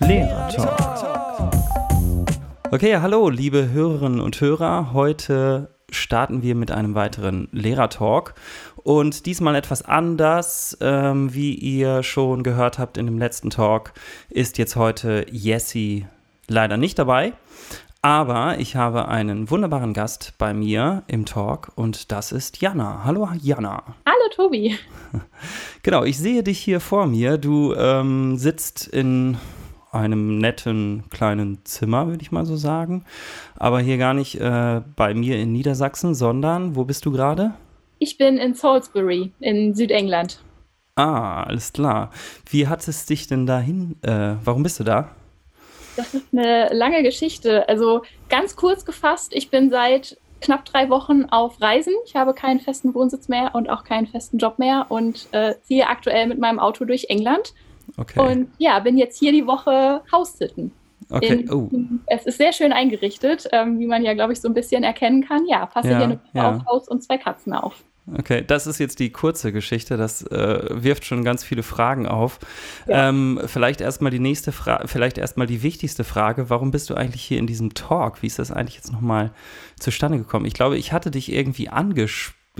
Lehrer Okay, hallo, liebe Hörerinnen und Hörer. Heute starten wir mit einem weiteren Lehrertalk und diesmal etwas anders. Ähm, wie ihr schon gehört habt in dem letzten Talk, ist jetzt heute Jessie leider nicht dabei. Aber ich habe einen wunderbaren Gast bei mir im Talk und das ist Jana. Hallo Jana. Hallo Tobi. Genau, ich sehe dich hier vor mir. Du ähm, sitzt in einem netten kleinen Zimmer, würde ich mal so sagen. Aber hier gar nicht äh, bei mir in Niedersachsen, sondern wo bist du gerade? Ich bin in Salisbury in Südengland. Ah, alles klar. Wie hat es dich denn dahin? Äh, warum bist du da? Das ist eine lange Geschichte. Also ganz kurz gefasst, ich bin seit knapp drei Wochen auf Reisen. Ich habe keinen festen Wohnsitz mehr und auch keinen festen Job mehr und äh, ziehe aktuell mit meinem Auto durch England. Okay. Und ja, bin jetzt hier die Woche Haussitten. Okay. In, oh. Es ist sehr schön eingerichtet, ähm, wie man ja, glaube ich, so ein bisschen erkennen kann. Ja, passe ja, hier eine ja. auf Haus und zwei Katzen auf. Okay, das ist jetzt die kurze Geschichte. Das äh, wirft schon ganz viele Fragen auf. Ja. Ähm, vielleicht erstmal die nächste Frage, vielleicht erstmal die wichtigste Frage. Warum bist du eigentlich hier in diesem Talk? Wie ist das eigentlich jetzt nochmal zustande gekommen? Ich glaube, ich hatte dich irgendwie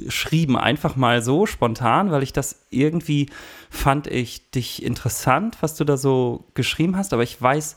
angeschrieben, einfach mal so spontan, weil ich das irgendwie fand ich dich interessant, was du da so geschrieben hast, aber ich weiß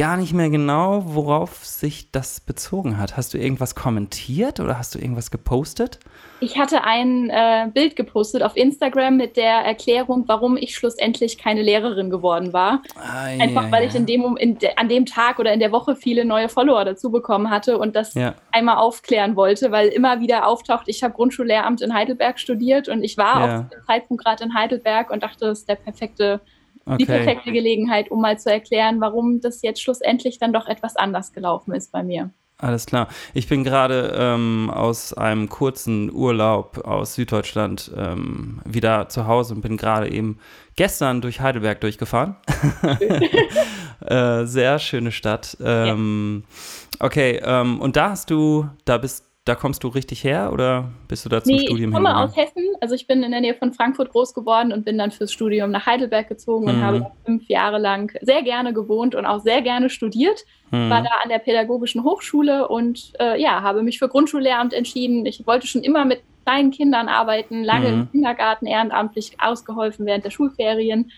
gar nicht mehr genau, worauf sich das bezogen hat. Hast du irgendwas kommentiert oder hast du irgendwas gepostet? Ich hatte ein äh, Bild gepostet auf Instagram mit der Erklärung, warum ich schlussendlich keine Lehrerin geworden war. Ah, Einfach weil ich in dem, in de, an dem Tag oder in der Woche viele neue Follower dazu bekommen hatte und das ja. einmal aufklären wollte, weil immer wieder auftaucht, ich habe Grundschullehramt in Heidelberg studiert und ich war ja. auf dem Zeitpunkt gerade in Heidelberg und dachte, das ist der perfekte okay. die perfekte Gelegenheit, um mal zu erklären, warum das jetzt schlussendlich dann doch etwas anders gelaufen ist bei mir. Alles klar. Ich bin gerade ähm, aus einem kurzen Urlaub aus Süddeutschland ähm, wieder zu Hause und bin gerade eben gestern durch Heidelberg durchgefahren. äh, sehr schöne Stadt. Ähm. Okay, ähm, und da hast du, da bist da kommst du richtig her oder bist du da zum nee, Studium Ich komme aus Hessen, also ich bin in der Nähe von Frankfurt groß geworden und bin dann fürs Studium nach Heidelberg gezogen mhm. und habe fünf Jahre lang sehr gerne gewohnt und auch sehr gerne studiert. Mhm. War da an der Pädagogischen Hochschule und äh, ja, habe mich für Grundschullehramt entschieden. Ich wollte schon immer mit kleinen Kindern arbeiten, lange mhm. im Kindergarten ehrenamtlich ausgeholfen während der Schulferien.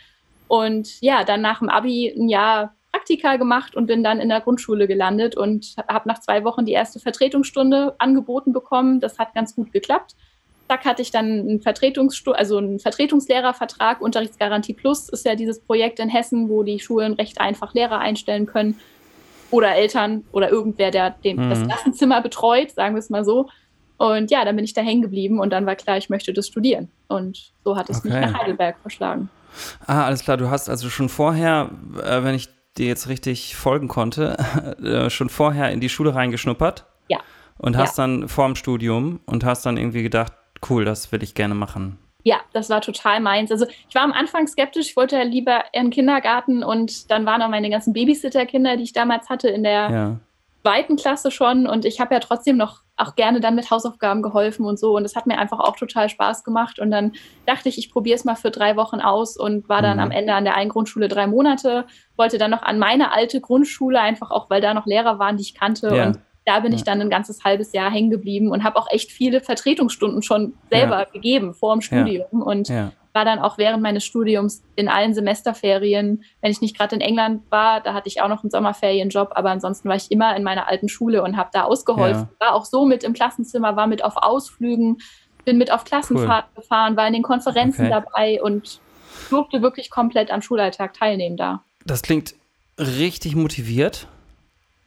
Und ja, dann nach dem Abi ein Jahr Praktika gemacht und bin dann in der Grundschule gelandet und habe nach zwei Wochen die erste Vertretungsstunde angeboten bekommen. Das hat ganz gut geklappt. Zack hatte ich dann einen, Vertretungsstu also einen Vertretungslehrervertrag. Unterrichtsgarantie Plus ist ja dieses Projekt in Hessen, wo die Schulen recht einfach Lehrer einstellen können oder Eltern oder irgendwer, der den, mhm. das Klassenzimmer betreut, sagen wir es mal so. Und ja, dann bin ich da hängen geblieben und dann war klar, ich möchte das studieren. Und so hat es okay. mich nach Heidelberg verschlagen. Ah, alles klar. Du hast also schon vorher, äh, wenn ich dir jetzt richtig folgen konnte, äh, schon vorher in die Schule reingeschnuppert. Ja. Und hast ja. dann vor dem Studium und hast dann irgendwie gedacht, cool, das will ich gerne machen. Ja, das war total meins. Also ich war am Anfang skeptisch, ich wollte ja lieber im Kindergarten und dann waren auch meine ganzen Babysitter-Kinder, die ich damals hatte, in der ja. zweiten Klasse schon und ich habe ja trotzdem noch auch gerne dann mit Hausaufgaben geholfen und so. Und das hat mir einfach auch total Spaß gemacht. Und dann dachte ich, ich probiere es mal für drei Wochen aus und war dann mhm. am Ende an der einen Grundschule drei Monate, wollte dann noch an meine alte Grundschule, einfach auch, weil da noch Lehrer waren, die ich kannte. Ja. Und da bin ja. ich dann ein ganzes halbes Jahr hängen geblieben und habe auch echt viele Vertretungsstunden schon selber ja. gegeben vor dem Studium. Und war dann auch während meines Studiums in allen Semesterferien, wenn ich nicht gerade in England war, da hatte ich auch noch einen Sommerferienjob, aber ansonsten war ich immer in meiner alten Schule und habe da ausgeholfen. Ja. War auch so mit im Klassenzimmer, war mit auf Ausflügen, bin mit auf Klassenfahrt cool. gefahren, war in den Konferenzen okay. dabei und durfte wirklich komplett am Schulalltag teilnehmen da. Das klingt richtig motiviert.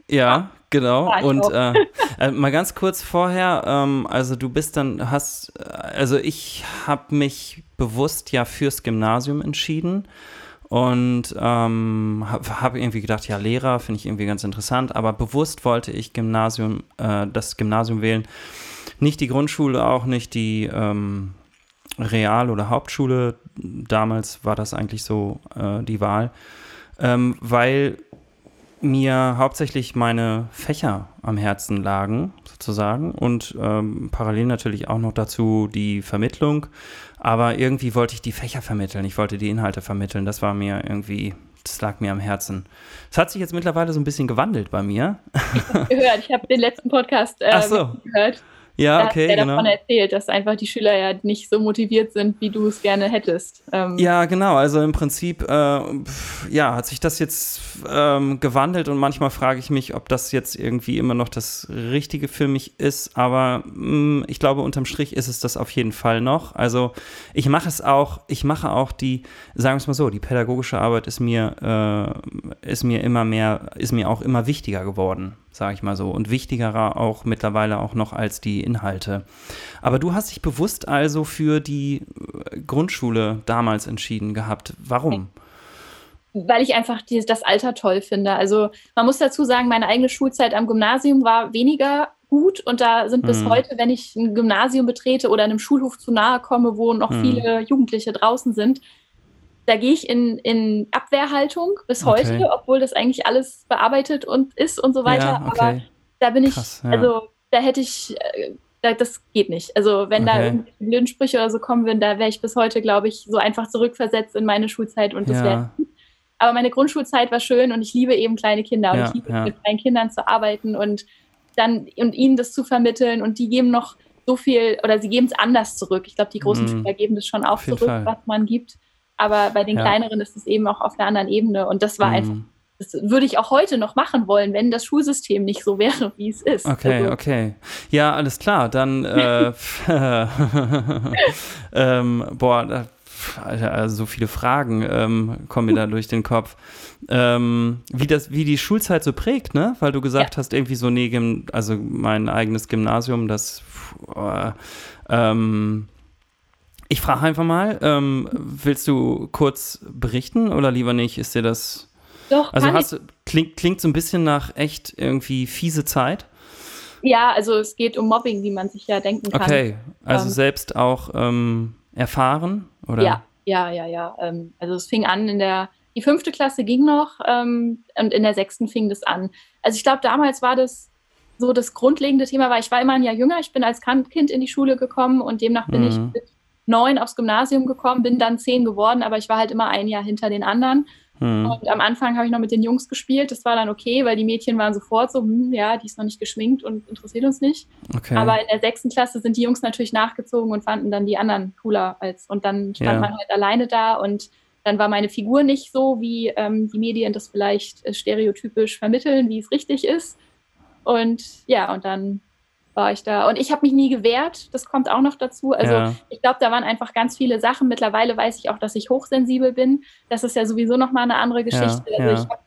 Ja, genau. Und äh, äh, mal ganz kurz vorher, ähm, also du bist dann, hast, also ich habe mich bewusst ja fürs Gymnasium entschieden und ähm, habe hab irgendwie gedacht, ja, Lehrer finde ich irgendwie ganz interessant, aber bewusst wollte ich Gymnasium, äh, das Gymnasium wählen. Nicht die Grundschule, auch nicht die ähm, Real- oder Hauptschule. Damals war das eigentlich so äh, die Wahl, ähm, weil mir hauptsächlich meine Fächer am Herzen lagen, sozusagen, und ähm, parallel natürlich auch noch dazu die Vermittlung. Aber irgendwie wollte ich die Fächer vermitteln, ich wollte die Inhalte vermitteln. Das war mir irgendwie das lag mir am Herzen. Es hat sich jetzt mittlerweile so ein bisschen gewandelt bei mir. Ich habe gehört, ich habe den letzten Podcast äh, so. gehört. Ja, okay, der genau. davon erzählt, dass einfach die Schüler ja nicht so motiviert sind, wie du es gerne hättest. Ähm ja, genau. Also im Prinzip, äh, ja, hat sich das jetzt ähm, gewandelt und manchmal frage ich mich, ob das jetzt irgendwie immer noch das Richtige für mich ist. Aber mh, mm, ich glaube, unterm Strich ist es das auf jeden Fall noch. Also ich mache es auch, ich mache auch die, sagen wir es mal so, die pädagogische Arbeit ist mir, äh, ist mir immer mehr, ist mir auch immer wichtiger geworden sage ich mal so, und wichtigerer auch mittlerweile auch noch als die Inhalte. Aber du hast dich bewusst also für die äh, Grundschule damals entschieden gehabt. Warum? Weil ich einfach die, das Alter toll finde. Also man muss dazu sagen, meine eigene Schulzeit am Gymnasium war weniger gut und da sind bis hm. heute, wenn ich ein Gymnasium betrete oder einem Schulhof zu nahe komme, wo noch hm. viele Jugendliche draußen sind, da gehe ich in, in Abwehrhaltung bis okay. heute, obwohl das eigentlich alles bearbeitet und ist und so weiter. Ja, okay. Aber da bin ich, Krass, ja. also da hätte ich, äh, da, das geht nicht. Also wenn okay. da irgendwelche blöden Sprüche oder so kommen würden, da wäre ich bis heute, glaube ich, so einfach zurückversetzt in meine Schulzeit und das ja. wäre. Aber meine Grundschulzeit war schön und ich liebe eben kleine Kinder und ich liebe mit kleinen Kindern zu arbeiten und dann und ihnen das zu vermitteln und die geben noch so viel oder sie geben es anders zurück. Ich glaube, die großen mm. Schüler geben das schon auch zurück, Fall. was man gibt. Aber bei den ja. kleineren ist es eben auch auf einer anderen Ebene. Und das war mhm. einfach, das würde ich auch heute noch machen wollen, wenn das Schulsystem nicht so wäre, wie es ist. Okay, also. okay. Ja, alles klar. Dann, äh, ähm, boah, also so viele Fragen ähm, kommen mir da durch den Kopf. Ähm, wie, das, wie die Schulzeit so prägt, ne? Weil du gesagt ja. hast, irgendwie so, nee, also mein eigenes Gymnasium, das äh, ähm, ich frage einfach mal, ähm, willst du kurz berichten oder lieber nicht? Ist dir das. Doch, also hast du, klingt, klingt so ein bisschen nach echt irgendwie fiese Zeit. Ja, also es geht um Mobbing, wie man sich ja denken kann. Okay, also ähm, selbst auch ähm, erfahren, oder? Ja, ja, ja, ja. Ähm, also es fing an in der, die fünfte Klasse ging noch ähm, und in der sechsten fing das an. Also ich glaube, damals war das so das grundlegende Thema, weil ich war immer ein Jahr jünger. Ich bin als Kind in die Schule gekommen und demnach bin mhm. ich mit neun aufs Gymnasium gekommen, bin dann zehn geworden, aber ich war halt immer ein Jahr hinter den anderen. Hm. Und am Anfang habe ich noch mit den Jungs gespielt. Das war dann okay, weil die Mädchen waren sofort so, hm, ja, die ist noch nicht geschminkt und interessiert uns nicht. Okay. Aber in der sechsten Klasse sind die Jungs natürlich nachgezogen und fanden dann die anderen cooler als. Und dann stand ja. man halt alleine da und dann war meine Figur nicht so, wie ähm, die Medien das vielleicht äh, stereotypisch vermitteln, wie es richtig ist. Und ja, und dann war ich da. Und ich habe mich nie gewehrt, das kommt auch noch dazu. Also ja. ich glaube, da waren einfach ganz viele Sachen. Mittlerweile weiß ich auch, dass ich hochsensibel bin. Das ist ja sowieso nochmal eine andere Geschichte. Ja, also ja. ich habe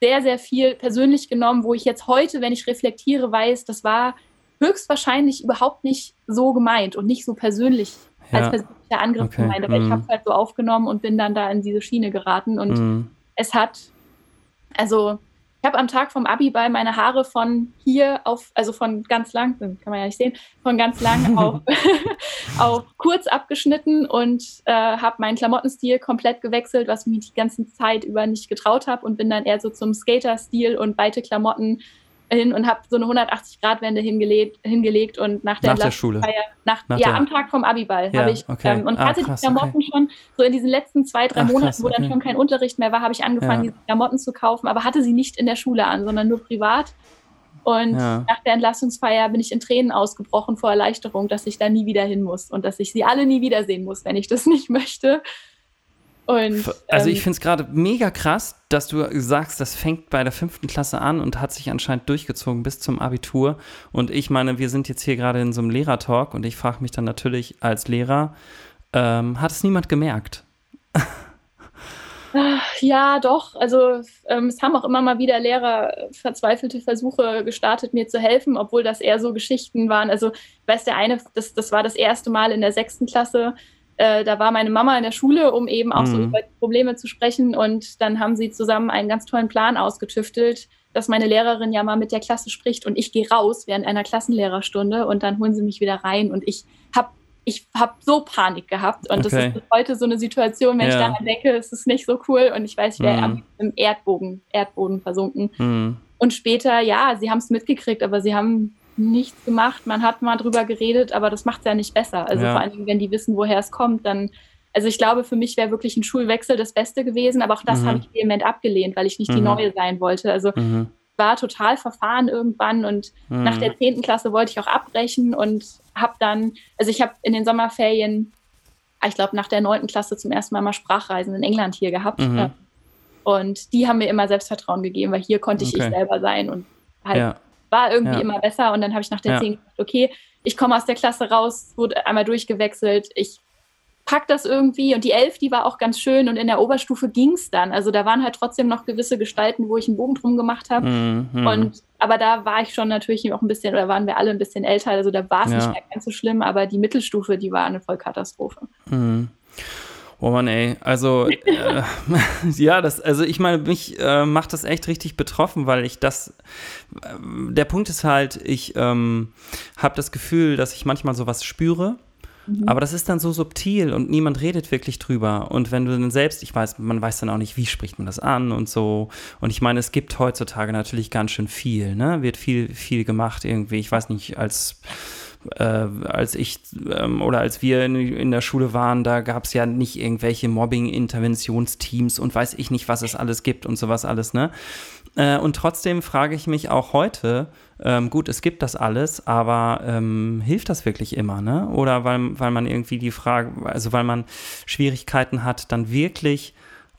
sehr, sehr viel persönlich genommen, wo ich jetzt heute, wenn ich reflektiere, weiß, das war höchstwahrscheinlich überhaupt nicht so gemeint und nicht so persönlich als persönlicher Angriff okay. gemeint. Aber mm. ich habe es halt so aufgenommen und bin dann da in diese Schiene geraten. Und mm. es hat, also ich habe am Tag vom Abi-Ball meine Haare von hier auf, also von ganz lang, kann man ja nicht sehen, von ganz lang auf, auf kurz abgeschnitten und äh, habe meinen Klamottenstil komplett gewechselt, was mich die ganze Zeit über nicht getraut habe und bin dann eher so zum Skater-Stil und weite Klamotten hin und habe so eine 180-Grad-Wende hingelegt, hingelegt und nach der, nach der Schule. Nach, nach ja, der... am Tag vom Abiball ja, habe ich okay. ähm, und ah, hatte krass, die Klamotten okay. schon so in diesen letzten zwei, drei Ach, Monaten, krass, wo dann schon kein Unterricht mehr war, habe ich angefangen, ja. diese Klamotten zu kaufen, aber hatte sie nicht in der Schule an, sondern nur privat. Und ja. nach der Entlassungsfeier bin ich in Tränen ausgebrochen vor Erleichterung, dass ich da nie wieder hin muss und dass ich sie alle nie wiedersehen muss, wenn ich das nicht möchte. Und, also ich ähm, finde es gerade mega krass, dass du sagst, das fängt bei der fünften Klasse an und hat sich anscheinend durchgezogen bis zum Abitur. Und ich meine, wir sind jetzt hier gerade in so einem Lehrertalk und ich frage mich dann natürlich als Lehrer, ähm, hat es niemand gemerkt? Ja, doch. Also ähm, es haben auch immer mal wieder Lehrer verzweifelte Versuche gestartet, mir zu helfen, obwohl das eher so Geschichten waren. Also weiß, der eine, das, das war das erste Mal in der sechsten Klasse, äh, da war meine Mama in der Schule, um eben auch mhm. so über die Probleme zu sprechen. Und dann haben sie zusammen einen ganz tollen Plan ausgetüftelt, dass meine Lehrerin ja mal mit der Klasse spricht und ich gehe raus während einer Klassenlehrerstunde und dann holen sie mich wieder rein und ich habe ich habe so Panik gehabt und okay. das ist heute so eine Situation, wenn ja. ich daran denke, ist es nicht so cool und ich weiß, ich wäre mhm. im Erdboden, Erdboden versunken. Mhm. Und später, ja, sie haben es mitgekriegt, aber sie haben nichts gemacht. Man hat mal drüber geredet, aber das macht es ja nicht besser. Also ja. vor allem, wenn die wissen, woher es kommt, dann Also ich glaube, für mich wäre wirklich ein Schulwechsel das Beste gewesen, aber auch das mhm. habe ich vehement abgelehnt, weil ich nicht mhm. die Neue sein wollte. Also mhm. war total verfahren irgendwann und mhm. nach der 10. Klasse wollte ich auch abbrechen und habe dann, also ich habe in den Sommerferien, ich glaube nach der 9. Klasse zum ersten Mal mal Sprachreisen in England hier gehabt. Mhm. Und die haben mir immer Selbstvertrauen gegeben, weil hier konnte ich okay. ich selber sein und halt ja. War irgendwie ja. immer besser. Und dann habe ich nach der ja. 10 gesagt, okay, ich komme aus der Klasse raus, wurde einmal durchgewechselt, ich pack das irgendwie und die Elf, die war auch ganz schön und in der Oberstufe ging es dann. Also da waren halt trotzdem noch gewisse Gestalten, wo ich einen Bogen drum gemacht habe. Mhm. Und aber da war ich schon natürlich auch ein bisschen, oder waren wir alle ein bisschen älter, also da war es ja. nicht mehr ganz so schlimm, aber die Mittelstufe, die war eine Vollkatastrophe. Mhm. Oh Mann, ey. Also, äh, ja, das, also ich meine, mich äh, macht das echt richtig betroffen, weil ich das, äh, der Punkt ist halt, ich ähm, habe das Gefühl, dass ich manchmal sowas spüre. Mhm. Aber das ist dann so subtil und niemand redet wirklich drüber. Und wenn du dann selbst, ich weiß, man weiß dann auch nicht, wie spricht man das an und so. Und ich meine, es gibt heutzutage natürlich ganz schön viel, ne? Wird viel, viel gemacht irgendwie. Ich weiß nicht, als äh, als ich ähm, oder als wir in, in, der Schule waren, da gab es ja nicht irgendwelche Mobbing-Interventionsteams und weiß ich nicht, was es alles gibt und sowas alles, ne? Äh, und trotzdem frage ich mich auch heute, ähm, gut, es gibt das alles, aber ähm, hilft das wirklich immer, ne? Oder weil, weil man irgendwie die Frage, also weil man Schwierigkeiten hat, dann wirklich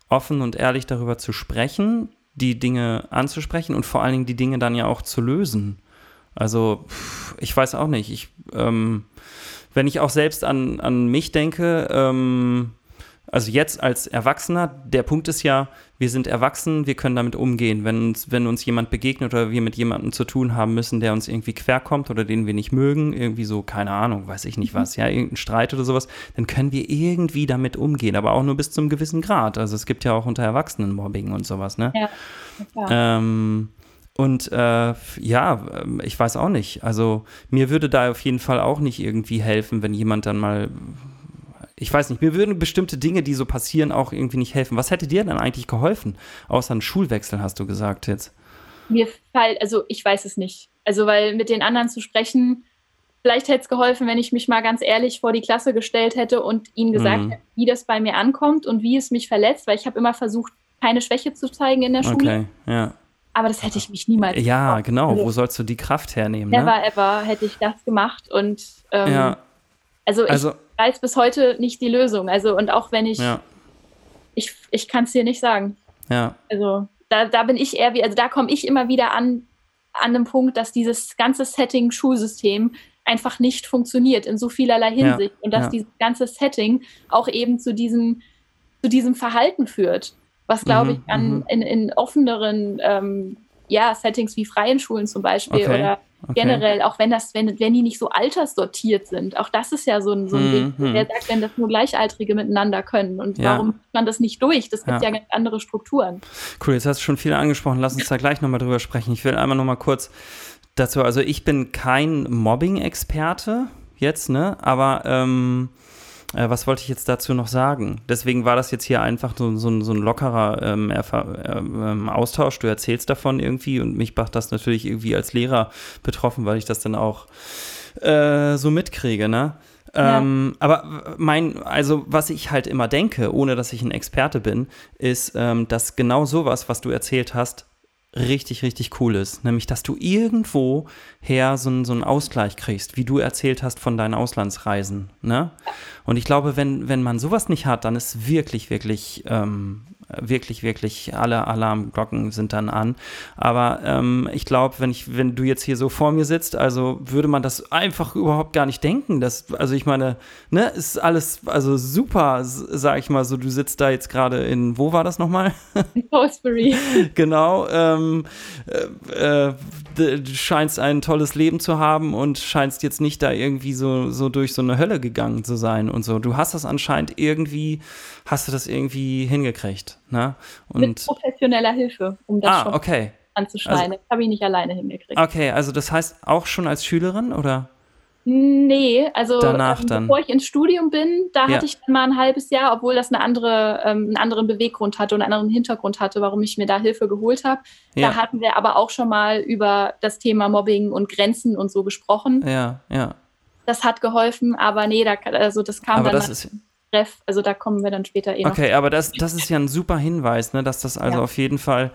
offen und ehrlich darüber zu sprechen, die Dinge anzusprechen und vor allen Dingen die Dinge dann ja auch zu lösen. Also, ich weiß auch nicht. Ich, ähm, wenn ich auch selbst an, an mich denke, ähm, also jetzt als Erwachsener, der Punkt ist ja, wir sind erwachsen, wir können damit umgehen. Wenn uns, wenn uns jemand begegnet oder wir mit jemandem zu tun haben müssen, der uns irgendwie querkommt oder den wir nicht mögen, irgendwie so, keine Ahnung, weiß ich nicht was, ja, irgendein Streit oder sowas, dann können wir irgendwie damit umgehen, aber auch nur bis zum gewissen Grad. Also es gibt ja auch unter Erwachsenen Mobbing und sowas, ne? Ja, klar. Ähm, und äh, ja, ähm, ich weiß auch nicht. Also mir würde da auf jeden Fall auch nicht irgendwie helfen, wenn jemand dann mal, ich weiß nicht, mir würden bestimmte Dinge, die so passieren, auch irgendwie nicht helfen. Was hätte dir dann eigentlich geholfen? Außer ein Schulwechsel, hast du gesagt jetzt. Mir fällt, also ich weiß es nicht. Also weil mit den anderen zu sprechen, vielleicht hätte es geholfen, wenn ich mich mal ganz ehrlich vor die Klasse gestellt hätte und ihnen gesagt mhm. hätte, wie das bei mir ankommt und wie es mich verletzt, weil ich habe immer versucht, keine Schwäche zu zeigen in der Schule. Okay, ja. Aber das hätte ich mich niemals Ja, gemacht. genau. Also, Wo sollst du die Kraft hernehmen? Ne? Never ne? ever hätte ich das gemacht. Und ähm, ja. also, also ich weiß bis heute nicht die Lösung. Also und auch wenn ich, ja. ich, ich kann es dir nicht sagen. Ja. Also da, da bin ich eher wie, also da komme ich immer wieder an, an dem Punkt, dass dieses ganze Setting Schulsystem einfach nicht funktioniert in so vielerlei Hinsicht ja. und dass dieses ganze Setting auch eben zu diesem, zu diesem Verhalten führt was glaube ich an, mhm, mhm. in, in offeneren ähm, ja, Settings wie freien Schulen zum Beispiel okay. oder okay. generell, auch wenn das, wenn, wenn die nicht so alterssortiert sind, auch das ist ja so ein, so ein mhm. Ding, der sagt, wenn das nur Gleichaltrige miteinander können und ja. warum man das nicht durch? Das gibt ja. ja ganz andere Strukturen. Cool, jetzt hast du schon viele angesprochen, lass uns da gleich nochmal drüber sprechen. Ich will einmal nochmal kurz dazu, also ich bin kein Mobbing-Experte jetzt, ne, aber ähm, äh, was wollte ich jetzt dazu noch sagen? Deswegen war das jetzt hier einfach so, so, so ein lockerer ähm, ähm, Austausch. Du erzählst davon irgendwie und mich macht das natürlich irgendwie als Lehrer betroffen, weil ich das dann auch äh, so mitkriege, ne? Ja. Ähm, aber mein, also was ich halt immer denke, ohne dass ich ein Experte bin, ist, ähm, dass genau sowas, was du erzählt hast, richtig, richtig cool ist. Nämlich, dass du irgendwo her so, so einen Ausgleich kriegst, wie du erzählt hast von deinen Auslandsreisen. Ne? Und ich glaube, wenn, wenn man sowas nicht hat, dann ist wirklich, wirklich ähm, wirklich, wirklich alle Alarmglocken sind dann an. Aber ähm, ich glaube, wenn ich, wenn du jetzt hier so vor mir sitzt, also würde man das einfach überhaupt gar nicht denken. Dass, also ich meine, ne, ist alles also super, sag ich mal so. Du sitzt da jetzt gerade in, wo war das nochmal? In Salisbury. genau. Ähm, äh, äh, du scheinst ein tolles Leben zu haben und scheinst jetzt nicht da irgendwie so, so durch so eine Hölle gegangen zu sein und so. Du hast das anscheinend irgendwie, hast du das irgendwie hingekriegt. Ne? Und Mit professioneller Hilfe, um das ah, schon okay. anzuschneiden. Also, das habe ich nicht alleine hingekriegt. Okay, also das heißt auch schon als Schülerin oder? Nee, also Danach ähm, dann. bevor ich ins Studium bin, da ja. hatte ich dann mal ein halbes Jahr, obwohl das eine andere, ähm, einen anderen Beweggrund hatte und einen anderen Hintergrund hatte, warum ich mir da Hilfe geholt habe. Ja. Da hatten wir aber auch schon mal über das Thema Mobbing und Grenzen und so gesprochen. Ja, ja. Das hat geholfen, aber nee, da, also das kam aber dann. Das ist, Ref. Also da kommen wir dann später eh Okay, aber das, das ist ja ein super Hinweis, ne, dass das also ja. auf jeden Fall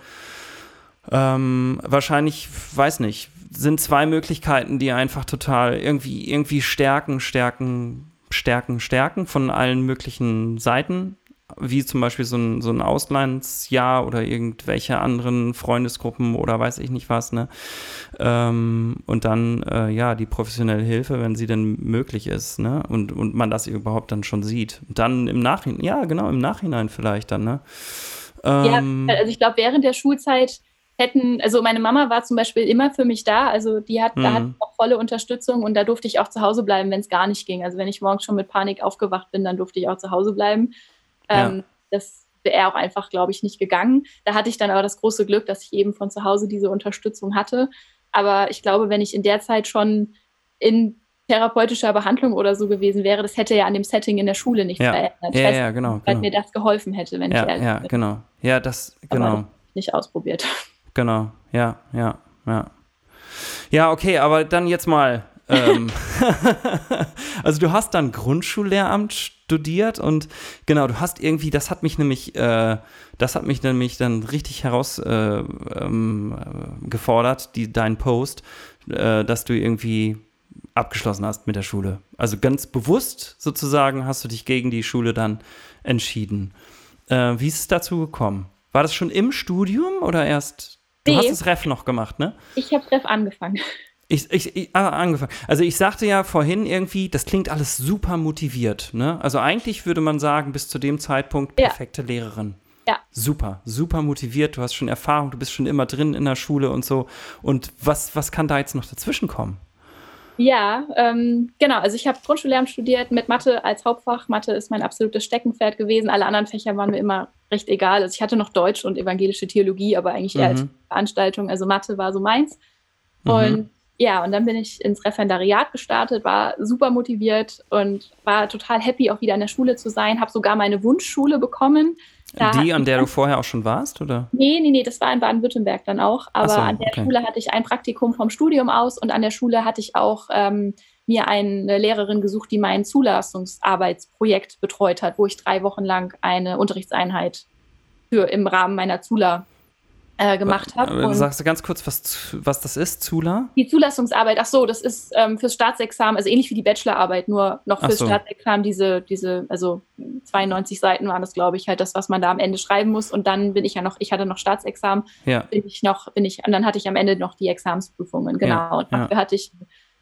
ähm, wahrscheinlich, weiß nicht, sind zwei Möglichkeiten, die einfach total irgendwie, irgendwie stärken, stärken, stärken, stärken von allen möglichen Seiten wie zum Beispiel so ein, so ein Auslandsjahr oder irgendwelche anderen Freundesgruppen oder weiß ich nicht was, ne? Ähm, und dann, äh, ja, die professionelle Hilfe, wenn sie denn möglich ist, ne? Und, und man das überhaupt dann schon sieht. Und dann im Nachhinein, ja, genau, im Nachhinein vielleicht dann, ne? Ähm, ja, also ich glaube, während der Schulzeit hätten, also meine Mama war zum Beispiel immer für mich da, also die hat, da hat mhm. auch volle Unterstützung und da durfte ich auch zu Hause bleiben, wenn es gar nicht ging. Also wenn ich morgens schon mit Panik aufgewacht bin, dann durfte ich auch zu Hause bleiben. Ähm, ja. Das wäre auch einfach, glaube ich, nicht gegangen. Da hatte ich dann aber das große Glück, dass ich eben von zu Hause diese Unterstützung hatte. Aber ich glaube, wenn ich in der Zeit schon in therapeutischer Behandlung oder so gewesen wäre, das hätte ja an dem Setting in der Schule nichts ja. verändert. Ja, ja, genau, Weil genau. mir das geholfen hätte, wenn ja, ich ehrlich Ja, bin. genau. Ja, das, genau. Nicht ausprobiert. Genau, ja, ja, ja. Ja, okay, aber dann jetzt mal ähm, also du hast dann Grundschullehramt studiert und genau, du hast irgendwie, das hat mich nämlich, äh, das hat mich nämlich dann richtig herausgefordert, äh, ähm, die, dein Post, äh, dass du irgendwie abgeschlossen hast mit der Schule. Also ganz bewusst sozusagen hast du dich gegen die Schule dann entschieden. Äh, wie ist es dazu gekommen? War das schon im Studium oder erst? Du nee. hast das Ref noch gemacht, ne? Ich habe Ref angefangen. Ich, ich, ich ah, angefangen. Also ich sagte ja vorhin irgendwie, das klingt alles super motiviert. Ne? Also eigentlich würde man sagen, bis zu dem Zeitpunkt perfekte ja. Lehrerin. Ja. Super, super motiviert. Du hast schon Erfahrung, du bist schon immer drin in der Schule und so. Und was, was kann da jetzt noch dazwischen kommen? Ja, ähm, genau. Also ich habe Grundschullehramt studiert mit Mathe als Hauptfach. Mathe ist mein absolutes Steckenpferd gewesen. Alle anderen Fächer waren mir immer recht egal. Also ich hatte noch Deutsch und evangelische Theologie, aber eigentlich eher mhm. als Veranstaltung. Also Mathe war so meins. Mhm. Und ja, und dann bin ich ins Referendariat gestartet, war super motiviert und war total happy, auch wieder in der Schule zu sein. Habe sogar meine Wunschschule bekommen. Da Die, an der du vorher auch schon warst, oder? Nee, nee, nee, das war in Baden-Württemberg dann auch. Aber so, an der okay. Schule hatte ich ein Praktikum vom Studium aus und an der Schule hatte ich auch ähm, mir eine Lehrerin gesucht, die mein Zulassungsarbeitsprojekt betreut hat, wo ich drei Wochen lang eine Unterrichtseinheit für im Rahmen meiner Zula äh, gemacht habe. Sagst du ganz kurz, was, was das ist, Zula? Die Zulassungsarbeit, ach so, das ist ähm, fürs Staatsexamen, also ähnlich wie die Bachelorarbeit, nur noch fürs so. Staatsexamen diese, diese, also 92 Seiten waren das, glaube ich, halt das, was man da am Ende schreiben muss. Und dann bin ich ja noch, ich hatte noch Staatsexamen, ja. bin ich noch, bin ich, und dann hatte ich am Ende noch die Examensprüfungen, genau. Ja, und dafür ja. hatte ich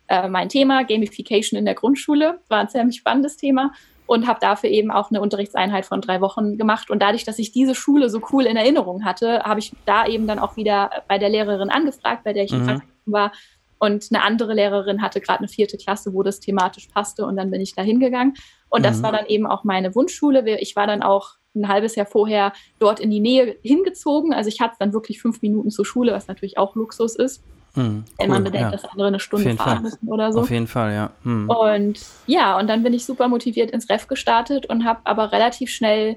äh, mein Thema, Gamification in der Grundschule, war ein ziemlich spannendes Thema und habe dafür eben auch eine Unterrichtseinheit von drei Wochen gemacht. Und dadurch, dass ich diese Schule so cool in Erinnerung hatte, habe ich da eben dann auch wieder bei der Lehrerin angefragt, bei der ich mhm. im war. Und eine andere Lehrerin hatte gerade eine vierte Klasse, wo das thematisch passte. Und dann bin ich da hingegangen. Und mhm. das war dann eben auch meine Wunschschule. Ich war dann auch ein halbes Jahr vorher dort in die Nähe hingezogen. Also ich hatte dann wirklich fünf Minuten zur Schule, was natürlich auch Luxus ist. Hm, Wenn man bedenkt, ja. dass andere eine Stunde fahren müssen oder so. Auf jeden Fall, ja. Hm. Und ja, und dann bin ich super motiviert ins Ref gestartet und habe aber relativ schnell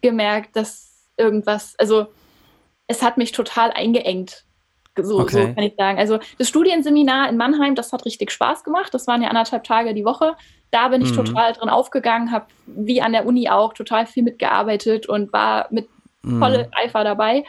gemerkt, dass irgendwas, also es hat mich total eingeengt. So, okay. so kann ich sagen. Also das Studienseminar in Mannheim, das hat richtig Spaß gemacht. Das waren ja anderthalb Tage die Woche. Da bin ich mhm. total drin aufgegangen, habe wie an der Uni auch total viel mitgearbeitet und war mit mhm. volle Eifer dabei.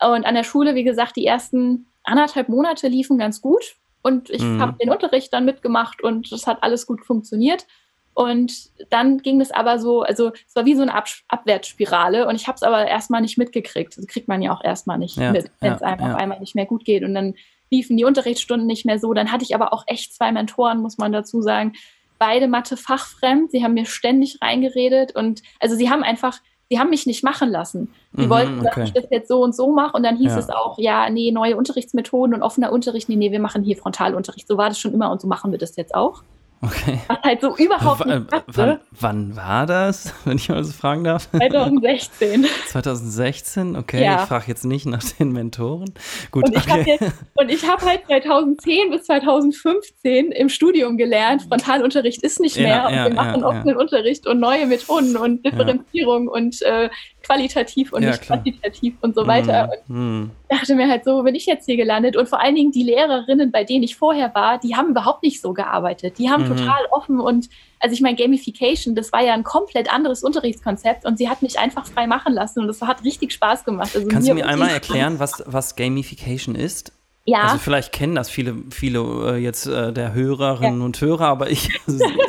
Und an der Schule, wie gesagt, die ersten anderthalb Monate liefen ganz gut und ich mhm. habe den Unterricht dann mitgemacht und es hat alles gut funktioniert. Und dann ging es aber so, also es war wie so eine Ab Abwärtsspirale und ich habe es aber erstmal nicht mitgekriegt. Das kriegt man ja auch erstmal nicht ja, mit, wenn es ja, einem ja. auf einmal nicht mehr gut geht. Und dann liefen die Unterrichtsstunden nicht mehr so. Dann hatte ich aber auch echt zwei Mentoren, muss man dazu sagen. Beide Mathe fachfremd. Sie haben mir ständig reingeredet und also sie haben einfach die haben mich nicht machen lassen. Die mhm, wollten, dass okay. ich das jetzt so und so mache. Und dann hieß ja. es auch, ja, nee, neue Unterrichtsmethoden und offener Unterricht. Nee, nee, wir machen hier Frontalunterricht. So war das schon immer und so machen wir das jetzt auch. Okay. Was halt so überhaupt w nicht wann, wann, war das, wenn ich mal so fragen darf? 2016. 2016, okay. Ja. Ich frage jetzt nicht nach den Mentoren. Gut, und ich okay. habe halt 2010 bis 2015 im Studium gelernt, Frontalunterricht ist nicht mehr ja, und wir machen offenen Unterricht und neue Methoden und Differenzierung und äh, qualitativ und ja, nicht klar. quantitativ und so weiter. Mm, und mm. dachte mir halt so, bin ich jetzt hier gelandet? Und vor allen Dingen die Lehrerinnen, bei denen ich vorher war, die haben überhaupt nicht so gearbeitet. Die haben mm. total offen und, also ich meine, Gamification, das war ja ein komplett anderes Unterrichtskonzept und sie hat mich einfach frei machen lassen und das hat richtig Spaß gemacht. Also Kannst du mir einmal erklären, was, was Gamification ist? Ja. Also vielleicht kennen das viele, viele äh, jetzt äh, der Hörerinnen ja. und Hörer, aber ich,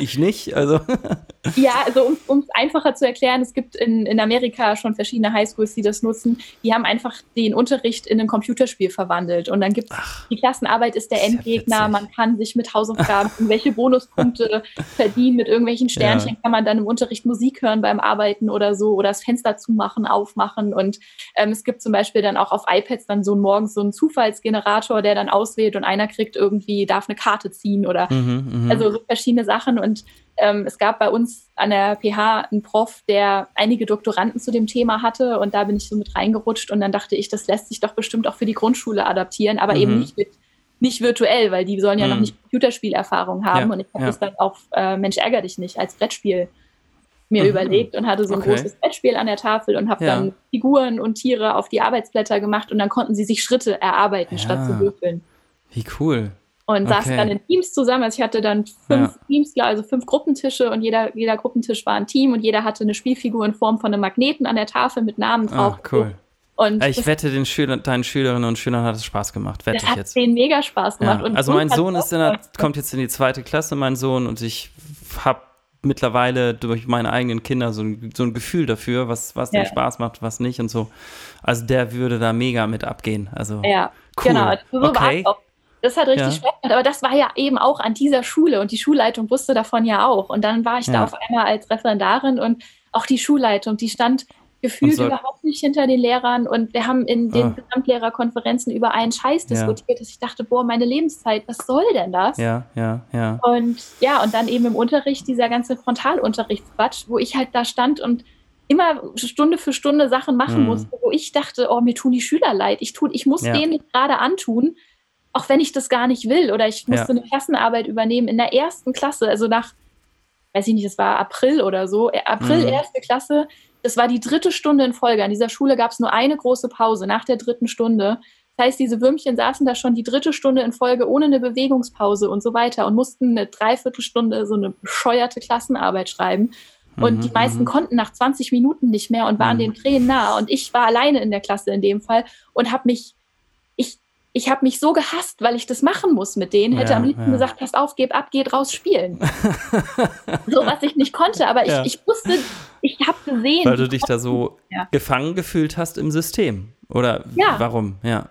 ich nicht. Also. Ja, also um es einfacher zu erklären, es gibt in, in Amerika schon verschiedene Highschools, die das nutzen. Die haben einfach den Unterricht in ein Computerspiel verwandelt. Und dann gibt es, die Klassenarbeit ist der Endgegner, man kann sich mit Hausaufgaben irgendwelche Bonuspunkte verdienen, mit irgendwelchen Sternchen ja. kann man dann im Unterricht Musik hören beim Arbeiten oder so oder das Fenster zumachen, aufmachen. Und ähm, es gibt zum Beispiel dann auch auf iPads dann so morgens so einen Zufallsgenerator, der dann auswählt und einer kriegt irgendwie, darf eine Karte ziehen oder mhm, mhm. also so verschiedene Sachen. Und ähm, es gab bei uns an der PH einen Prof, der einige Doktoranden zu dem Thema hatte und da bin ich so mit reingerutscht und dann dachte ich, das lässt sich doch bestimmt auch für die Grundschule adaptieren, aber mhm. eben nicht mit nicht virtuell, weil die sollen ja mhm. noch nicht Computerspielerfahrung haben ja, und ich habe ja. das dann auf äh, Mensch ärger dich nicht als Brettspiel mir mhm. überlegt und hatte so ein okay. großes Brettspiel an der Tafel und habe ja. dann Figuren und Tiere auf die Arbeitsblätter gemacht und dann konnten sie sich Schritte erarbeiten, statt zu würfeln. Wie cool und okay. saßen dann in Teams zusammen. Also ich hatte dann fünf ja. Teams, also fünf Gruppentische und jeder, jeder Gruppentisch war ein Team und jeder hatte eine Spielfigur in Form von einem Magneten an der Tafel mit Namen ah, drauf. Ah, cool. Und ich wette, den Schüler, deinen Schülerinnen und Schülern hat es Spaß gemacht. Wette das hat jetzt. denen mega Spaß gemacht. Ja. also mein Sohn ist in der, kommt jetzt in die zweite Klasse, mein Sohn, und ich habe mittlerweile durch meine eigenen Kinder so ein, so ein Gefühl dafür, was, was ja. dem Spaß macht, was nicht und so. Also der würde da mega mit abgehen. Also ja, cool. genau. So okay. war auch das hat richtig ja. Spaß gemacht. Aber das war ja eben auch an dieser Schule und die Schulleitung wusste davon ja auch. Und dann war ich ja. da auf einmal als Referendarin und auch die Schulleitung, die stand gefühlt so, überhaupt nicht hinter den Lehrern und wir haben in den oh. Gesamtlehrerkonferenzen über einen Scheiß diskutiert, ja. dass ich dachte, boah, meine Lebenszeit, was soll denn das? Ja, ja, ja. Und ja, und dann eben im Unterricht dieser ganze Frontalunterrichtsquatsch, wo ich halt da stand und immer Stunde für Stunde Sachen machen mhm. musste, wo ich dachte, oh, mir tun die Schüler leid. Ich, tu, ich muss ja. denen gerade antun, auch wenn ich das gar nicht will oder ich musste ja. eine Klassenarbeit übernehmen in der ersten Klasse, also nach, weiß ich nicht, das war April oder so, äh, April, mhm. erste Klasse, das war die dritte Stunde in Folge. An dieser Schule gab es nur eine große Pause nach der dritten Stunde. Das heißt, diese Würmchen saßen da schon die dritte Stunde in Folge ohne eine Bewegungspause und so weiter und mussten eine Dreiviertelstunde so eine bescheuerte Klassenarbeit schreiben. Und mhm, die meisten mhm. konnten nach 20 Minuten nicht mehr und waren mhm. den Tränen nah. Und ich war alleine in der Klasse in dem Fall und habe mich ich habe mich so gehasst, weil ich das machen muss mit denen. Hätte ja, am liebsten ja. gesagt, passt auf, geb ab, geht raus, spielen. so, was ich nicht konnte, aber ich, ja. ich wusste, ich habe gesehen. Weil du dich da so gefangen gefühlt hast im System. Oder warum? Ja.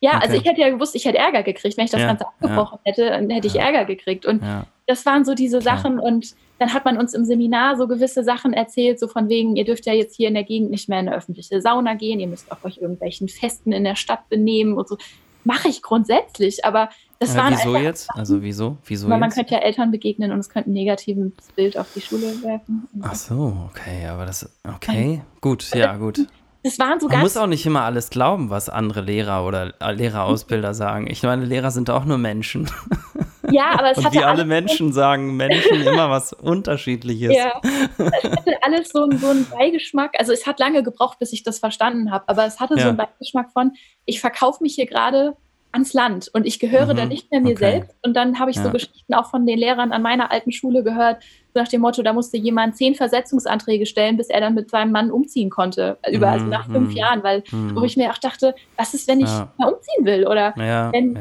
Ja, okay. also ich hätte ja gewusst, ich hätte Ärger gekriegt. Wenn ich das Ganze abgebrochen hätte, dann hätte ich Ärger gekriegt. Und das waren so diese Sachen. Und dann hat man uns im Seminar so gewisse Sachen erzählt, so von wegen, ihr dürft ja jetzt hier in der Gegend nicht mehr in eine öffentliche Sauna gehen, ihr müsst auf euch irgendwelchen Festen in der Stadt benehmen und so mache ich grundsätzlich, aber das war. Wieso jetzt? Also wieso? Wieso Weil man jetzt? könnte ja Eltern begegnen und es könnte ein negatives Bild auf die Schule werfen. Ach so, okay, aber das okay, gut, ja gut. Das waren so Man muss auch nicht immer alles glauben, was andere Lehrer oder Lehrerausbilder sagen. Ich meine, Lehrer sind auch nur Menschen. Ja, aber es und hatte wie alle Menschen sagen Menschen immer was Unterschiedliches. Ja, es hatte alles so, so einen Beigeschmack. Also es hat lange gebraucht, bis ich das verstanden habe, aber es hatte ja. so einen Beigeschmack von, ich verkaufe mich hier gerade ans Land und ich gehöre mhm, dann nicht mehr mir okay. selbst. Und dann habe ich ja. so Geschichten auch von den Lehrern an meiner alten Schule gehört, so nach dem Motto, da musste jemand zehn Versetzungsanträge stellen, bis er dann mit seinem Mann umziehen konnte, über, also nach fünf mhm. Jahren, weil mhm. wo ich mir auch dachte, was ist, wenn ich ja. mal umziehen will? Oder ja, wenn,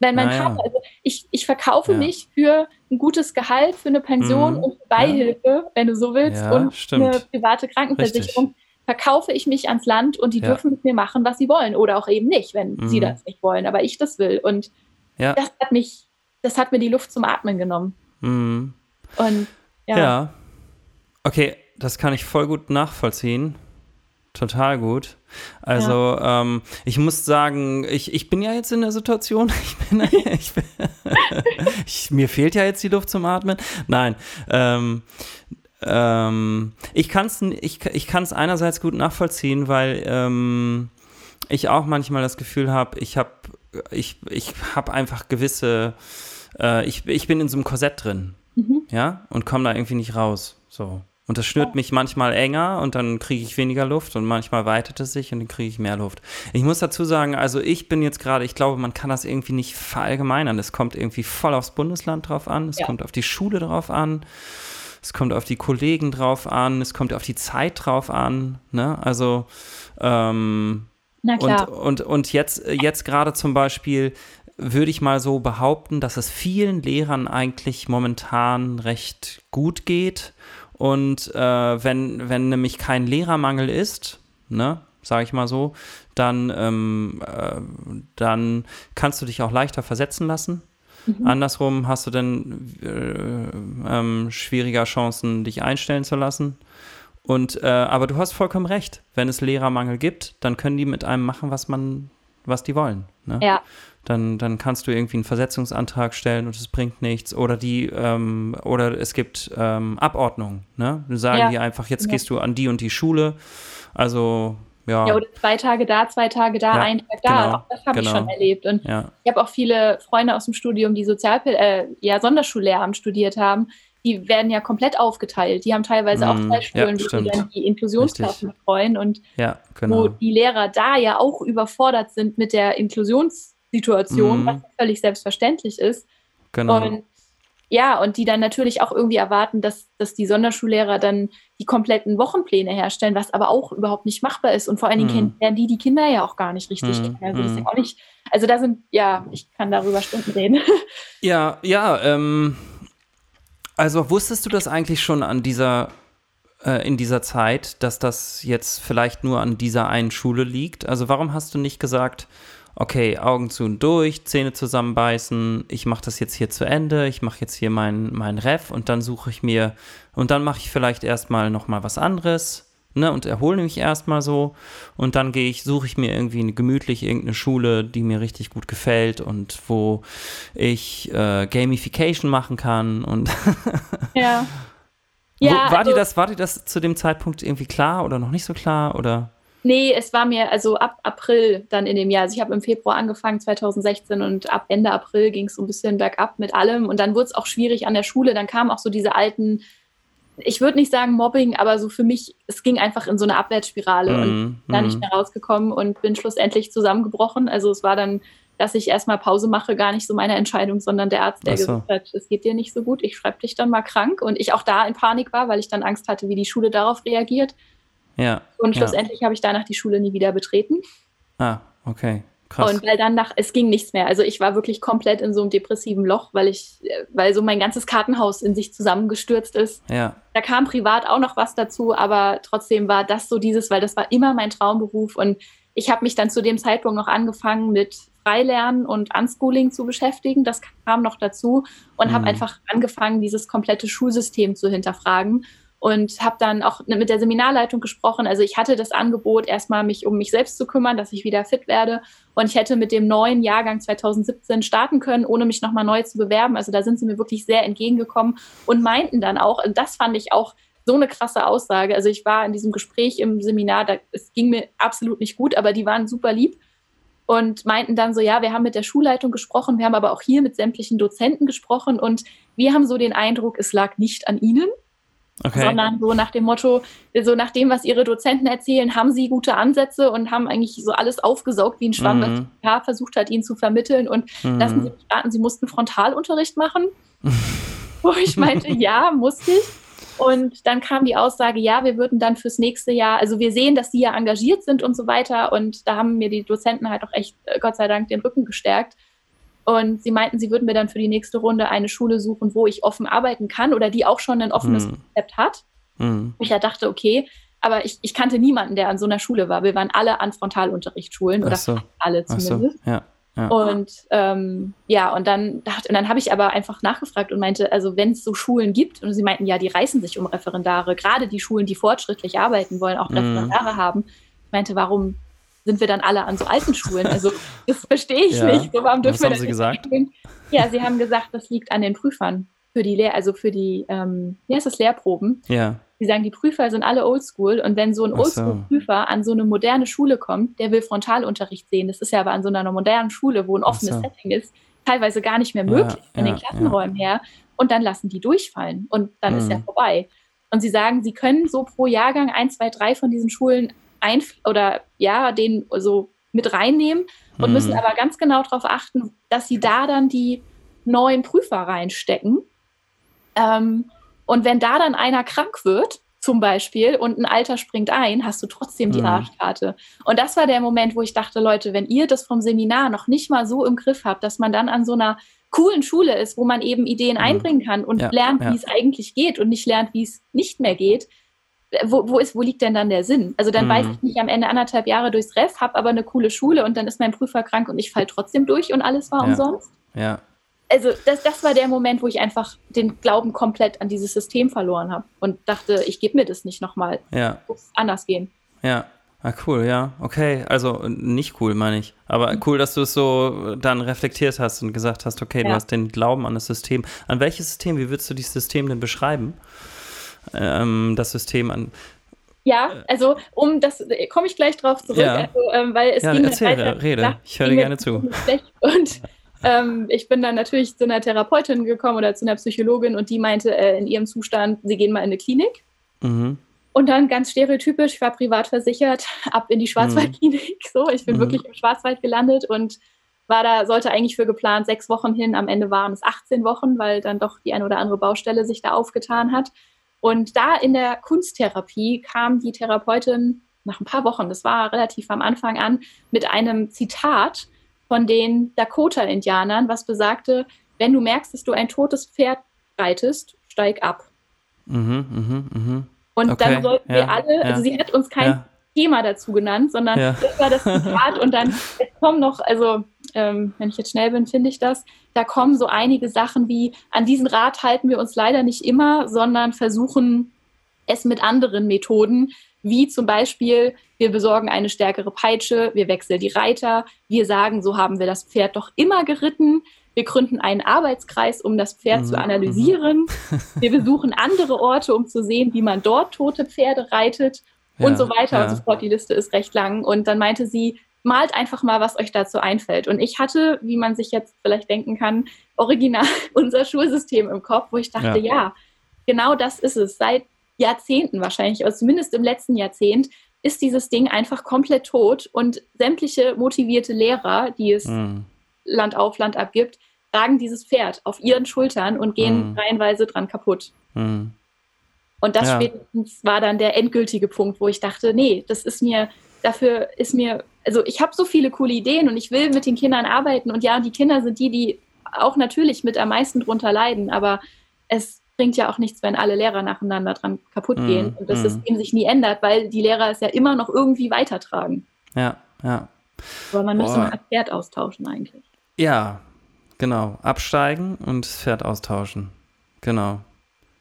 ja. wenn mein naja. Vater, also ich, ich verkaufe mich für ein gutes Gehalt, für eine Pension mhm. und Beihilfe, wenn du so willst, und stimmt. eine private Krankenversicherung. Richtig verkaufe ich mich ans Land und die ja. dürfen mit mir machen, was sie wollen oder auch eben nicht, wenn mhm. sie das nicht wollen, aber ich das will. Und ja. das hat mich, das hat mir die Luft zum Atmen genommen. Mhm. Und ja. ja. Okay, das kann ich voll gut nachvollziehen. Total gut. Also, ja. ähm, ich muss sagen, ich, ich bin ja jetzt in der Situation, ich bin, ich bin ich, mir fehlt ja jetzt die Luft zum Atmen. Nein, ähm, ähm, ich kann es ich, ich kann's einerseits gut nachvollziehen, weil ähm, ich auch manchmal das Gefühl habe, ich habe ich, ich hab einfach gewisse, äh, ich, ich bin in so einem Korsett drin, mhm. ja, und komme da irgendwie nicht raus. So. Und das schnürt mich manchmal enger und dann kriege ich weniger Luft und manchmal weitet es sich und dann kriege ich mehr Luft. Ich muss dazu sagen, also ich bin jetzt gerade, ich glaube, man kann das irgendwie nicht verallgemeinern. Es kommt irgendwie voll aufs Bundesland drauf an, es ja. kommt auf die Schule drauf an, es kommt auf die Kollegen drauf an, es kommt auf die Zeit drauf an. Ne? Also ähm, Na klar. Und, und, und jetzt, jetzt gerade zum Beispiel würde ich mal so behaupten, dass es vielen Lehrern eigentlich momentan recht gut geht und äh, wenn, wenn nämlich kein Lehrermangel ist, ne, sage ich mal so, dann, ähm, äh, dann kannst du dich auch leichter versetzen lassen. Mhm. Andersrum hast du dann äh, ähm, schwieriger Chancen, dich einstellen zu lassen. Und äh, aber du hast vollkommen recht. Wenn es Lehrermangel gibt, dann können die mit einem machen, was man, was die wollen. Ne? Ja dann, dann kannst du irgendwie einen Versetzungsantrag stellen und es bringt nichts. Oder die, ähm, oder es gibt ähm, Abordnungen, ne? Du sagen ja. die einfach, jetzt ja. gehst du an die und die Schule. Also ja. ja, oder zwei Tage da, zwei Tage da, ja, ein Tag da. Genau, auch das habe genau. ich schon erlebt. Und ja. ich habe auch viele Freunde aus dem Studium, die Sozial äh, ja, Sonderschullehramt studiert haben. Die werden ja komplett aufgeteilt. Die haben teilweise mm, auch zwei Schulen, wo sie dann die Inklusionsklassen betreuen und genau. wo die Lehrer da ja auch überfordert sind mit der Inklusions- Situation, mhm. was völlig selbstverständlich ist. Genau. Und ja, und die dann natürlich auch irgendwie erwarten, dass, dass die Sonderschullehrer dann die kompletten Wochenpläne herstellen, was aber auch überhaupt nicht machbar ist. Und vor allen Dingen mm. kennen die die Kinder ja auch gar nicht richtig mm. kennen. Also, das ist ja auch nicht, also da sind, ja, ich kann darüber Stunden reden. Ja, ja, ähm, also wusstest du das eigentlich schon an dieser, äh, in dieser Zeit, dass das jetzt vielleicht nur an dieser einen Schule liegt? Also warum hast du nicht gesagt, okay, Augen zu und durch, Zähne zusammenbeißen, ich mache das jetzt hier zu Ende, ich mache jetzt hier mein, mein Ref und dann suche ich mir, und dann mache ich vielleicht erstmal nochmal was anderes. Ne, und erhole mich erstmal so und dann gehe ich, suche ich mir irgendwie eine gemütlich irgendeine Schule, die mir richtig gut gefällt und wo ich äh, Gamification machen kann und ja. ja war also, dir das, war dir das zu dem Zeitpunkt irgendwie klar oder noch nicht so klar oder? Nee, es war mir also ab April dann in dem Jahr. Also ich habe im Februar angefangen, 2016 und ab Ende April ging es so ein bisschen bergab mit allem. Und dann wurde es auch schwierig an der Schule. Dann kamen auch so diese alten, ich würde nicht sagen Mobbing, aber so für mich, es ging einfach in so eine Abwärtsspirale mm, und da nicht mhm. mehr rausgekommen und bin schlussendlich zusammengebrochen. Also es war dann, dass ich erstmal Pause mache, gar nicht so meine Entscheidung, sondern der Arzt, der so. gesagt hat, es geht dir nicht so gut, ich schreibe dich dann mal krank. Und ich auch da in Panik war, weil ich dann Angst hatte, wie die Schule darauf reagiert. Ja. Und schlussendlich ja. habe ich danach die Schule nie wieder betreten. Ah, okay. Krass. Und weil dann nach, es ging nichts mehr. Also ich war wirklich komplett in so einem depressiven Loch, weil ich, weil so mein ganzes Kartenhaus in sich zusammengestürzt ist. Ja. Da kam privat auch noch was dazu, aber trotzdem war das so dieses, weil das war immer mein Traumberuf und ich habe mich dann zu dem Zeitpunkt noch angefangen mit Freilernen und Unschooling zu beschäftigen. Das kam noch dazu und mhm. habe einfach angefangen, dieses komplette Schulsystem zu hinterfragen und habe dann auch mit der Seminarleitung gesprochen. Also ich hatte das Angebot, erstmal mich um mich selbst zu kümmern, dass ich wieder fit werde. Und ich hätte mit dem neuen Jahrgang 2017 starten können, ohne mich nochmal neu zu bewerben. Also da sind sie mir wirklich sehr entgegengekommen und meinten dann auch, das fand ich auch so eine krasse Aussage. Also ich war in diesem Gespräch im Seminar, da, es ging mir absolut nicht gut, aber die waren super lieb und meinten dann so, ja, wir haben mit der Schulleitung gesprochen, wir haben aber auch hier mit sämtlichen Dozenten gesprochen und wir haben so den Eindruck, es lag nicht an ihnen, Okay. sondern so nach dem Motto, so nach dem, was ihre Dozenten erzählen, haben sie gute Ansätze und haben eigentlich so alles aufgesaugt wie ein Schwamm, mhm. das versucht hat, ihnen zu vermitteln. Und mhm. lassen Sie mich raten, sie mussten Frontalunterricht machen. Wo ich meinte, ja, musste ich. Und dann kam die Aussage, ja, wir würden dann fürs nächste Jahr, also wir sehen, dass sie ja engagiert sind und so weiter. Und da haben mir die Dozenten halt auch echt, äh, Gott sei Dank, den Rücken gestärkt. Und sie meinten, sie würden mir dann für die nächste Runde eine Schule suchen, wo ich offen arbeiten kann oder die auch schon ein offenes mhm. Konzept hat. Mhm. Ich ja dachte, okay, aber ich, ich kannte niemanden, der an so einer Schule war. Wir waren alle an Frontalunterrichtsschulen oder so. alle zumindest. So. Ja. Ja. Und ähm, ja, und dann dachte, und dann habe ich aber einfach nachgefragt und meinte, also wenn es so Schulen gibt, und sie meinten, ja, die reißen sich um Referendare, gerade die Schulen, die fortschrittlich arbeiten wollen, auch mhm. Referendare mm. haben. Ich meinte, warum sind wir dann alle an so alten Schulen. Also das verstehe ich ja. nicht. So, warum dürfen Was haben Sie gesagt? Gehen? Ja, Sie haben gesagt, das liegt an den Prüfern für die Lehr, also für die, ähm, wie heißt das, Lehrproben. Ja. Sie sagen, die Prüfer sind alle oldschool und wenn so ein Oldschool-Prüfer an so eine moderne Schule kommt, der will Frontalunterricht sehen. Das ist ja aber an so einer modernen Schule, wo ein offenes so. Setting ist, teilweise gar nicht mehr möglich ja, von ja, den Klassenräumen her. Und dann lassen die durchfallen und dann mhm. ist ja vorbei. Und sie sagen, sie können so pro Jahrgang ein, zwei, drei von diesen Schulen ein oder ja, den so mit reinnehmen und mhm. müssen aber ganz genau darauf achten, dass sie da dann die neuen Prüfer reinstecken. Ähm, und wenn da dann einer krank wird, zum Beispiel, und ein Alter springt ein, hast du trotzdem die mhm. Arschkarte. Und das war der Moment, wo ich dachte, Leute, wenn ihr das vom Seminar noch nicht mal so im Griff habt, dass man dann an so einer coolen Schule ist, wo man eben Ideen mhm. einbringen kann und ja, lernt, ja. wie es eigentlich geht und nicht lernt, wie es nicht mehr geht, wo, wo, ist, wo liegt denn dann der Sinn? Also dann mhm. weiß ich nicht am Ende anderthalb Jahre durchs Ref, habe aber eine coole Schule und dann ist mein Prüfer krank und ich falle trotzdem durch und alles war ja. umsonst. Ja. Also das, das war der Moment, wo ich einfach den Glauben komplett an dieses System verloren habe und dachte, ich gebe mir das nicht nochmal. Ja. Muss anders gehen. Ja. Ah, cool, ja. Okay, also nicht cool, meine ich. Aber mhm. cool, dass du es so dann reflektiert hast und gesagt hast, okay, ja. du hast den Glauben an das System. An welches System? Wie würdest du dieses System denn beschreiben? Ähm, das System an. Ja, also um das komme ich gleich drauf zurück, ja. also, ähm, weil es ja, ging erzähl, weiter, Rede, ja, ich höre gerne zu. Und ähm, ich bin dann natürlich zu einer Therapeutin gekommen oder zu einer Psychologin und die meinte äh, in ihrem Zustand, sie gehen mal in eine Klinik. Mhm. Und dann ganz stereotypisch, ich war privat versichert, ab in die Schwarzwaldklinik. Mhm. So, ich bin mhm. wirklich im Schwarzwald gelandet und war da, sollte eigentlich für geplant sechs Wochen hin. Am Ende waren es 18 Wochen, weil dann doch die eine oder andere Baustelle sich da aufgetan hat. Und da in der Kunsttherapie kam die Therapeutin nach ein paar Wochen, das war relativ am Anfang an, mit einem Zitat von den Dakota-Indianern, was besagte, wenn du merkst, dass du ein totes Pferd reitest, steig ab. Mhm, mh, mh. Und okay, dann sollten ja, wir alle, ja, also sie hat uns kein ja. Thema dazu genannt, sondern ja. das war das Zitat und dann kommen noch, also ähm, wenn ich jetzt schnell bin, finde ich das, da kommen so einige Sachen wie, an diesen Rat halten wir uns leider nicht immer, sondern versuchen es mit anderen Methoden, wie zum Beispiel, wir besorgen eine stärkere Peitsche, wir wechseln die Reiter, wir sagen, so haben wir das Pferd doch immer geritten, wir gründen einen Arbeitskreis, um das Pferd mhm. zu analysieren, wir besuchen andere Orte, um zu sehen, wie man dort tote Pferde reitet ja, und so weiter ja. und so fort. Die Liste ist recht lang. Und dann meinte sie, malt einfach mal, was euch dazu einfällt. Und ich hatte, wie man sich jetzt vielleicht denken kann, original unser Schulsystem im Kopf, wo ich dachte, ja, ja genau das ist es. Seit Jahrzehnten wahrscheinlich, also zumindest im letzten Jahrzehnt, ist dieses Ding einfach komplett tot und sämtliche motivierte Lehrer, die es mhm. Land auf, Land ab gibt, tragen dieses Pferd auf ihren Schultern und gehen mhm. reihenweise dran kaputt. Mhm. Und das ja. spätestens war dann der endgültige Punkt, wo ich dachte, nee, das ist mir, dafür ist mir also ich habe so viele coole Ideen und ich will mit den Kindern arbeiten und ja, die Kinder sind die, die auch natürlich mit am meisten drunter leiden, aber es bringt ja auch nichts, wenn alle Lehrer nacheinander dran kaputt mm, gehen und das mm. System sich nie ändert, weil die Lehrer es ja immer noch irgendwie weitertragen. Ja, ja. Aber man müsste mal das Pferd austauschen eigentlich. Ja, genau. Absteigen und das Pferd austauschen. Genau.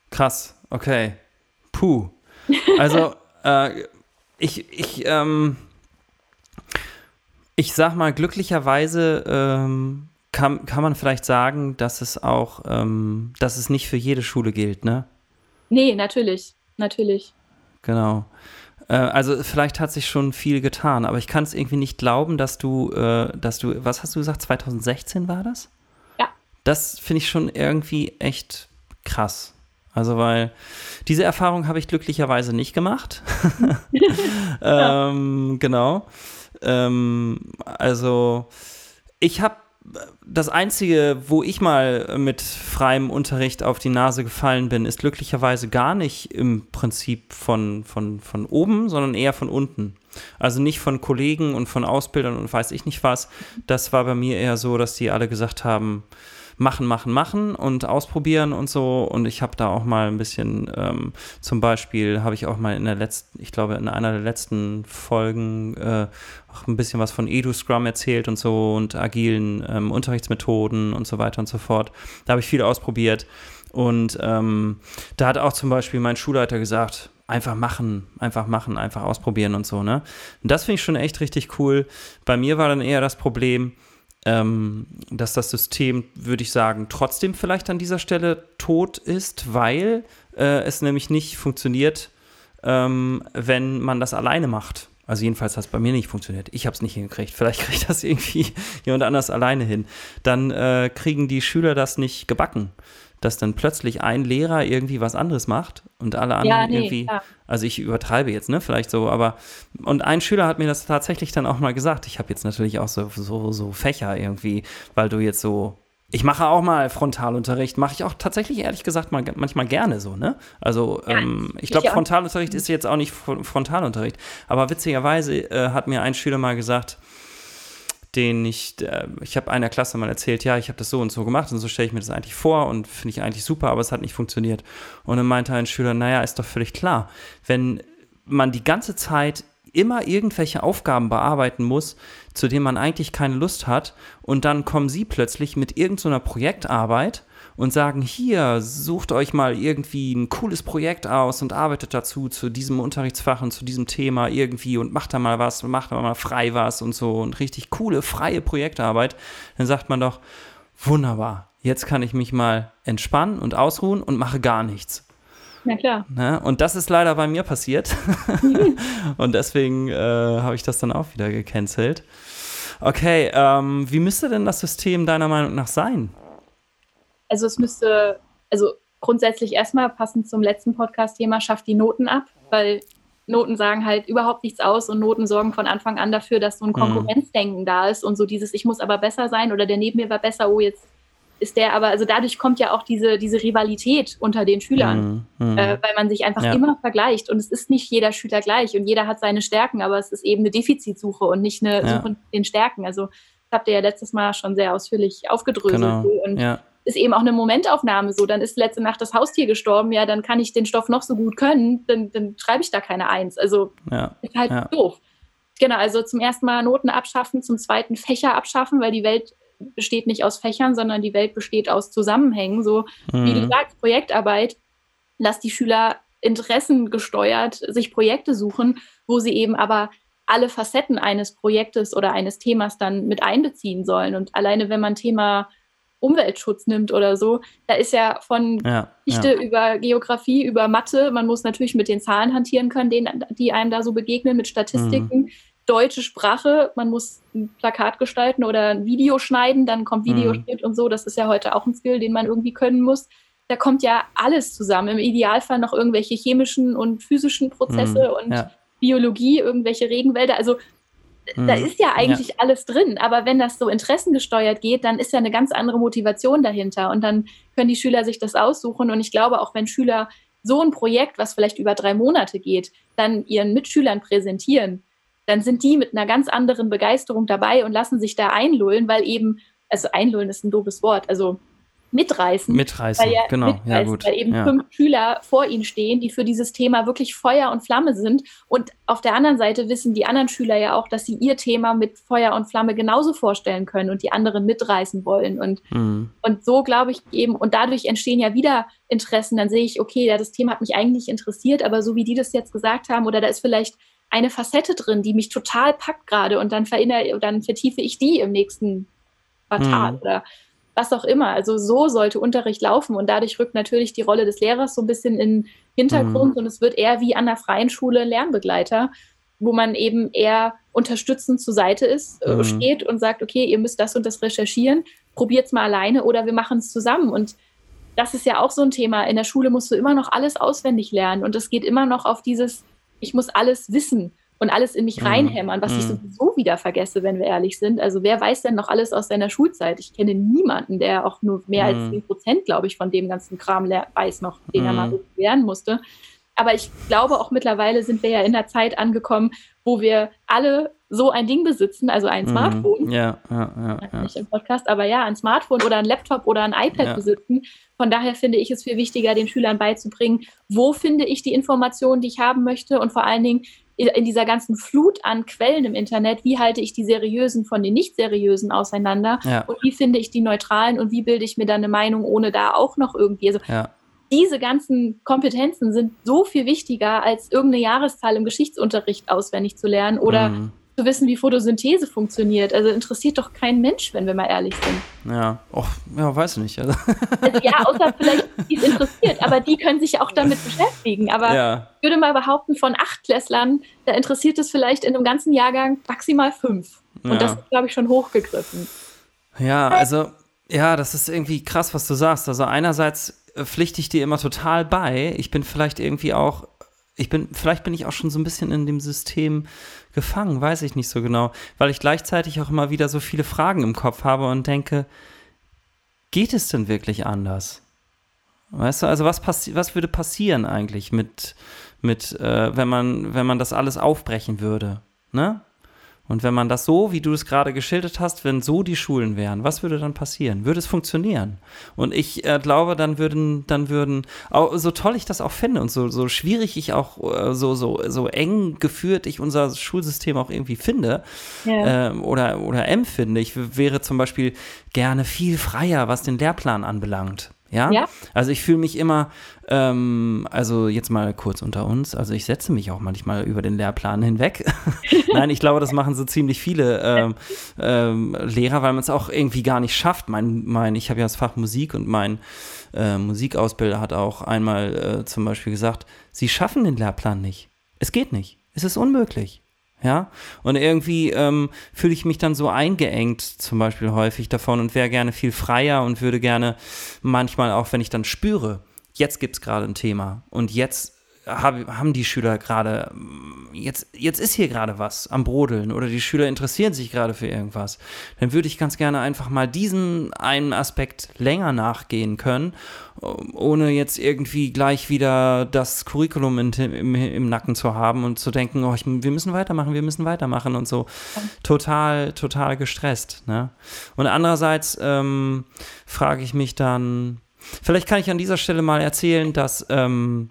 Krass. Okay. Puh. Also, äh, ich, ich, ähm, ich sag mal, glücklicherweise ähm, kann, kann man vielleicht sagen, dass es auch, ähm, dass es nicht für jede Schule gilt, ne? Nee, natürlich, natürlich. Genau. Äh, also vielleicht hat sich schon viel getan, aber ich kann es irgendwie nicht glauben, dass du, äh, dass du, was hast du gesagt, 2016 war das? Ja. Das finde ich schon irgendwie echt krass. Also, weil diese Erfahrung habe ich glücklicherweise nicht gemacht. ähm, genau. Ähm, also, ich habe das Einzige, wo ich mal mit freiem Unterricht auf die Nase gefallen bin, ist glücklicherweise gar nicht im Prinzip von, von, von oben, sondern eher von unten. Also nicht von Kollegen und von Ausbildern und weiß ich nicht was. Das war bei mir eher so, dass die alle gesagt haben, machen, machen, machen und ausprobieren und so. Und ich habe da auch mal ein bisschen, ähm, zum Beispiel habe ich auch mal in der letzten, ich glaube in einer der letzten Folgen äh, auch ein bisschen was von Edu Scrum erzählt und so und agilen ähm, Unterrichtsmethoden und so weiter und so fort. Da habe ich viel ausprobiert. Und ähm, da hat auch zum Beispiel mein Schulleiter gesagt, einfach machen, einfach machen, einfach ausprobieren und so, ne? Und das finde ich schon echt richtig cool. Bei mir war dann eher das Problem, ähm, dass das System, würde ich sagen, trotzdem vielleicht an dieser Stelle tot ist, weil äh, es nämlich nicht funktioniert, ähm, wenn man das alleine macht. Also jedenfalls hat es bei mir nicht funktioniert. Ich habe es nicht hingekriegt. Vielleicht kriegt das irgendwie jemand anders alleine hin. Dann äh, kriegen die Schüler das nicht gebacken. Dass dann plötzlich ein Lehrer irgendwie was anderes macht und alle anderen ja, nee, irgendwie, klar. also ich übertreibe jetzt, ne, vielleicht so, aber und ein Schüler hat mir das tatsächlich dann auch mal gesagt. Ich habe jetzt natürlich auch so, so, so Fächer irgendwie, weil du jetzt so ich mache auch mal Frontalunterricht, mache ich auch tatsächlich ehrlich gesagt mal, manchmal gerne so, ne? Also ja, ähm, ich glaube, Frontalunterricht ist jetzt auch nicht Frontalunterricht, aber witzigerweise äh, hat mir ein Schüler mal gesagt, den ich, äh, ich habe einer Klasse mal erzählt, ja, ich habe das so und so gemacht und so stelle ich mir das eigentlich vor und finde ich eigentlich super, aber es hat nicht funktioniert. Und dann meinte ein Schüler, naja, ist doch völlig klar, wenn man die ganze Zeit immer irgendwelche Aufgaben bearbeiten muss, zu denen man eigentlich keine Lust hat. Und dann kommen sie plötzlich mit irgendeiner so Projektarbeit und sagen, hier, sucht euch mal irgendwie ein cooles Projekt aus und arbeitet dazu, zu diesem Unterrichtsfach und zu diesem Thema irgendwie und macht da mal was, macht da mal frei was und so und richtig coole, freie Projektarbeit. Dann sagt man doch, wunderbar, jetzt kann ich mich mal entspannen und ausruhen und mache gar nichts. Na klar. Ne? Und das ist leider bei mir passiert. und deswegen äh, habe ich das dann auch wieder gecancelt. Okay, ähm, wie müsste denn das System deiner Meinung nach sein? Also es müsste, also grundsätzlich erstmal passend zum letzten Podcast-Thema, schafft die Noten ab, weil Noten sagen halt überhaupt nichts aus und Noten sorgen von Anfang an dafür, dass so ein mhm. Konkurrenzdenken mhm. da ist und so dieses, ich muss aber besser sein oder der neben mir war besser, oh, jetzt ist der aber, also dadurch kommt ja auch diese, diese Rivalität unter den Schülern, mhm, mhm. äh, weil man sich einfach ja. immer vergleicht und es ist nicht jeder Schüler gleich und jeder hat seine Stärken, aber es ist eben eine Defizitsuche und nicht eine ja. Suche nach den Stärken. Also das habt ihr ja letztes Mal schon sehr ausführlich aufgedröselt genau. und ja. Ist eben auch eine Momentaufnahme so, dann ist letzte Nacht das Haustier gestorben, ja, dann kann ich den Stoff noch so gut können, dann, dann schreibe ich da keine Eins. Also ist halt doof. Genau, also zum ersten Mal Noten abschaffen, zum zweiten Fächer abschaffen, weil die Welt besteht nicht aus Fächern, sondern die Welt besteht aus Zusammenhängen. So mhm. wie du sagst, Projektarbeit, lass die Schüler interessengesteuert sich Projekte suchen, wo sie eben aber alle Facetten eines Projektes oder eines Themas dann mit einbeziehen sollen. Und alleine wenn man Thema Umweltschutz nimmt oder so, da ist ja von ja, Geschichte ja. über Geografie, über Mathe, man muss natürlich mit den Zahlen hantieren können, denen, die einem da so begegnen, mit Statistiken. Mhm deutsche Sprache, man muss ein Plakat gestalten oder ein Video schneiden, dann kommt Videoschnitt mhm. und so. Das ist ja heute auch ein Skill, den man irgendwie können muss. Da kommt ja alles zusammen. Im Idealfall noch irgendwelche chemischen und physischen Prozesse mhm. und ja. Biologie, irgendwelche Regenwälder. Also mhm. da ist ja eigentlich ja. alles drin. Aber wenn das so interessengesteuert geht, dann ist ja eine ganz andere Motivation dahinter. Und dann können die Schüler sich das aussuchen. Und ich glaube, auch wenn Schüler so ein Projekt, was vielleicht über drei Monate geht, dann ihren Mitschülern präsentieren, dann sind die mit einer ganz anderen Begeisterung dabei und lassen sich da einlullen, weil eben, also einlullen ist ein doofes Wort, also mitreißen. Mitreißen, weil ja, genau, mitreißen, ja gut. Weil eben ja. fünf Schüler vor ihnen stehen, die für dieses Thema wirklich Feuer und Flamme sind. Und auf der anderen Seite wissen die anderen Schüler ja auch, dass sie ihr Thema mit Feuer und Flamme genauso vorstellen können und die anderen mitreißen wollen. Und, mhm. und so glaube ich eben, und dadurch entstehen ja wieder Interessen. Dann sehe ich, okay, ja, das Thema hat mich eigentlich interessiert, aber so wie die das jetzt gesagt haben, oder da ist vielleicht eine Facette drin, die mich total packt gerade und dann dann vertiefe ich die im nächsten Quartal mhm. oder was auch immer. Also so sollte Unterricht laufen und dadurch rückt natürlich die Rolle des Lehrers so ein bisschen in den Hintergrund mhm. und es wird eher wie an der freien Schule Lernbegleiter, wo man eben eher unterstützend zur Seite ist, äh, mhm. steht und sagt, okay, ihr müsst das und das recherchieren, probiert es mal alleine oder wir machen es zusammen und das ist ja auch so ein Thema. In der Schule musst du immer noch alles auswendig lernen und es geht immer noch auf dieses ich muss alles wissen und alles in mich mhm. reinhämmern, was ich mhm. sowieso wieder vergesse, wenn wir ehrlich sind. Also wer weiß denn noch alles aus seiner Schulzeit? Ich kenne niemanden, der auch nur mehr als 10 mhm. Prozent, glaube ich, von dem ganzen Kram weiß noch, den er mal lernen musste. Aber ich glaube, auch mittlerweile sind wir ja in der Zeit angekommen, wo wir alle so ein Ding besitzen, also ein Smartphone. Ja, ja, ja, ja. Nicht im Podcast, aber ja, ein Smartphone oder ein Laptop oder ein iPad ja. besitzen. Von daher finde ich es viel wichtiger, den Schülern beizubringen, wo finde ich die Informationen, die ich haben möchte und vor allen Dingen in dieser ganzen Flut an Quellen im Internet, wie halte ich die seriösen von den nicht seriösen auseinander ja. und wie finde ich die neutralen und wie bilde ich mir dann eine Meinung, ohne da auch noch irgendwie. Also ja diese ganzen Kompetenzen sind so viel wichtiger, als irgendeine Jahreszahl im Geschichtsunterricht auswendig zu lernen oder mhm. Zu wissen, wie Photosynthese funktioniert. Also interessiert doch kein Mensch, wenn wir mal ehrlich sind. Ja, Och, ja weiß nicht. Also. also ja, außer vielleicht, die es interessiert, aber die können sich auch damit beschäftigen. Aber ja. ich würde mal behaupten, von acht Klässlern, da interessiert es vielleicht in einem ganzen Jahrgang maximal fünf. Und ja. das ist, glaube ich, schon hochgegriffen. Ja, also Ja, das ist irgendwie krass, was du sagst. Also einerseits pflichte ich dir immer total bei. Ich bin vielleicht irgendwie auch, ich bin, vielleicht bin ich auch schon so ein bisschen in dem System gefangen, weiß ich nicht so genau, weil ich gleichzeitig auch immer wieder so viele Fragen im Kopf habe und denke, geht es denn wirklich anders? Weißt du, also was, passi was würde passieren eigentlich mit, mit äh, wenn, man, wenn man das alles aufbrechen würde? Ne? Und wenn man das so, wie du es gerade geschildert hast, wenn so die Schulen wären, was würde dann passieren? Würde es funktionieren? Und ich äh, glaube, dann würden, dann würden, auch, so toll ich das auch finde und so, so schwierig ich auch, äh, so, so, so eng geführt ich unser Schulsystem auch irgendwie finde ja. äh, oder, oder empfinde, ich wäre zum Beispiel gerne viel freier, was den Lehrplan anbelangt. Ja? ja? Also ich fühle mich immer, ähm, also jetzt mal kurz unter uns, also ich setze mich auch manchmal über den Lehrplan hinweg. Nein, ich glaube, das machen so ziemlich viele ähm, ähm, Lehrer, weil man es auch irgendwie gar nicht schafft. Mein, mein, ich habe ja das Fach Musik und mein äh, Musikausbilder hat auch einmal äh, zum Beispiel gesagt, sie schaffen den Lehrplan nicht. Es geht nicht. Es ist unmöglich. Ja, und irgendwie ähm, fühle ich mich dann so eingeengt, zum Beispiel häufig davon und wäre gerne viel freier und würde gerne manchmal auch, wenn ich dann spüre, jetzt gibt es gerade ein Thema und jetzt haben die Schüler gerade, jetzt, jetzt ist hier gerade was am Brodeln oder die Schüler interessieren sich gerade für irgendwas, dann würde ich ganz gerne einfach mal diesen einen Aspekt länger nachgehen können, ohne jetzt irgendwie gleich wieder das Curriculum in, im, im, Nacken zu haben und zu denken, oh, ich, wir müssen weitermachen, wir müssen weitermachen und so. Total, total gestresst. Ne? Und andererseits ähm, frage ich mich dann, vielleicht kann ich an dieser Stelle mal erzählen, dass ähm,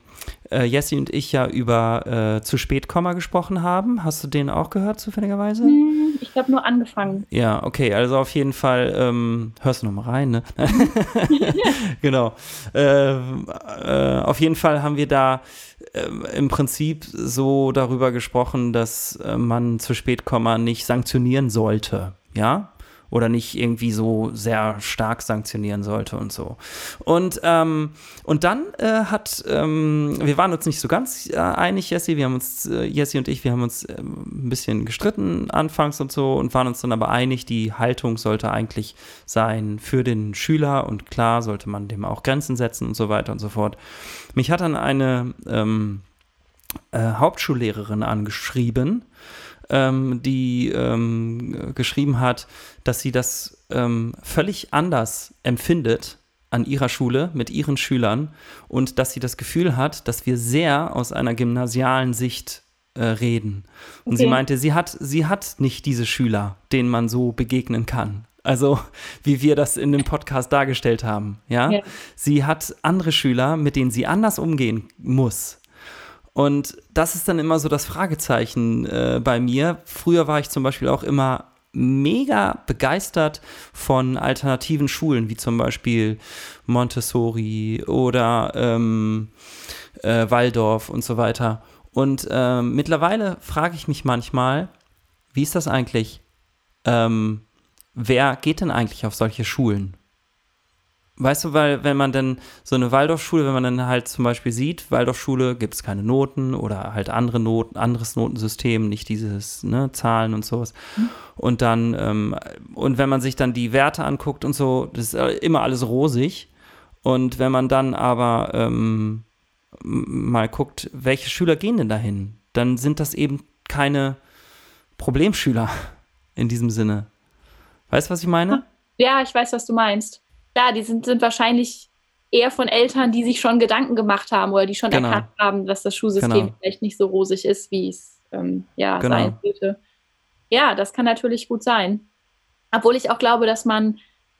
äh, Jessie und ich ja über äh, zu spät Komma gesprochen haben. Hast du den auch gehört, zufälligerweise? Hm, ich habe nur angefangen. Ja, okay, also auf jeden Fall, ähm, hörst du noch mal rein, ne? genau. Äh, äh, auf jeden Fall haben wir da äh, im Prinzip so darüber gesprochen, dass äh, man zu spät Komma nicht sanktionieren sollte. Ja, oder nicht irgendwie so sehr stark sanktionieren sollte und so. Und, ähm, und dann äh, hat, ähm, wir waren uns nicht so ganz äh, einig, Jesse, wir haben uns, äh, Jesse und ich, wir haben uns äh, ein bisschen gestritten anfangs und so und waren uns dann aber einig, die Haltung sollte eigentlich sein für den Schüler und klar sollte man dem auch Grenzen setzen und so weiter und so fort. Mich hat dann eine ähm, äh, Hauptschullehrerin angeschrieben, ähm, die ähm, geschrieben hat, dass sie das ähm, völlig anders empfindet an ihrer Schule mit ihren Schülern und dass sie das Gefühl hat, dass wir sehr aus einer gymnasialen Sicht äh, reden. Und okay. sie meinte, sie hat, sie hat nicht diese Schüler, denen man so begegnen kann. Also, wie wir das in dem Podcast dargestellt haben, ja? ja. Sie hat andere Schüler, mit denen sie anders umgehen muss. Und das ist dann immer so das Fragezeichen äh, bei mir. Früher war ich zum Beispiel auch immer mega begeistert von alternativen Schulen, wie zum Beispiel Montessori oder ähm, äh, Waldorf und so weiter. Und äh, mittlerweile frage ich mich manchmal, wie ist das eigentlich? Ähm, wer geht denn eigentlich auf solche Schulen? Weißt du, weil wenn man dann so eine Waldorfschule, wenn man dann halt zum Beispiel sieht, Waldorfschule gibt es keine Noten oder halt andere Noten, anderes Notensystem, nicht dieses ne, Zahlen und sowas. Mhm. Und dann, ähm, und wenn man sich dann die Werte anguckt und so, das ist immer alles rosig. Und wenn man dann aber ähm, mal guckt, welche Schüler gehen denn dahin, dann sind das eben keine Problemschüler in diesem Sinne. Weißt du, was ich meine? Ja, ich weiß, was du meinst klar, die sind, sind wahrscheinlich eher von Eltern, die sich schon Gedanken gemacht haben oder die schon genau. erkannt haben, dass das Schulsystem genau. vielleicht nicht so rosig ist, wie es ähm, ja, genau. sein sollte. Ja, das kann natürlich gut sein. Obwohl ich auch glaube, dass man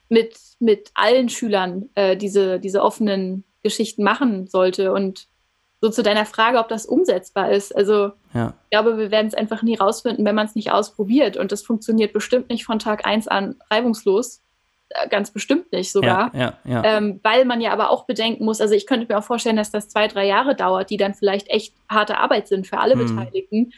mit, mit allen Schülern äh, diese, diese offenen Geschichten machen sollte. Und so zu deiner Frage, ob das umsetzbar ist. Also ja. ich glaube, wir werden es einfach nie rausfinden, wenn man es nicht ausprobiert. Und das funktioniert bestimmt nicht von Tag 1 an reibungslos. Ganz bestimmt nicht sogar. Ja, ja, ja. Ähm, weil man ja aber auch bedenken muss, also ich könnte mir auch vorstellen, dass das zwei, drei Jahre dauert, die dann vielleicht echt harte Arbeit sind für alle hm. Beteiligten.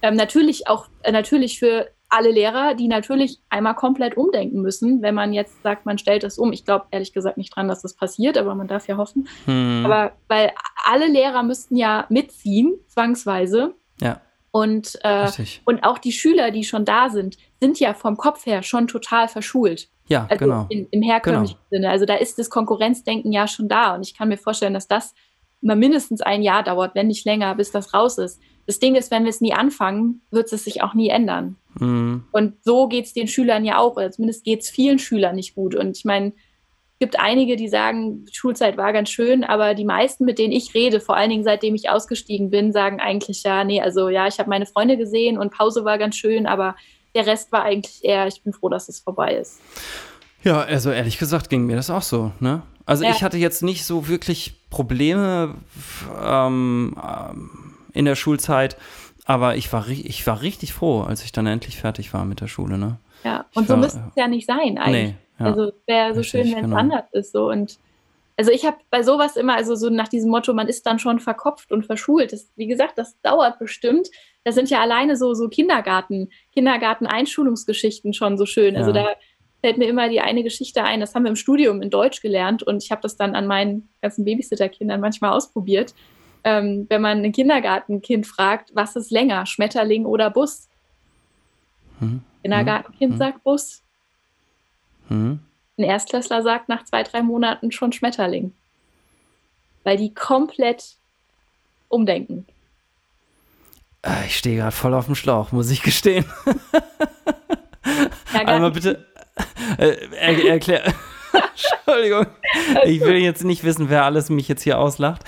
Ähm, natürlich auch, äh, natürlich für alle Lehrer, die natürlich einmal komplett umdenken müssen, wenn man jetzt sagt, man stellt das um. Ich glaube ehrlich gesagt nicht dran, dass das passiert, aber man darf ja hoffen. Hm. Aber weil alle Lehrer müssten ja mitziehen, zwangsweise. Ja. Und, äh, und auch die Schüler, die schon da sind, sind ja vom Kopf her schon total verschult. Ja, also genau. In, Im herkömmlichen genau. Sinne. Also da ist das Konkurrenzdenken ja schon da. Und ich kann mir vorstellen, dass das immer mindestens ein Jahr dauert, wenn nicht länger, bis das raus ist. Das Ding ist, wenn wir es nie anfangen, wird es sich auch nie ändern. Mhm. Und so geht es den Schülern ja auch, oder zumindest geht es vielen Schülern nicht gut. Und ich meine, gibt einige, die sagen, Schulzeit war ganz schön, aber die meisten, mit denen ich rede, vor allen Dingen seitdem ich ausgestiegen bin, sagen eigentlich ja, nee, also ja, ich habe meine Freunde gesehen und Pause war ganz schön, aber der Rest war eigentlich eher, ich bin froh, dass es vorbei ist. Ja, also ehrlich gesagt ging mir das auch so, ne? Also ja. ich hatte jetzt nicht so wirklich Probleme ähm, ähm, in der Schulzeit, aber ich war, ich war richtig froh, als ich dann endlich fertig war mit der Schule, ne? Ja, und ich so müsste es ja nicht sein eigentlich. Nee, ja, also wäre so schön, wenn es genau. anders ist. So. Und also ich habe bei sowas immer, also so nach diesem Motto, man ist dann schon verkopft und verschult. Das, wie gesagt, das dauert bestimmt. Das sind ja alleine so, so Kindergarten, Kindergarten-Einschulungsgeschichten schon so schön. Also ja. Also da fällt mir immer die eine Geschichte ein, das haben wir im Studium in Deutsch gelernt und ich habe das dann an meinen ganzen Babysitter-Kindern manchmal ausprobiert. Ähm, wenn man ein Kindergartenkind fragt, was ist länger, Schmetterling oder Bus? Hm. Kindergartenkind hm. sagt Bus. Hm. Ein Erstklässler sagt nach zwei, drei Monaten schon Schmetterling. Weil die komplett umdenken. Ah, ich stehe gerade voll auf dem Schlauch, muss ich gestehen. Ja, Einmal bitte, äh, er, erklär. Entschuldigung. Ich will jetzt nicht wissen, wer alles mich jetzt hier auslacht.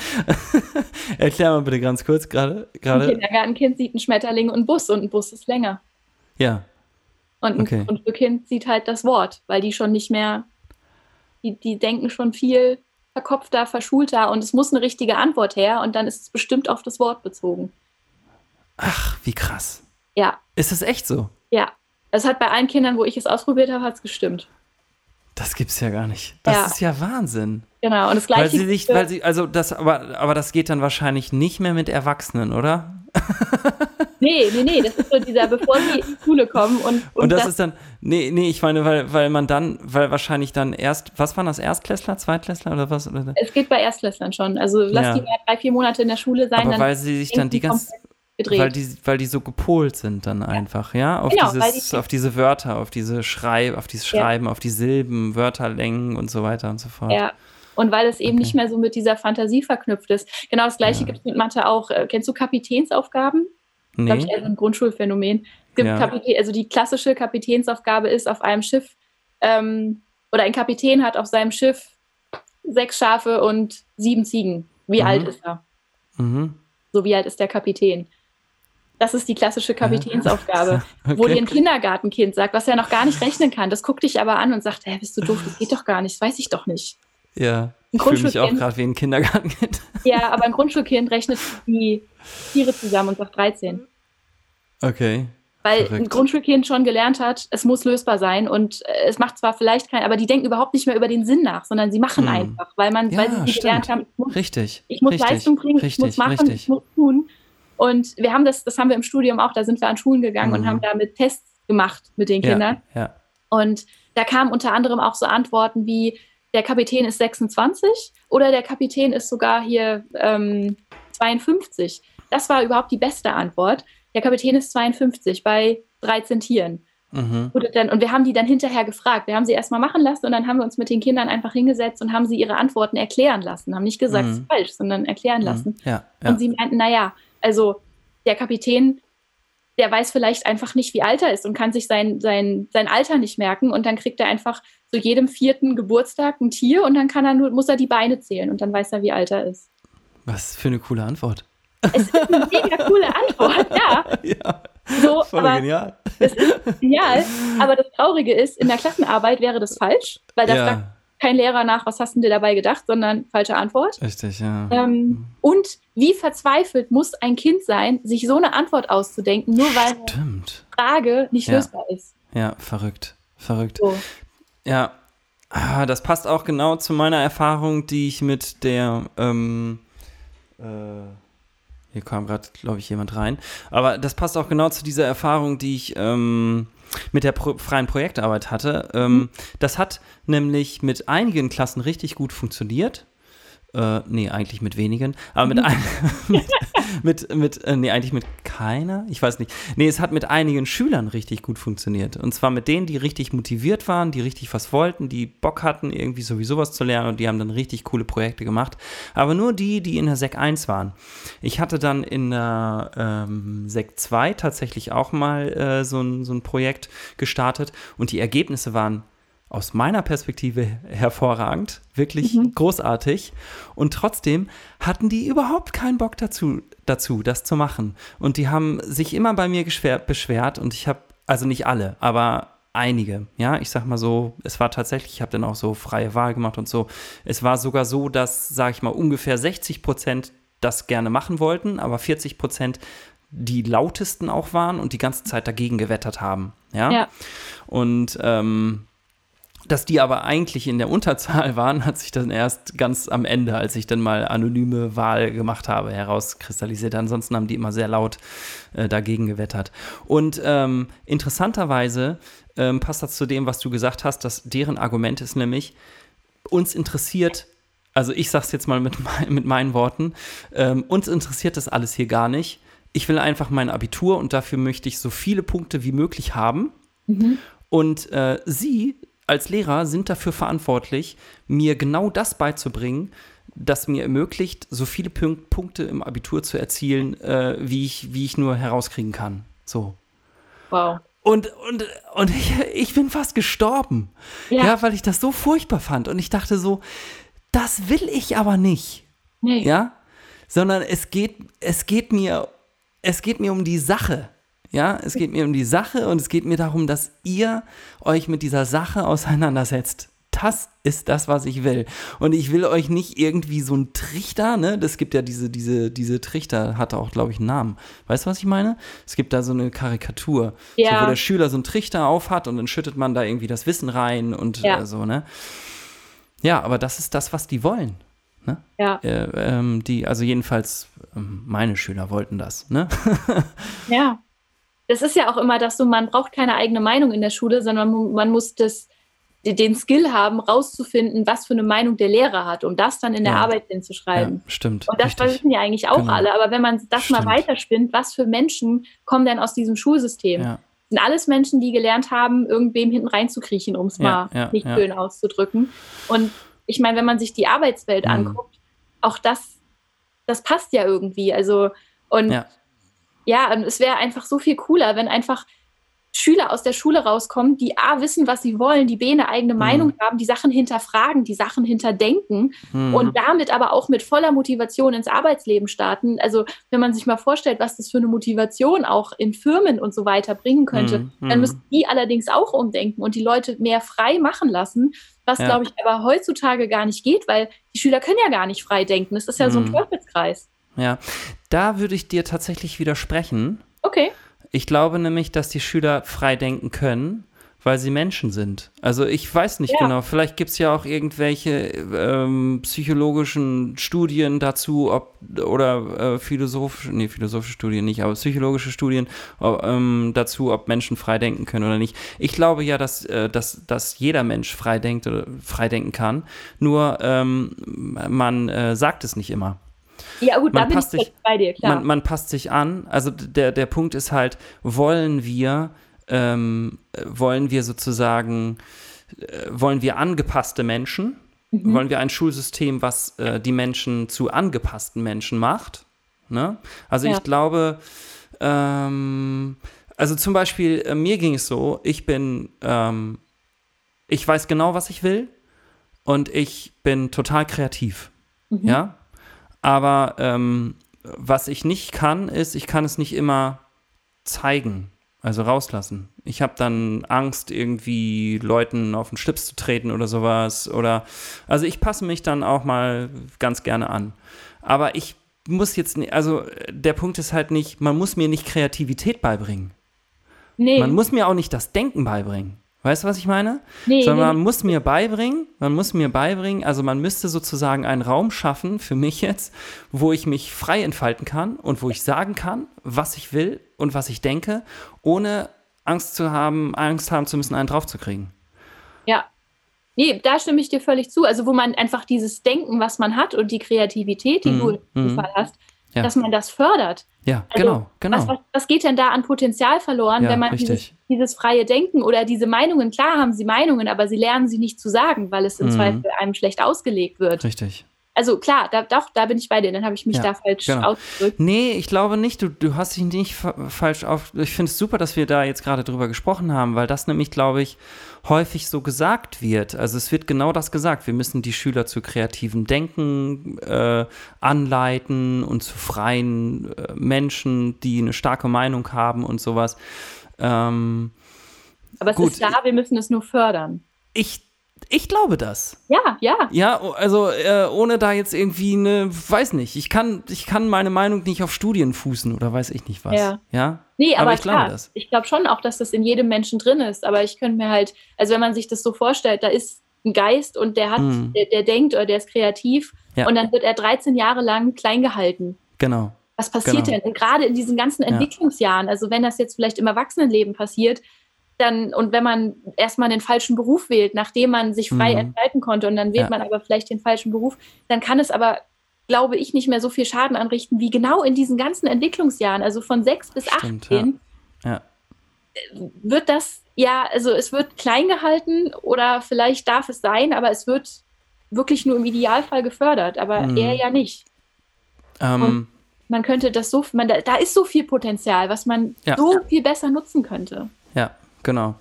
Erklär mal bitte ganz kurz gerade. Ein Kindergartenkind sieht einen Schmetterling und einen Bus und ein Bus ist länger. Ja. Und ein okay. Grundschulkind sieht halt das Wort, weil die schon nicht mehr, die, die denken schon viel verkopfter, verschulter und es muss eine richtige Antwort her und dann ist es bestimmt auf das Wort bezogen. Ach, wie krass. Ja. Ist das echt so? Ja. Es hat bei allen Kindern, wo ich es ausprobiert habe, hat es gestimmt. Das gibt's ja gar nicht. Das ja. ist ja Wahnsinn. Genau, und das gleiche. Weil sie sich, weil sie, also das, aber, aber das geht dann wahrscheinlich nicht mehr mit Erwachsenen, oder? nee, nee, nee, das ist so dieser, bevor sie in die Schule kommen und. Und, und das, das, ist dann, nee, nee, ich meine, weil, weil man dann, weil wahrscheinlich dann erst, was waren das, Erstklässler, Zweitklässler oder was? Es geht bei Erstklässlern schon. Also lass ja. die mal drei, vier Monate in der Schule sein. Aber weil sie sich dann die ganze, gedreht. Weil die, weil die so gepolt sind dann einfach, ja? Auf, genau, dieses, die, auf diese Wörter, auf diese Schreib, auf dieses Schreiben, ja. auf die Silben, Wörterlängen und so weiter und so fort. Ja. Und weil es eben okay. nicht mehr so mit dieser Fantasie verknüpft ist. Genau das gleiche ja. gibt es mit Mathe auch. Äh, kennst du Kapitänsaufgaben? Nee. Glaube ich, eher so ein Grundschulphänomen. Es gibt ja. Kapitän, also die klassische Kapitänsaufgabe ist auf einem Schiff, ähm, oder ein Kapitän hat auf seinem Schiff sechs Schafe und sieben Ziegen. Wie mhm. alt ist er? Mhm. So wie alt ist der Kapitän? Das ist die klassische Kapitänsaufgabe, okay. wo dir ein Kindergartenkind sagt, was er noch gar nicht rechnen kann. Das guckt dich aber an und sagt, hä, bist du doof, das geht doch gar nicht, das weiß ich doch nicht. Ja, ein ich fühle mich auch gerade wie ein Kindergartenkind. Ja, aber ein Grundschulkind rechnet die Tiere zusammen und sagt 13. Okay. Weil Verrückt. ein Grundschulkind schon gelernt hat, es muss lösbar sein und äh, es macht zwar vielleicht kein, aber die denken überhaupt nicht mehr über den Sinn nach, sondern sie machen hm. einfach, weil man, ja, weil sie gelernt haben, ich muss, richtig, ich muss richtig, Leistung bringen, richtig, ich muss machen, richtig. ich muss tun. Und wir haben das, das haben wir im Studium auch, da sind wir an Schulen gegangen mhm. und haben damit Tests gemacht mit den Kindern. Ja, ja. Und da kamen unter anderem auch so Antworten wie, der Kapitän ist 26 oder der Kapitän ist sogar hier ähm, 52. Das war überhaupt die beste Antwort. Der Kapitän ist 52 bei 13 Tieren. Mhm. Dann, und wir haben die dann hinterher gefragt. Wir haben sie erstmal machen lassen und dann haben wir uns mit den Kindern einfach hingesetzt und haben sie ihre Antworten erklären lassen. Haben nicht gesagt, es mhm. ist falsch, sondern erklären mhm. lassen. Ja, ja. Und sie meinten, naja, also der Kapitän, der weiß vielleicht einfach nicht, wie alt er ist und kann sich sein, sein, sein Alter nicht merken. Und dann kriegt er einfach zu jedem vierten Geburtstag ein Tier und dann kann er nur, muss er die Beine zählen und dann weiß er, wie alt er ist. Was für eine coole Antwort. Es ist eine mega coole Antwort, ja. ja. So, Voll aber genial. Das ist genial. Aber das Traurige ist, in der Klassenarbeit wäre das falsch, weil da ja. fragt kein Lehrer nach, was hast du dir dabei gedacht, sondern falsche Antwort. Richtig, ja. Ähm, und wie verzweifelt muss ein Kind sein, sich so eine Antwort auszudenken, nur weil Stimmt. eine Frage nicht ja. lösbar ist. Ja, verrückt. Verrückt. So. Ja, ah, das passt auch genau zu meiner Erfahrung, die ich mit der ähm, äh, hier kam gerade, glaube ich, jemand rein. Aber das passt auch genau zu dieser Erfahrung, die ich ähm, mit der Pro freien Projektarbeit hatte. Ähm, mhm. Das hat nämlich mit einigen Klassen richtig gut funktioniert. Äh, nee, eigentlich mit wenigen. Aber mit, ein, mit, mit, mit äh, nee, eigentlich mit keiner. Ich weiß nicht. Nee, es hat mit einigen Schülern richtig gut funktioniert. Und zwar mit denen, die richtig motiviert waren, die richtig was wollten, die Bock hatten, irgendwie sowieso was zu lernen und die haben dann richtig coole Projekte gemacht. Aber nur die, die in der Sek 1 waren. Ich hatte dann in der ähm, Sek 2 tatsächlich auch mal äh, so, ein, so ein Projekt gestartet und die Ergebnisse waren aus meiner Perspektive hervorragend, wirklich mhm. großartig. Und trotzdem hatten die überhaupt keinen Bock dazu, dazu, das zu machen. Und die haben sich immer bei mir beschwert und ich habe, also nicht alle, aber einige. Ja, ich sag mal so, es war tatsächlich, ich habe dann auch so freie Wahl gemacht und so. Es war sogar so, dass, sage ich mal, ungefähr 60 Prozent das gerne machen wollten, aber 40 Prozent die lautesten auch waren und die ganze Zeit dagegen gewettert haben. Ja. ja. Und ähm, dass die aber eigentlich in der Unterzahl waren, hat sich dann erst ganz am Ende, als ich dann mal anonyme Wahl gemacht habe, herauskristallisiert. Ansonsten haben die immer sehr laut äh, dagegen gewettert. Und ähm, interessanterweise ähm, passt das zu dem, was du gesagt hast, dass deren Argument ist nämlich, uns interessiert, also ich sag's jetzt mal mit, mein, mit meinen Worten, ähm, uns interessiert das alles hier gar nicht. Ich will einfach mein Abitur und dafür möchte ich so viele Punkte wie möglich haben. Mhm. Und äh, sie als Lehrer sind dafür verantwortlich, mir genau das beizubringen, das mir ermöglicht, so viele Punk Punkte im Abitur zu erzielen, äh, wie, ich, wie ich nur herauskriegen kann. So. Wow. Und, und, und ich, ich bin fast gestorben. Ja. ja, weil ich das so furchtbar fand. Und ich dachte so, das will ich aber nicht. Nee. Ja? Sondern es geht, es geht mir, es geht mir um die Sache. Ja, es geht mir um die Sache und es geht mir darum, dass ihr euch mit dieser Sache auseinandersetzt. Das ist das, was ich will. Und ich will euch nicht irgendwie so ein Trichter, ne? Das gibt ja diese, diese, diese Trichter, hatte auch, glaube ich, einen Namen. Weißt du, was ich meine? Es gibt da so eine Karikatur, ja. so, wo der Schüler so einen Trichter aufhat und dann schüttet man da irgendwie das Wissen rein und ja. äh, so, ne? Ja, aber das ist das, was die wollen. Ne? Ja. Äh, ähm, die, also jedenfalls, ähm, meine Schüler wollten das, ne? ja das ist ja auch immer das so, man braucht keine eigene Meinung in der Schule, sondern man, man muss das, den Skill haben, rauszufinden, was für eine Meinung der Lehrer hat, um das dann in der ja. Arbeit hinzuschreiben. Ja, stimmt. Und das wissen ja eigentlich auch genau. alle. Aber wenn man das stimmt. mal weiterspinnt, was für Menschen kommen denn aus diesem Schulsystem? Ja. sind alles Menschen, die gelernt haben, irgendwem hinten reinzukriechen, um es mal nicht schön auszudrücken. Und ich meine, wenn man sich die Arbeitswelt mhm. anguckt, auch das, das passt ja irgendwie. Also, und ja, es wäre einfach so viel cooler, wenn einfach Schüler aus der Schule rauskommen, die A wissen, was sie wollen, die B eine eigene mhm. Meinung haben, die Sachen hinterfragen, die Sachen hinterdenken mhm. und damit aber auch mit voller Motivation ins Arbeitsleben starten. Also wenn man sich mal vorstellt, was das für eine Motivation auch in Firmen und so weiter bringen könnte, mhm. dann müssen die allerdings auch umdenken und die Leute mehr frei machen lassen, was ja. glaube ich aber heutzutage gar nicht geht, weil die Schüler können ja gar nicht frei denken. Das ist ja so ein mhm. Teufelskreis. Ja, da würde ich dir tatsächlich widersprechen. Okay. Ich glaube nämlich, dass die Schüler frei denken können, weil sie Menschen sind. Also ich weiß nicht ja. genau, vielleicht gibt es ja auch irgendwelche ähm, psychologischen Studien dazu, ob oder äh, philosophische, nee, philosophische Studien nicht, aber psychologische Studien ob, ähm, dazu, ob Menschen frei denken können oder nicht. Ich glaube ja, dass, äh, dass, dass jeder Mensch frei denkt oder frei denken kann, nur ähm, man äh, sagt es nicht immer. Ja, gut, man da bin ich sich, bei dir, klar. Man, man, passt sich an. Also der, der Punkt ist halt, wollen wir, ähm, wollen wir sozusagen, äh, wollen wir angepasste Menschen? Mhm. Wollen wir ein Schulsystem, was äh, die Menschen zu angepassten Menschen macht? Ne? Also ja. ich glaube, ähm, also zum Beispiel, äh, mir ging es so, ich bin, ähm, ich weiß genau, was ich will und ich bin total kreativ. Mhm. Ja, aber ähm, was ich nicht kann, ist, ich kann es nicht immer zeigen, also rauslassen. Ich habe dann Angst, irgendwie Leuten auf den Schlips zu treten oder sowas. Oder also ich passe mich dann auch mal ganz gerne an. Aber ich muss jetzt nicht, also der Punkt ist halt nicht, man muss mir nicht Kreativität beibringen. Nee. Man muss mir auch nicht das Denken beibringen. Weißt du, was ich meine? Nee, Sondern man nee. muss mir beibringen, man muss mir beibringen, also man müsste sozusagen einen Raum schaffen für mich jetzt, wo ich mich frei entfalten kann und wo ich sagen kann, was ich will und was ich denke, ohne Angst zu haben, Angst haben zu müssen, einen draufzukriegen. Ja. Nee, da stimme ich dir völlig zu. Also, wo man einfach dieses Denken, was man hat und die Kreativität, die mm, du im mm. Fall hast, ja. dass man das fördert. Ja, also, genau, genau. Was, was, was, geht denn da an Potenzial verloren, ja, wenn man dieses, dieses, freie Denken oder diese Meinungen, klar haben sie Meinungen, aber sie lernen sie nicht zu sagen, weil es im mm. Zweifel einem schlecht ausgelegt wird. Richtig. Also klar, da, doch, da bin ich bei dir, dann habe ich mich ja, da falsch genau. ausgedrückt. Nee, ich glaube nicht, du, du hast dich nicht falsch auf. Ich finde es super, dass wir da jetzt gerade drüber gesprochen haben, weil das nämlich, glaube ich, häufig so gesagt wird. Also es wird genau das gesagt. Wir müssen die Schüler zu kreativem Denken äh, anleiten und zu freien äh, Menschen, die eine starke Meinung haben und sowas. Ähm, Aber es gut. ist da, wir müssen es nur fördern. Ich ich glaube das. Ja, ja. Ja, also äh, ohne da jetzt irgendwie eine, weiß nicht, ich kann, ich kann meine Meinung nicht auf Studien fußen oder weiß ich nicht was. Ja. ja? Nee, aber, aber ich klar, glaube das. Ich glaube schon auch, dass das in jedem Menschen drin ist. Aber ich könnte mir halt, also wenn man sich das so vorstellt, da ist ein Geist und der hat, mhm. der, der, denkt oder der ist kreativ ja. und dann wird er 13 Jahre lang klein gehalten. Genau. Was passiert genau. denn? gerade in diesen ganzen Entwicklungsjahren, also wenn das jetzt vielleicht im Erwachsenenleben passiert, dann, und wenn man erstmal den falschen Beruf wählt, nachdem man sich frei mhm. entfalten konnte und dann wählt ja. man aber vielleicht den falschen Beruf, dann kann es aber, glaube ich, nicht mehr so viel Schaden anrichten wie genau in diesen ganzen Entwicklungsjahren, also von sechs bis Stimmt, 18, ja. Ja. wird das, ja, also es wird klein gehalten oder vielleicht darf es sein, aber es wird wirklich nur im Idealfall gefördert, aber mhm. er ja nicht. Ähm, man könnte das so, man, da, da, ist so viel Potenzial, was man so viel besser nutzen könnte. Ja, Genau.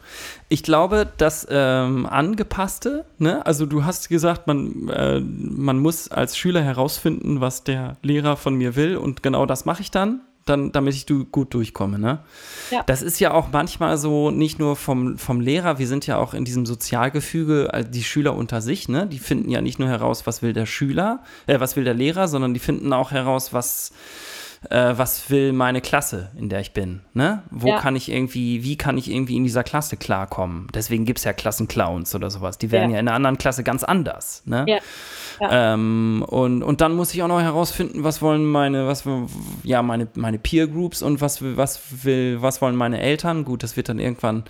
Ich glaube, das ähm, Angepasste, ne? also du hast gesagt, man, äh, man muss als Schüler herausfinden, was der Lehrer von mir will und genau das mache ich dann, dann, damit ich du gut durchkomme. Ne? Ja. Das ist ja auch manchmal so, nicht nur vom, vom Lehrer, wir sind ja auch in diesem Sozialgefüge, also die Schüler unter sich, ne? die finden ja nicht nur heraus, was will der Schüler, äh, was will der Lehrer, sondern die finden auch heraus, was äh, was will meine Klasse, in der ich bin? Ne? Wo ja. kann ich irgendwie, wie kann ich irgendwie in dieser Klasse klarkommen? Deswegen gibt es ja Klassenclowns oder sowas. Die werden ja. ja. in einer anderen Klasse ganz anders. Ne? Ja. Ähm, und, und dann muss ich auch noch herausfinden, was wollen meine, was ja, meine, meine Peer Groups und was, was will, was wollen meine Eltern? Gut, das wird dann irgendwann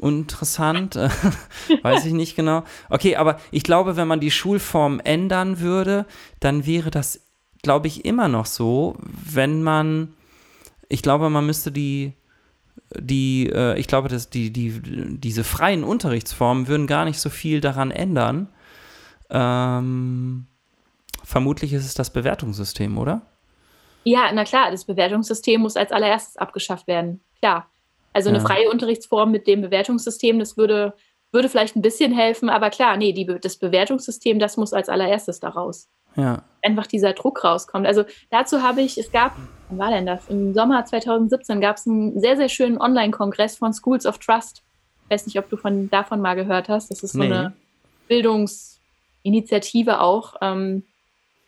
interessant. Weiß ich nicht genau. Okay, aber ich glaube, wenn man die Schulform ändern würde, dann wäre das glaube ich, immer noch so, wenn man, ich glaube, man müsste die, die, äh, ich glaube, dass die, die, diese freien Unterrichtsformen würden gar nicht so viel daran ändern. Ähm, vermutlich ist es das Bewertungssystem, oder? Ja, na klar, das Bewertungssystem muss als allererstes abgeschafft werden. Klar. Also eine ja. freie Unterrichtsform mit dem Bewertungssystem, das würde, würde vielleicht ein bisschen helfen, aber klar, nee, die, das Bewertungssystem, das muss als allererstes daraus ja. einfach dieser Druck rauskommt. Also dazu habe ich, es gab, wann war denn das? Im Sommer 2017 gab es einen sehr, sehr schönen Online-Kongress von Schools of Trust. Ich weiß nicht, ob du von, davon mal gehört hast. Das ist so nee. eine Bildungsinitiative auch, ähm,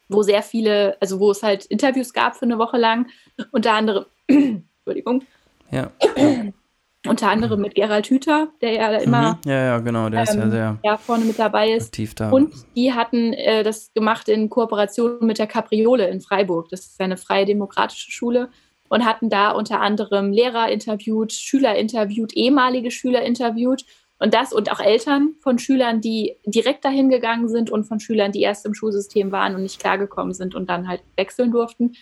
wo sehr viele, also wo es halt Interviews gab für eine Woche lang, unter anderem, Entschuldigung. Ja. Unter anderem mit Gerald Hüther, der ja immer mhm. ja, ja, genau, der ähm, ist ja ähm, sehr ja, vorne mit dabei ist. Aktiv da. Und die hatten äh, das gemacht in Kooperation mit der Capriole in Freiburg. Das ist eine freie demokratische Schule. Und hatten da unter anderem Lehrer interviewt, Schüler interviewt, ehemalige Schüler interviewt und das und auch Eltern von Schülern, die direkt dahin gegangen sind und von Schülern, die erst im Schulsystem waren und nicht klargekommen sind und dann halt wechseln durften.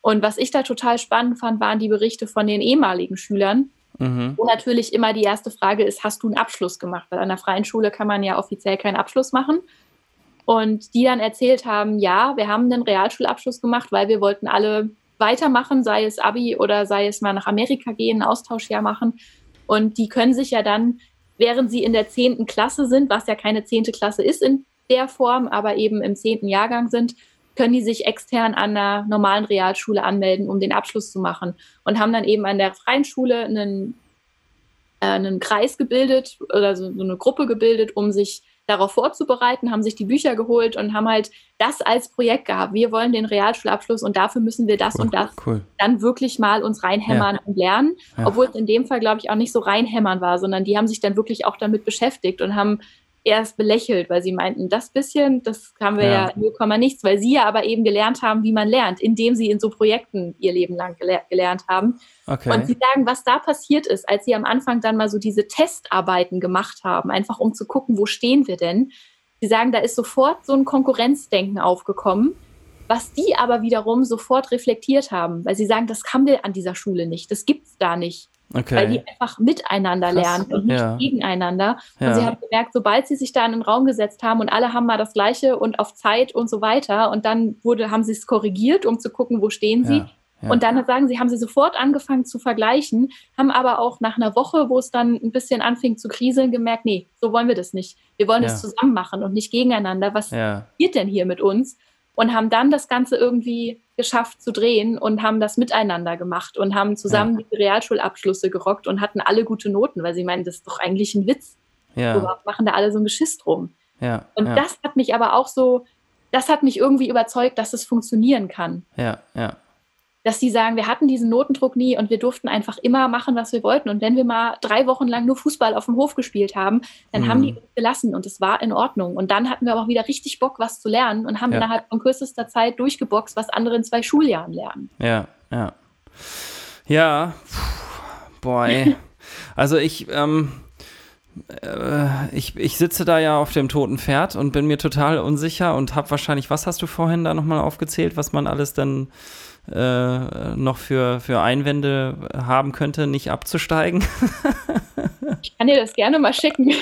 Und was ich da total spannend fand, waren die Berichte von den ehemaligen Schülern, Mhm. Wo natürlich immer die erste Frage ist, hast du einen Abschluss gemacht? Weil an der freien Schule kann man ja offiziell keinen Abschluss machen. Und die dann erzählt haben, ja, wir haben einen Realschulabschluss gemacht, weil wir wollten alle weitermachen, sei es Abi oder sei es mal nach Amerika gehen, ein Austauschjahr machen. Und die können sich ja dann, während sie in der zehnten Klasse sind, was ja keine zehnte Klasse ist in der Form, aber eben im zehnten Jahrgang sind, können die sich extern an einer normalen Realschule anmelden, um den Abschluss zu machen. Und haben dann eben an der freien Schule einen, äh, einen Kreis gebildet oder so, so eine Gruppe gebildet, um sich darauf vorzubereiten, haben sich die Bücher geholt und haben halt das als Projekt gehabt. Wir wollen den Realschulabschluss und dafür müssen wir das cool, und das cool. dann wirklich mal uns reinhämmern ja. und lernen. Ja. Obwohl es in dem Fall, glaube ich, auch nicht so reinhämmern war, sondern die haben sich dann wirklich auch damit beschäftigt und haben erst belächelt, weil sie meinten, das bisschen, das haben wir ja, ja 0, nichts, weil sie ja aber eben gelernt haben, wie man lernt, indem sie in so Projekten ihr Leben lang gele gelernt haben. Okay. Und sie sagen, was da passiert ist, als sie am Anfang dann mal so diese Testarbeiten gemacht haben, einfach um zu gucken, wo stehen wir denn. Sie sagen, da ist sofort so ein Konkurrenzdenken aufgekommen, was die aber wiederum sofort reflektiert haben, weil sie sagen, das haben wir an dieser Schule nicht, das gibt es da nicht. Okay. Weil die einfach miteinander Krass. lernen und nicht ja. gegeneinander. Und ja. sie haben gemerkt, sobald sie sich da in den Raum gesetzt haben und alle haben mal das Gleiche und auf Zeit und so weiter und dann wurde, haben sie es korrigiert, um zu gucken, wo stehen sie. Ja. Und dann sagen sie, haben sie sofort angefangen zu vergleichen, haben aber auch nach einer Woche, wo es dann ein bisschen anfing zu kriseln, gemerkt, nee, so wollen wir das nicht. Wir wollen es zusammen machen und nicht gegeneinander. Was passiert denn hier mit uns? Und haben dann das Ganze irgendwie geschafft zu drehen und haben das miteinander gemacht und haben zusammen ja. die Realschulabschlüsse gerockt und hatten alle gute Noten, weil sie meinen, das ist doch eigentlich ein Witz. Ja. So machen da alle so ein Geschiss drum. Ja. Und ja. das hat mich aber auch so, das hat mich irgendwie überzeugt, dass es funktionieren kann. Ja, ja dass die sagen, wir hatten diesen Notendruck nie und wir durften einfach immer machen, was wir wollten. Und wenn wir mal drei Wochen lang nur Fußball auf dem Hof gespielt haben, dann mhm. haben die uns gelassen und es war in Ordnung. Und dann hatten wir aber auch wieder richtig Bock, was zu lernen und haben ja. innerhalb von kürzester Zeit durchgeboxt, was andere in zwei Schuljahren lernen. Ja, ja. Ja, boy. also ich, ähm, äh, ich, ich sitze da ja auf dem toten Pferd und bin mir total unsicher und habe wahrscheinlich, was hast du vorhin da nochmal aufgezählt, was man alles dann äh, noch für, für Einwände haben könnte, nicht abzusteigen. ich kann dir das gerne mal schicken.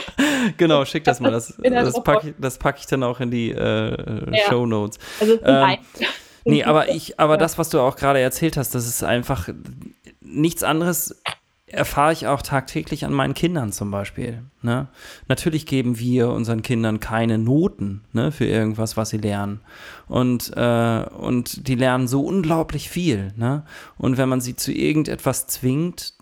Genau, schick das mal. Das, das packe ich, pack ich dann auch in die äh, ja. Show Notes. Also ähm, nee, aber ich, aber das, was du auch gerade erzählt hast, das ist einfach nichts anderes erfahre ich auch tagtäglich an meinen Kindern zum Beispiel. Ne? Natürlich geben wir unseren Kindern keine Noten ne, für irgendwas, was sie lernen. Und, äh, und die lernen so unglaublich viel. Ne? Und wenn man sie zu irgendetwas zwingt,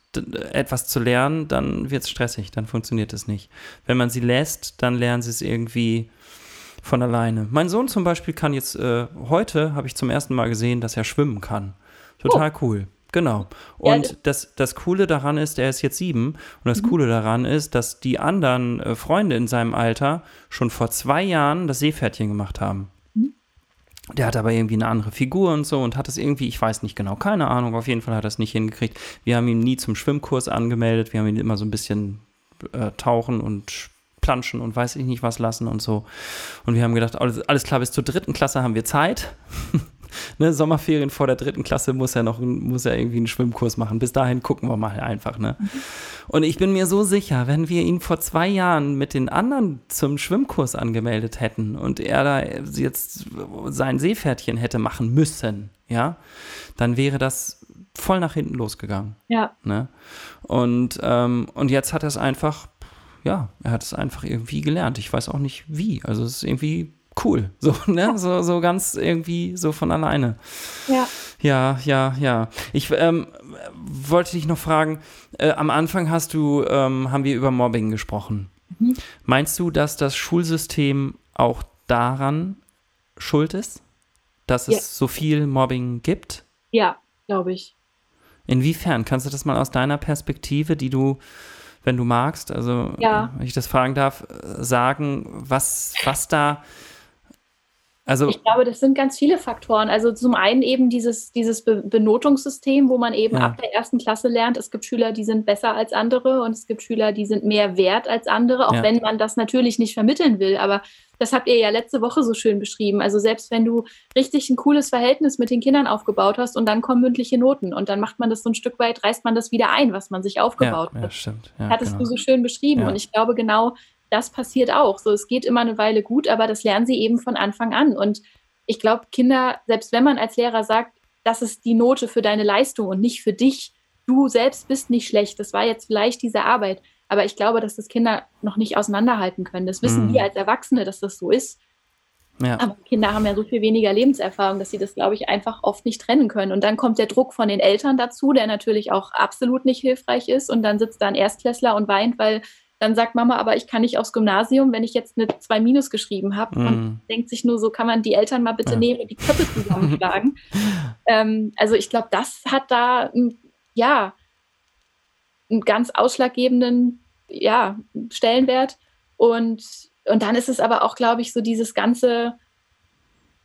etwas zu lernen, dann wird es stressig, dann funktioniert es nicht. Wenn man sie lässt, dann lernen sie es irgendwie von alleine. Mein Sohn zum Beispiel kann jetzt, äh, heute habe ich zum ersten Mal gesehen, dass er schwimmen kann. Total oh. cool. Genau. Und ja, das, das Coole daran ist, er ist jetzt sieben. Und das mhm. Coole daran ist, dass die anderen äh, Freunde in seinem Alter schon vor zwei Jahren das Seepferdchen gemacht haben. Mhm. Der hat aber irgendwie eine andere Figur und so und hat es irgendwie, ich weiß nicht genau, keine Ahnung, auf jeden Fall hat er es nicht hingekriegt. Wir haben ihn nie zum Schwimmkurs angemeldet, wir haben ihn immer so ein bisschen äh, tauchen und planschen und weiß ich nicht was lassen und so. Und wir haben gedacht, alles, alles klar, bis zur dritten Klasse haben wir Zeit. ne, Sommerferien vor der dritten Klasse muss er noch muss er irgendwie einen Schwimmkurs machen. Bis dahin gucken wir mal einfach. Ne? Und ich bin mir so sicher, wenn wir ihn vor zwei Jahren mit den anderen zum Schwimmkurs angemeldet hätten und er da jetzt sein Seepferdchen hätte machen müssen, ja, dann wäre das voll nach hinten losgegangen. Ja. Ne? Und, ähm, und jetzt hat er es einfach, ja, er hat es einfach irgendwie gelernt. Ich weiß auch nicht wie. Also es ist irgendwie cool. So, ne? So, so ganz irgendwie so von alleine. Ja. Ja, ja, ja. Ich ähm, wollte dich noch fragen, äh, am Anfang hast du, ähm, haben wir über Mobbing gesprochen. Mhm. Meinst du, dass das Schulsystem auch daran schuld ist? Dass ja. es so viel Mobbing gibt? Ja, glaube ich. Inwiefern? Kannst du das mal aus deiner Perspektive, die du wenn du magst, also ja. wenn ich das fragen darf, sagen, was, was da also, ich glaube, das sind ganz viele Faktoren. Also zum einen eben dieses, dieses Be Benotungssystem, wo man eben ja. ab der ersten Klasse lernt, es gibt Schüler, die sind besser als andere und es gibt Schüler, die sind mehr wert als andere, auch ja. wenn man das natürlich nicht vermitteln will. Aber das habt ihr ja letzte Woche so schön beschrieben. Also selbst wenn du richtig ein cooles Verhältnis mit den Kindern aufgebaut hast und dann kommen mündliche Noten und dann macht man das so ein Stück weit, reißt man das wieder ein, was man sich aufgebaut ja, hat. Ja, stimmt. Ja, Hattest genau. du so schön beschrieben. Und ich glaube genau, das passiert auch. So, es geht immer eine Weile gut, aber das lernen sie eben von Anfang an. Und ich glaube, Kinder, selbst wenn man als Lehrer sagt, das ist die Note für deine Leistung und nicht für dich, du selbst bist nicht schlecht, das war jetzt vielleicht diese Arbeit, aber ich glaube, dass das Kinder noch nicht auseinanderhalten können. Das wissen mhm. wir als Erwachsene, dass das so ist. Ja. Aber Kinder haben ja so viel weniger Lebenserfahrung, dass sie das, glaube ich, einfach oft nicht trennen können. Und dann kommt der Druck von den Eltern dazu, der natürlich auch absolut nicht hilfreich ist. Und dann sitzt da ein Erstklässler und weint, weil dann sagt Mama, aber ich kann nicht aufs Gymnasium, wenn ich jetzt eine 2 Minus geschrieben habe. Mm. Und mhm. denkt sich nur so, kann man die Eltern mal bitte ja. nehmen und die Köpfe zusammenschlagen. ähm, also ich glaube, das hat da ja einen ganz ausschlaggebenden ja, Stellenwert. Und und dann ist es aber auch, glaube ich, so dieses ganze,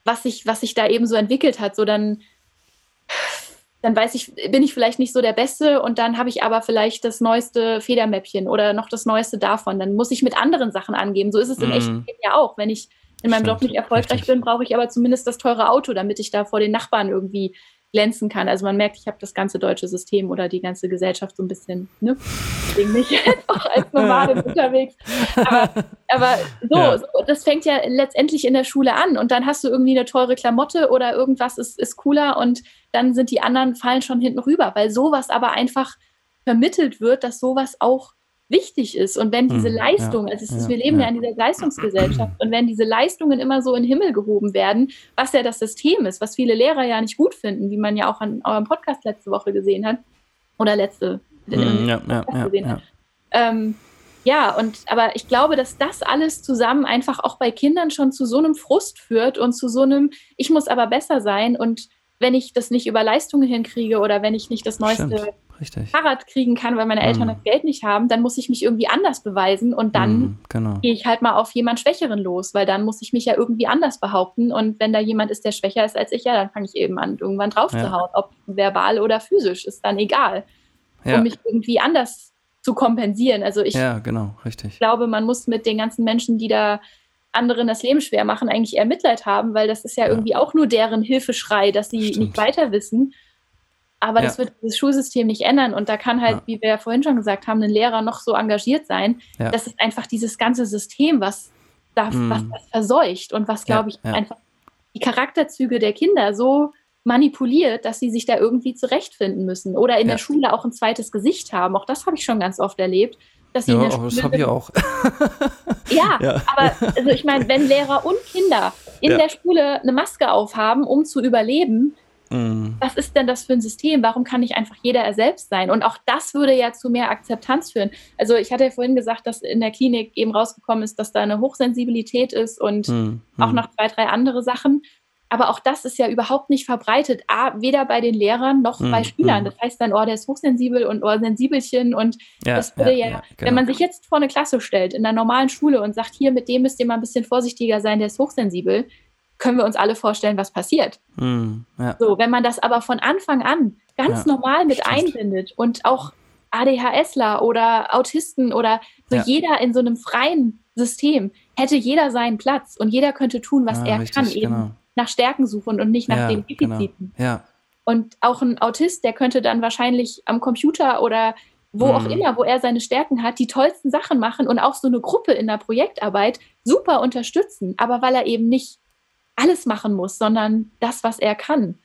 was sich, was sich da eben so entwickelt hat. So dann, dann weiß ich, bin ich vielleicht nicht so der Beste und dann habe ich aber vielleicht das neueste Federmäppchen oder noch das neueste davon. Dann muss ich mit anderen Sachen angeben. So ist es im mm. echten Leben ja auch. Wenn ich in meinem Stimmt, Job nicht erfolgreich richtig. bin, brauche ich aber zumindest das teure Auto, damit ich da vor den Nachbarn irgendwie glänzen kann. Also man merkt, ich habe das ganze deutsche System oder die ganze Gesellschaft so ein bisschen, ne? Deswegen nicht jetzt auch als Nomadin unterwegs. Aber, aber so, ja. so, das fängt ja letztendlich in der Schule an und dann hast du irgendwie eine teure Klamotte oder irgendwas ist, ist cooler und dann sind die anderen fallen schon hinten rüber, weil sowas aber einfach vermittelt wird, dass sowas auch wichtig ist. Und wenn diese hm, Leistung, also ist, wir leben ja. in dieser Leistungsgesellschaft, und wenn diese Leistungen immer so in den Himmel gehoben werden, was ja das System ist, was viele Lehrer ja nicht gut finden, wie man ja auch an eurem Podcast letzte Woche gesehen hat, oder letzte, hm, ja, ja, gesehen hat. Ähm, ja, und aber ich glaube, dass das alles zusammen einfach auch bei Kindern schon zu so einem Frust führt und zu so einem, ich muss aber besser sein und wenn ich das nicht über Leistungen hinkriege oder wenn ich nicht das neueste Stimmt. Richtig. Fahrrad kriegen kann, weil meine Eltern mm. das Geld nicht haben, dann muss ich mich irgendwie anders beweisen und dann mm, genau. gehe ich halt mal auf jemand Schwächeren los, weil dann muss ich mich ja irgendwie anders behaupten und wenn da jemand ist, der schwächer ist als ich, ja, dann fange ich eben an, irgendwann drauf ja. zu hauen, ob verbal oder physisch, ist dann egal, ja. um mich irgendwie anders zu kompensieren. Also ich ja, genau, glaube, man muss mit den ganzen Menschen, die da anderen das Leben schwer machen, eigentlich eher Mitleid haben, weil das ist ja, ja. irgendwie auch nur deren Hilfeschrei, dass sie Stimmt. nicht weiter wissen aber ja. das wird das Schulsystem nicht ändern. Und da kann halt, ja. wie wir ja vorhin schon gesagt haben, ein Lehrer noch so engagiert sein. Ja. Das ist einfach dieses ganze System, was, da, mm. was das verseucht und was, glaube ich, einfach die Charakterzüge der Kinder so manipuliert, dass sie sich da irgendwie zurechtfinden müssen. Oder in der Schule auch ein zweites Gesicht haben. Auch das habe ich schon ganz oft erlebt. Dass sie ja, in der Schule das habe ich auch. ja, aber also ich meine, wenn Lehrer und Kinder in der Schule eine Maske aufhaben, um zu überleben, Mhm. Was ist denn das für ein System? Warum kann nicht einfach jeder er selbst sein? Und auch das würde ja zu mehr Akzeptanz führen. Also ich hatte ja vorhin gesagt, dass in der Klinik eben rausgekommen ist, dass da eine Hochsensibilität ist und mhm. auch mhm. noch zwei, drei andere Sachen. Aber auch das ist ja überhaupt nicht verbreitet, A, weder bei den Lehrern noch mhm. bei Schülern. Das heißt dann, oh, der ist hochsensibel und oh, sensibelchen. Und ja, das würde ja, ja, ja genau. wenn man sich jetzt vor eine Klasse stellt, in der normalen Schule und sagt, hier, mit dem müsst ihr mal ein bisschen vorsichtiger sein, der ist hochsensibel, können wir uns alle vorstellen, was passiert. Mm, ja. So, wenn man das aber von Anfang an ganz ja, normal mit stimmt. einbindet und auch ADHSler oder Autisten oder so ja. jeder in so einem freien System hätte jeder seinen Platz und jeder könnte tun, was er richtig, kann, eben genau. nach Stärken suchen und nicht nach den genau. Defiziten. Genau. Und auch ein Autist, der könnte dann wahrscheinlich am Computer oder wo mm. auch mhm. immer, wo er seine Stärken hat, die tollsten Sachen machen und auch so eine Gruppe in der Projektarbeit super unterstützen, aber weil er eben nicht alles machen muss, sondern das, was er kann.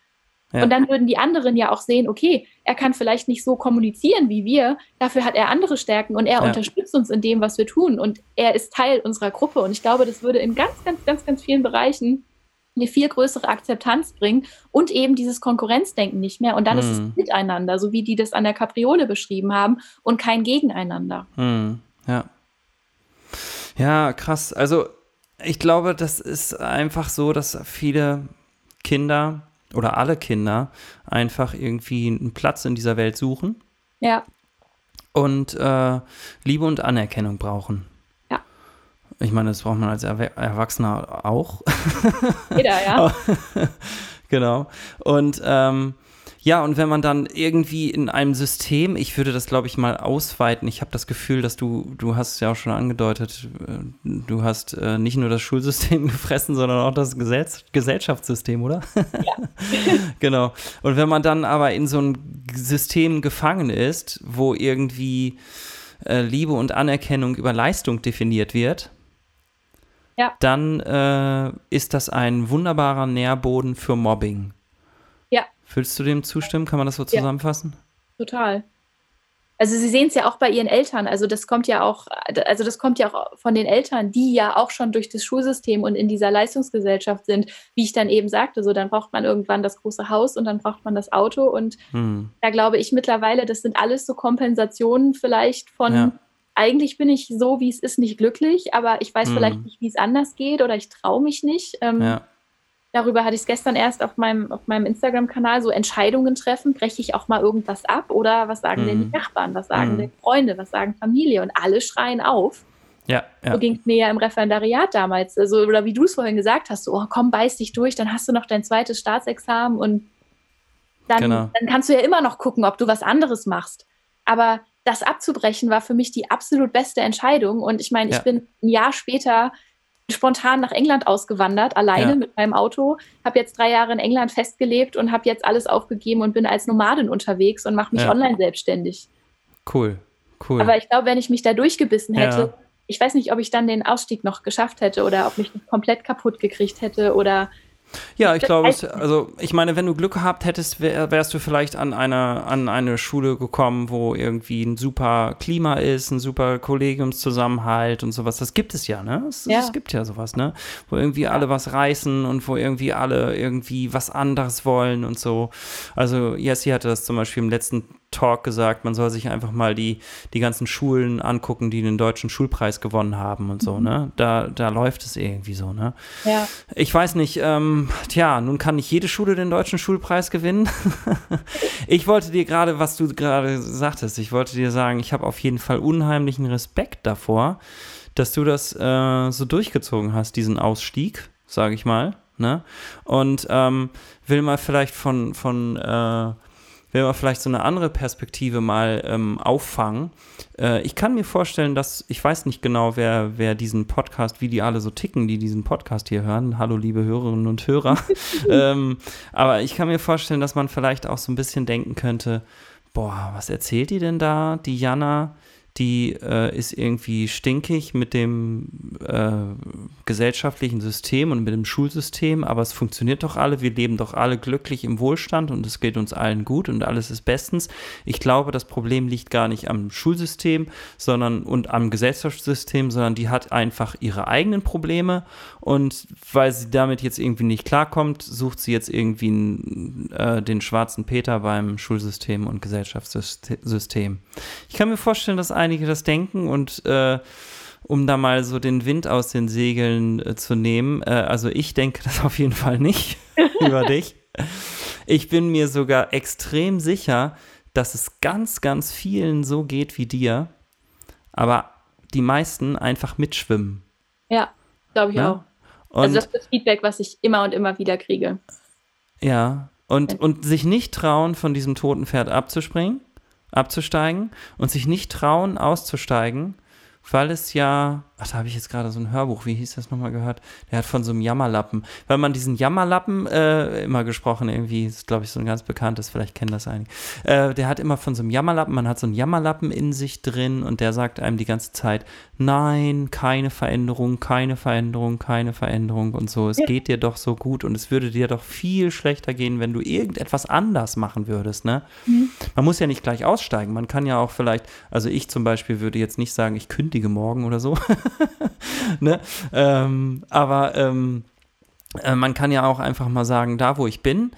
Ja. Und dann würden die anderen ja auch sehen, okay, er kann vielleicht nicht so kommunizieren wie wir, dafür hat er andere Stärken und er ja. unterstützt uns in dem, was wir tun und er ist Teil unserer Gruppe. Und ich glaube, das würde in ganz, ganz, ganz, ganz vielen Bereichen eine viel größere Akzeptanz bringen und eben dieses Konkurrenzdenken nicht mehr. Und dann mhm. ist es mhm. miteinander, so wie die das an der Kapriole beschrieben haben und kein Gegeneinander. Mhm. Ja. Ja, krass. Also ich glaube, das ist einfach so, dass viele Kinder oder alle Kinder einfach irgendwie einen Platz in dieser Welt suchen. Ja. Und äh, Liebe und Anerkennung brauchen. Ja. Ich meine, das braucht man als Erwachsener auch. Jeder, ja. genau. Und ähm, ja, und wenn man dann irgendwie in einem System, ich würde das, glaube ich, mal ausweiten. Ich habe das Gefühl, dass du, du hast es ja auch schon angedeutet, äh, du hast äh, nicht nur das Schulsystem gefressen, sondern auch das Gesell Gesellschaftssystem, oder? Ja. genau. Und wenn man dann aber in so einem System gefangen ist, wo irgendwie äh, Liebe und Anerkennung über Leistung definiert wird, ja. dann äh, ist das ein wunderbarer Nährboden für Mobbing. Willst du dem zustimmen? Kann man das so zusammenfassen? Ja, total. Also Sie sehen es ja auch bei Ihren Eltern. Also das kommt ja auch, also das kommt ja auch von den Eltern, die ja auch schon durch das Schulsystem und in dieser Leistungsgesellschaft sind, wie ich dann eben sagte. So, dann braucht man irgendwann das große Haus und dann braucht man das Auto. Und hm. da glaube ich mittlerweile, das sind alles so Kompensationen vielleicht von ja. eigentlich bin ich so, wie es ist, nicht glücklich, aber ich weiß hm. vielleicht nicht, wie es anders geht oder ich traue mich nicht. Ähm, ja Darüber hatte ich es gestern erst auf meinem, auf meinem Instagram-Kanal, so Entscheidungen treffen, breche ich auch mal irgendwas ab oder was sagen mhm. denn die mhm. Nachbarn, was sagen mhm. denn Freunde, was sagen Familie und alle schreien auf. Ja, ja. So ging es mir ja im Referendariat damals. Also, oder wie du es vorhin gesagt hast, so, oh, komm, beiß dich durch, dann hast du noch dein zweites Staatsexamen und dann, genau. dann kannst du ja immer noch gucken, ob du was anderes machst. Aber das abzubrechen war für mich die absolut beste Entscheidung. Und ich meine, ja. ich bin ein Jahr später spontan nach England ausgewandert, alleine ja. mit meinem Auto, habe jetzt drei Jahre in England festgelebt und habe jetzt alles aufgegeben und bin als Nomadin unterwegs und mache mich ja. online selbstständig. Cool, cool. Aber ich glaube, wenn ich mich da durchgebissen hätte, ja. ich weiß nicht, ob ich dann den Ausstieg noch geschafft hätte oder ob mich komplett kaputt gekriegt hätte oder ja, ich glaube, also ich meine, wenn du Glück gehabt hättest, wär, wärst du vielleicht an eine, an eine Schule gekommen, wo irgendwie ein super Klima ist, ein super Kollegiumszusammenhalt und sowas. Das gibt es ja, ne? Es, ja. es gibt ja sowas, ne? Wo irgendwie alle was reißen und wo irgendwie alle irgendwie was anderes wollen und so. Also Jessie hatte das zum Beispiel im letzten Talk gesagt, man soll sich einfach mal die, die ganzen Schulen angucken, die den deutschen Schulpreis gewonnen haben und so, mhm. ne? Da, da läuft es irgendwie so, ne? Ja. Ich weiß nicht, ähm, tja, nun kann nicht jede Schule den deutschen Schulpreis gewinnen. ich wollte dir gerade, was du gerade sagtest, ich wollte dir sagen, ich habe auf jeden Fall unheimlichen Respekt davor, dass du das äh, so durchgezogen hast, diesen Ausstieg, sage ich mal. Ne? Und ähm, will mal vielleicht von, von äh, wenn wir vielleicht so eine andere Perspektive mal ähm, auffangen. Äh, ich kann mir vorstellen, dass, ich weiß nicht genau, wer, wer diesen Podcast, wie die alle so ticken, die diesen Podcast hier hören. Hallo, liebe Hörerinnen und Hörer. ähm, aber ich kann mir vorstellen, dass man vielleicht auch so ein bisschen denken könnte, boah, was erzählt die denn da, die Jana? Die äh, ist irgendwie stinkig mit dem äh, gesellschaftlichen System und mit dem Schulsystem, aber es funktioniert doch alle, wir leben doch alle glücklich im Wohlstand und es geht uns allen gut und alles ist bestens. Ich glaube, das Problem liegt gar nicht am Schulsystem, sondern und am Gesellschaftssystem, sondern die hat einfach ihre eigenen Probleme und weil sie damit jetzt irgendwie nicht klarkommt, sucht sie jetzt irgendwie äh, den schwarzen Peter beim Schulsystem und Gesellschaftssystem. Ich kann mir vorstellen, dass einige das denken und äh, um da mal so den Wind aus den Segeln äh, zu nehmen. Äh, also ich denke das auf jeden Fall nicht über dich. Ich bin mir sogar extrem sicher, dass es ganz, ganz vielen so geht wie dir, aber die meisten einfach mitschwimmen. Ja, glaube ich ja? auch. Und also das ist das Feedback, was ich immer und immer wieder kriege. Ja, und, und sich nicht trauen, von diesem toten Pferd abzuspringen, abzusteigen und sich nicht trauen, auszusteigen, weil es ja, ach, da habe ich jetzt gerade so ein Hörbuch, wie hieß das nochmal gehört? Der hat von so einem Jammerlappen, weil man diesen Jammerlappen äh, immer gesprochen, irgendwie, ist glaube ich so ein ganz bekanntes, vielleicht kennen das einige. Äh, der hat immer von so einem Jammerlappen, man hat so einen Jammerlappen in sich drin und der sagt einem die ganze Zeit, nein, keine Veränderung, keine Veränderung, keine Veränderung und so. Es geht dir doch so gut und es würde dir doch viel schlechter gehen, wenn du irgendetwas anders machen würdest, ne? Mhm. Man muss ja nicht gleich aussteigen, man kann ja auch vielleicht, also ich zum Beispiel würde jetzt nicht sagen, ich kündige morgen oder so. ne? ähm, aber ähm, äh, man kann ja auch einfach mal sagen, da wo ich bin,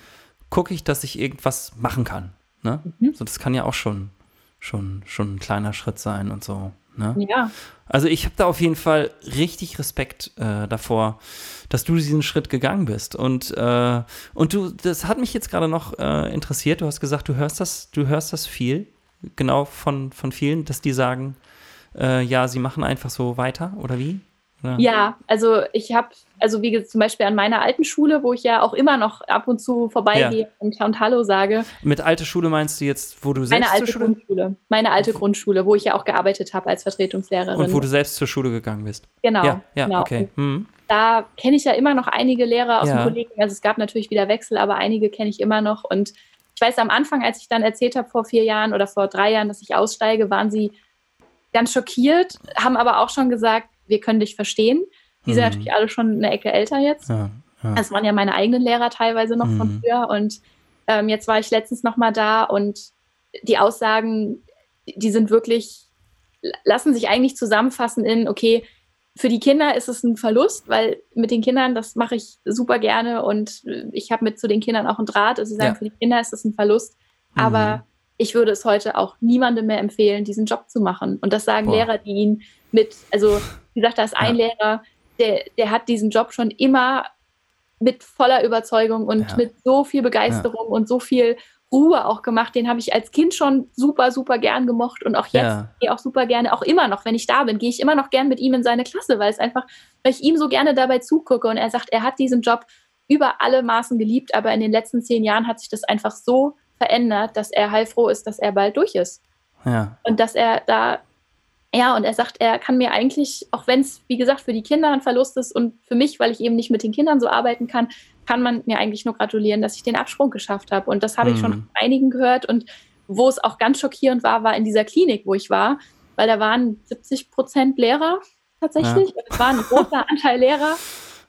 gucke ich, dass ich irgendwas machen kann. Ne? Mhm. So, das kann ja auch schon, schon, schon ein kleiner Schritt sein und so. Ne? Ja. Also ich habe da auf jeden Fall richtig Respekt äh, davor, dass du diesen Schritt gegangen bist. Und, äh, und du, das hat mich jetzt gerade noch äh, interessiert. Du hast gesagt, du hörst das, du hörst das viel, genau von, von vielen, dass die sagen, äh, ja, sie machen einfach so weiter oder wie? Oder? Ja, also ich habe, also wie zum Beispiel an meiner alten Schule, wo ich ja auch immer noch ab und zu vorbeigehe ja. und, und Hallo sage. Mit alte Schule meinst du jetzt, wo du selbst meine alte zur Schule? Grundschule, meine alte Grundschule, wo ich ja auch gearbeitet habe als Vertretungslehrerin. Und wo du selbst zur Schule gegangen bist. Genau. Ja, ja genau. okay. Hm. Da kenne ich ja immer noch einige Lehrer aus ja. dem Kollegen. Also es gab natürlich wieder Wechsel, aber einige kenne ich immer noch. Und ich weiß am Anfang, als ich dann erzählt habe vor vier Jahren oder vor drei Jahren, dass ich aussteige, waren sie ganz schockiert, haben aber auch schon gesagt, wir können dich verstehen. Die sind mhm. natürlich alle schon eine Ecke älter jetzt. Ja, ja. Das waren ja meine eigenen Lehrer teilweise noch mhm. von früher. Und ähm, jetzt war ich letztens noch mal da und die Aussagen, die sind wirklich, lassen sich eigentlich zusammenfassen in, okay, für die Kinder ist es ein Verlust, weil mit den Kindern, das mache ich super gerne und ich habe mit zu den Kindern auch einen Draht. Also sie sagen, ja. für die Kinder ist es ein Verlust. Aber mhm ich würde es heute auch niemandem mehr empfehlen, diesen Job zu machen. Und das sagen Boah. Lehrer, die ihn mit, also wie gesagt, da ist ein ja. Lehrer, der, der hat diesen Job schon immer mit voller Überzeugung und ja. mit so viel Begeisterung ja. und so viel Ruhe auch gemacht. Den habe ich als Kind schon super, super gern gemocht und auch jetzt ja. gehe auch super gerne, auch immer noch, wenn ich da bin, gehe ich immer noch gern mit ihm in seine Klasse, weil es einfach, weil ich ihm so gerne dabei zugucke und er sagt, er hat diesen Job über alle Maßen geliebt, aber in den letzten zehn Jahren hat sich das einfach so verändert, dass er heilfroh ist, dass er bald durch ist. Ja. Und dass er da, ja, und er sagt, er kann mir eigentlich, auch wenn es, wie gesagt, für die Kinder ein Verlust ist und für mich, weil ich eben nicht mit den Kindern so arbeiten kann, kann man mir eigentlich nur gratulieren, dass ich den Absprung geschafft habe. Und das habe mhm. ich schon von einigen gehört. Und wo es auch ganz schockierend war, war in dieser Klinik, wo ich war, weil da waren 70 Prozent Lehrer tatsächlich. Ja. Es war ein großer Anteil Lehrer.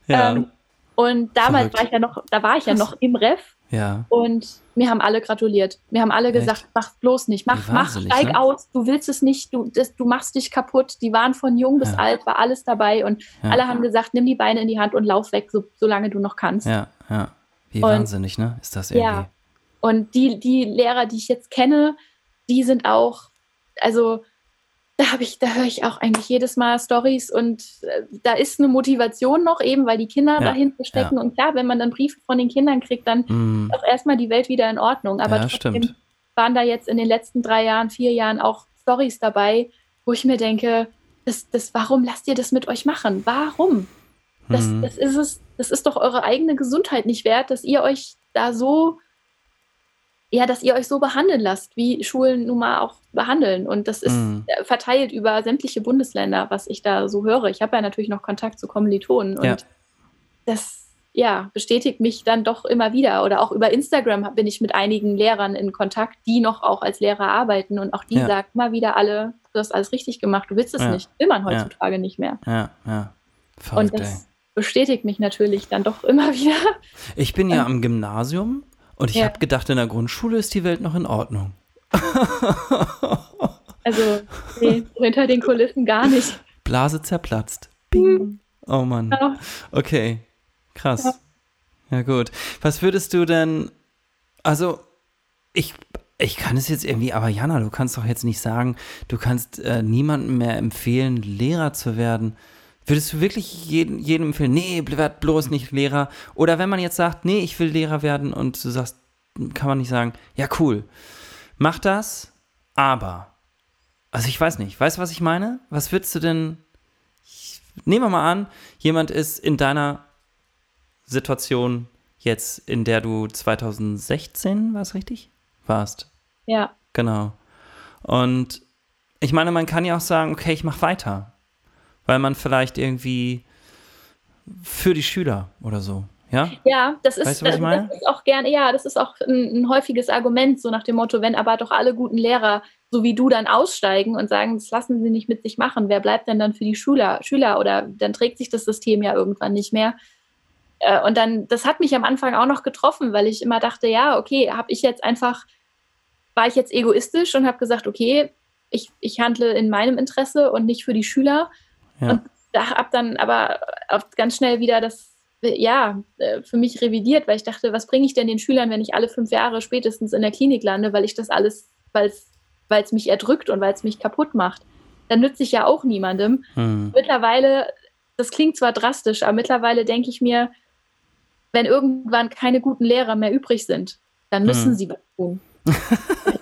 Ja. Ähm, und damals Verrückt. war ich ja noch, da war ich ja noch im Ref. Ja. Und mir haben alle gratuliert. Mir haben alle gesagt, Echt? mach bloß nicht, mach, mach, steig ne? aus, du willst es nicht, du, das, du machst dich kaputt. Die waren von jung bis ja. alt, war alles dabei und ja. alle haben gesagt, nimm die Beine in die Hand und lauf weg, so, solange du noch kannst. Ja, ja. Wie und, wahnsinnig, ne? Ist das irgendwie. Ja. Und die, die Lehrer, die ich jetzt kenne, die sind auch, also da habe ich, da höre ich auch eigentlich jedes Mal Stories und äh, da ist eine Motivation noch eben, weil die Kinder ja, dahinter stecken ja. und klar, wenn man dann Briefe von den Kindern kriegt, dann mm. ist auch erstmal die Welt wieder in Ordnung. Aber ja, trotzdem stimmt. waren da jetzt in den letzten drei Jahren, vier Jahren auch Stories dabei, wo ich mir denke, das, das, warum lasst ihr das mit euch machen? Warum? Das, mm. das ist es, das ist doch eure eigene Gesundheit nicht wert, dass ihr euch da so ja, dass ihr euch so behandeln lasst, wie Schulen nun mal auch behandeln. Und das ist mm. verteilt über sämtliche Bundesländer, was ich da so höre. Ich habe ja natürlich noch Kontakt zu Kommilitonen und ja. das ja, bestätigt mich dann doch immer wieder. Oder auch über Instagram bin ich mit einigen Lehrern in Kontakt, die noch auch als Lehrer arbeiten und auch die ja. sagen immer wieder alle, du hast alles richtig gemacht, du willst es ja. nicht. Will man heutzutage nicht mehr. Ja, ja. Verrückt, und das bestätigt mich natürlich dann doch immer wieder. Ich bin ja am Gymnasium und ich ja. habe gedacht, in der Grundschule ist die Welt noch in Ordnung. also, nee, hinter den Kulissen gar nicht. Blase zerplatzt. Bing. Oh Mann. Okay, krass. Ja. ja, gut. Was würdest du denn, also, ich, ich kann es jetzt irgendwie, aber Jana, du kannst doch jetzt nicht sagen, du kannst äh, niemandem mehr empfehlen, Lehrer zu werden. Würdest du wirklich jedem, jedem empfehlen, nee, werd bloß nicht Lehrer? Oder wenn man jetzt sagt, nee, ich will Lehrer werden und du sagst, kann man nicht sagen, ja, cool, mach das, aber. Also ich weiß nicht, weißt du, was ich meine? Was würdest du denn. Nehmen wir mal an, jemand ist in deiner Situation jetzt, in der du 2016, war es richtig? Warst. Ja. Genau. Und ich meine, man kann ja auch sagen, okay, ich mach weiter weil man vielleicht irgendwie für die Schüler oder so. Ja, ja das, ist, weißt du, das, das ist auch gerne, ja, das ist auch ein, ein, häufiges Argument, so nach dem Motto, wenn aber doch alle guten Lehrer, so wie du, dann aussteigen und sagen, das lassen sie nicht mit sich machen, wer bleibt denn dann für die Schüler, Schüler oder dann trägt sich das System ja irgendwann nicht mehr. Äh, und dann, das hat mich am Anfang auch noch getroffen, weil ich immer dachte, ja, okay, habe ich jetzt einfach, war ich jetzt egoistisch und habe gesagt, okay, ich, ich handle in meinem Interesse und nicht für die Schüler. Ja. Und da habe dann aber ganz schnell wieder das, ja, äh, für mich revidiert, weil ich dachte, was bringe ich denn den Schülern, wenn ich alle fünf Jahre spätestens in der Klinik lande, weil ich das alles, weil es mich erdrückt und weil es mich kaputt macht. Dann nütze ich ja auch niemandem. Hm. Mittlerweile, das klingt zwar drastisch, aber mittlerweile denke ich mir, wenn irgendwann keine guten Lehrer mehr übrig sind, dann müssen hm. sie was tun.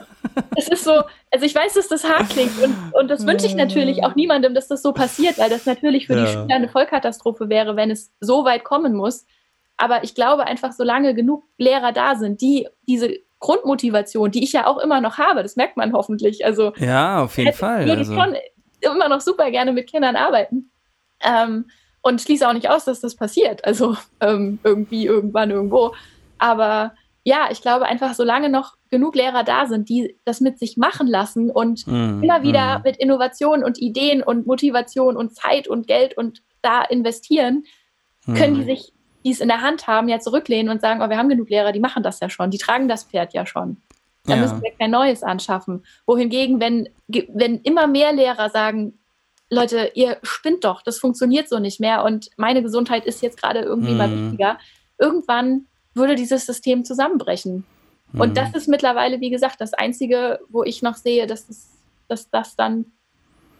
es ist so, also ich weiß, dass das hart klingt und, und das wünsche ich natürlich auch niemandem, dass das so passiert, weil das natürlich für ja. die Schüler eine Vollkatastrophe wäre, wenn es so weit kommen muss. Aber ich glaube einfach, solange genug Lehrer da sind, die diese Grundmotivation, die ich ja auch immer noch habe, das merkt man hoffentlich. Also ja, auf jeden Fall. Würde also. ich schon immer noch super gerne mit Kindern arbeiten. Ähm, und schließe auch nicht aus, dass das passiert. Also ähm, irgendwie, irgendwann, irgendwo. Aber ja, ich glaube einfach, solange noch genug Lehrer da sind, die das mit sich machen lassen und mm, immer wieder mm. mit Innovation und Ideen und Motivation und Zeit und Geld und da investieren, mm. können die sich, die es in der Hand haben, ja zurücklehnen und sagen, oh, wir haben genug Lehrer, die machen das ja schon, die tragen das Pferd ja schon. Da ja. müssen wir kein neues anschaffen. Wohingegen, wenn, wenn immer mehr Lehrer sagen, Leute, ihr spinnt doch, das funktioniert so nicht mehr und meine Gesundheit ist jetzt gerade irgendwie mal mm. wichtiger, irgendwann würde dieses System zusammenbrechen. Mhm. Und das ist mittlerweile, wie gesagt, das Einzige, wo ich noch sehe, dass, es, dass das dann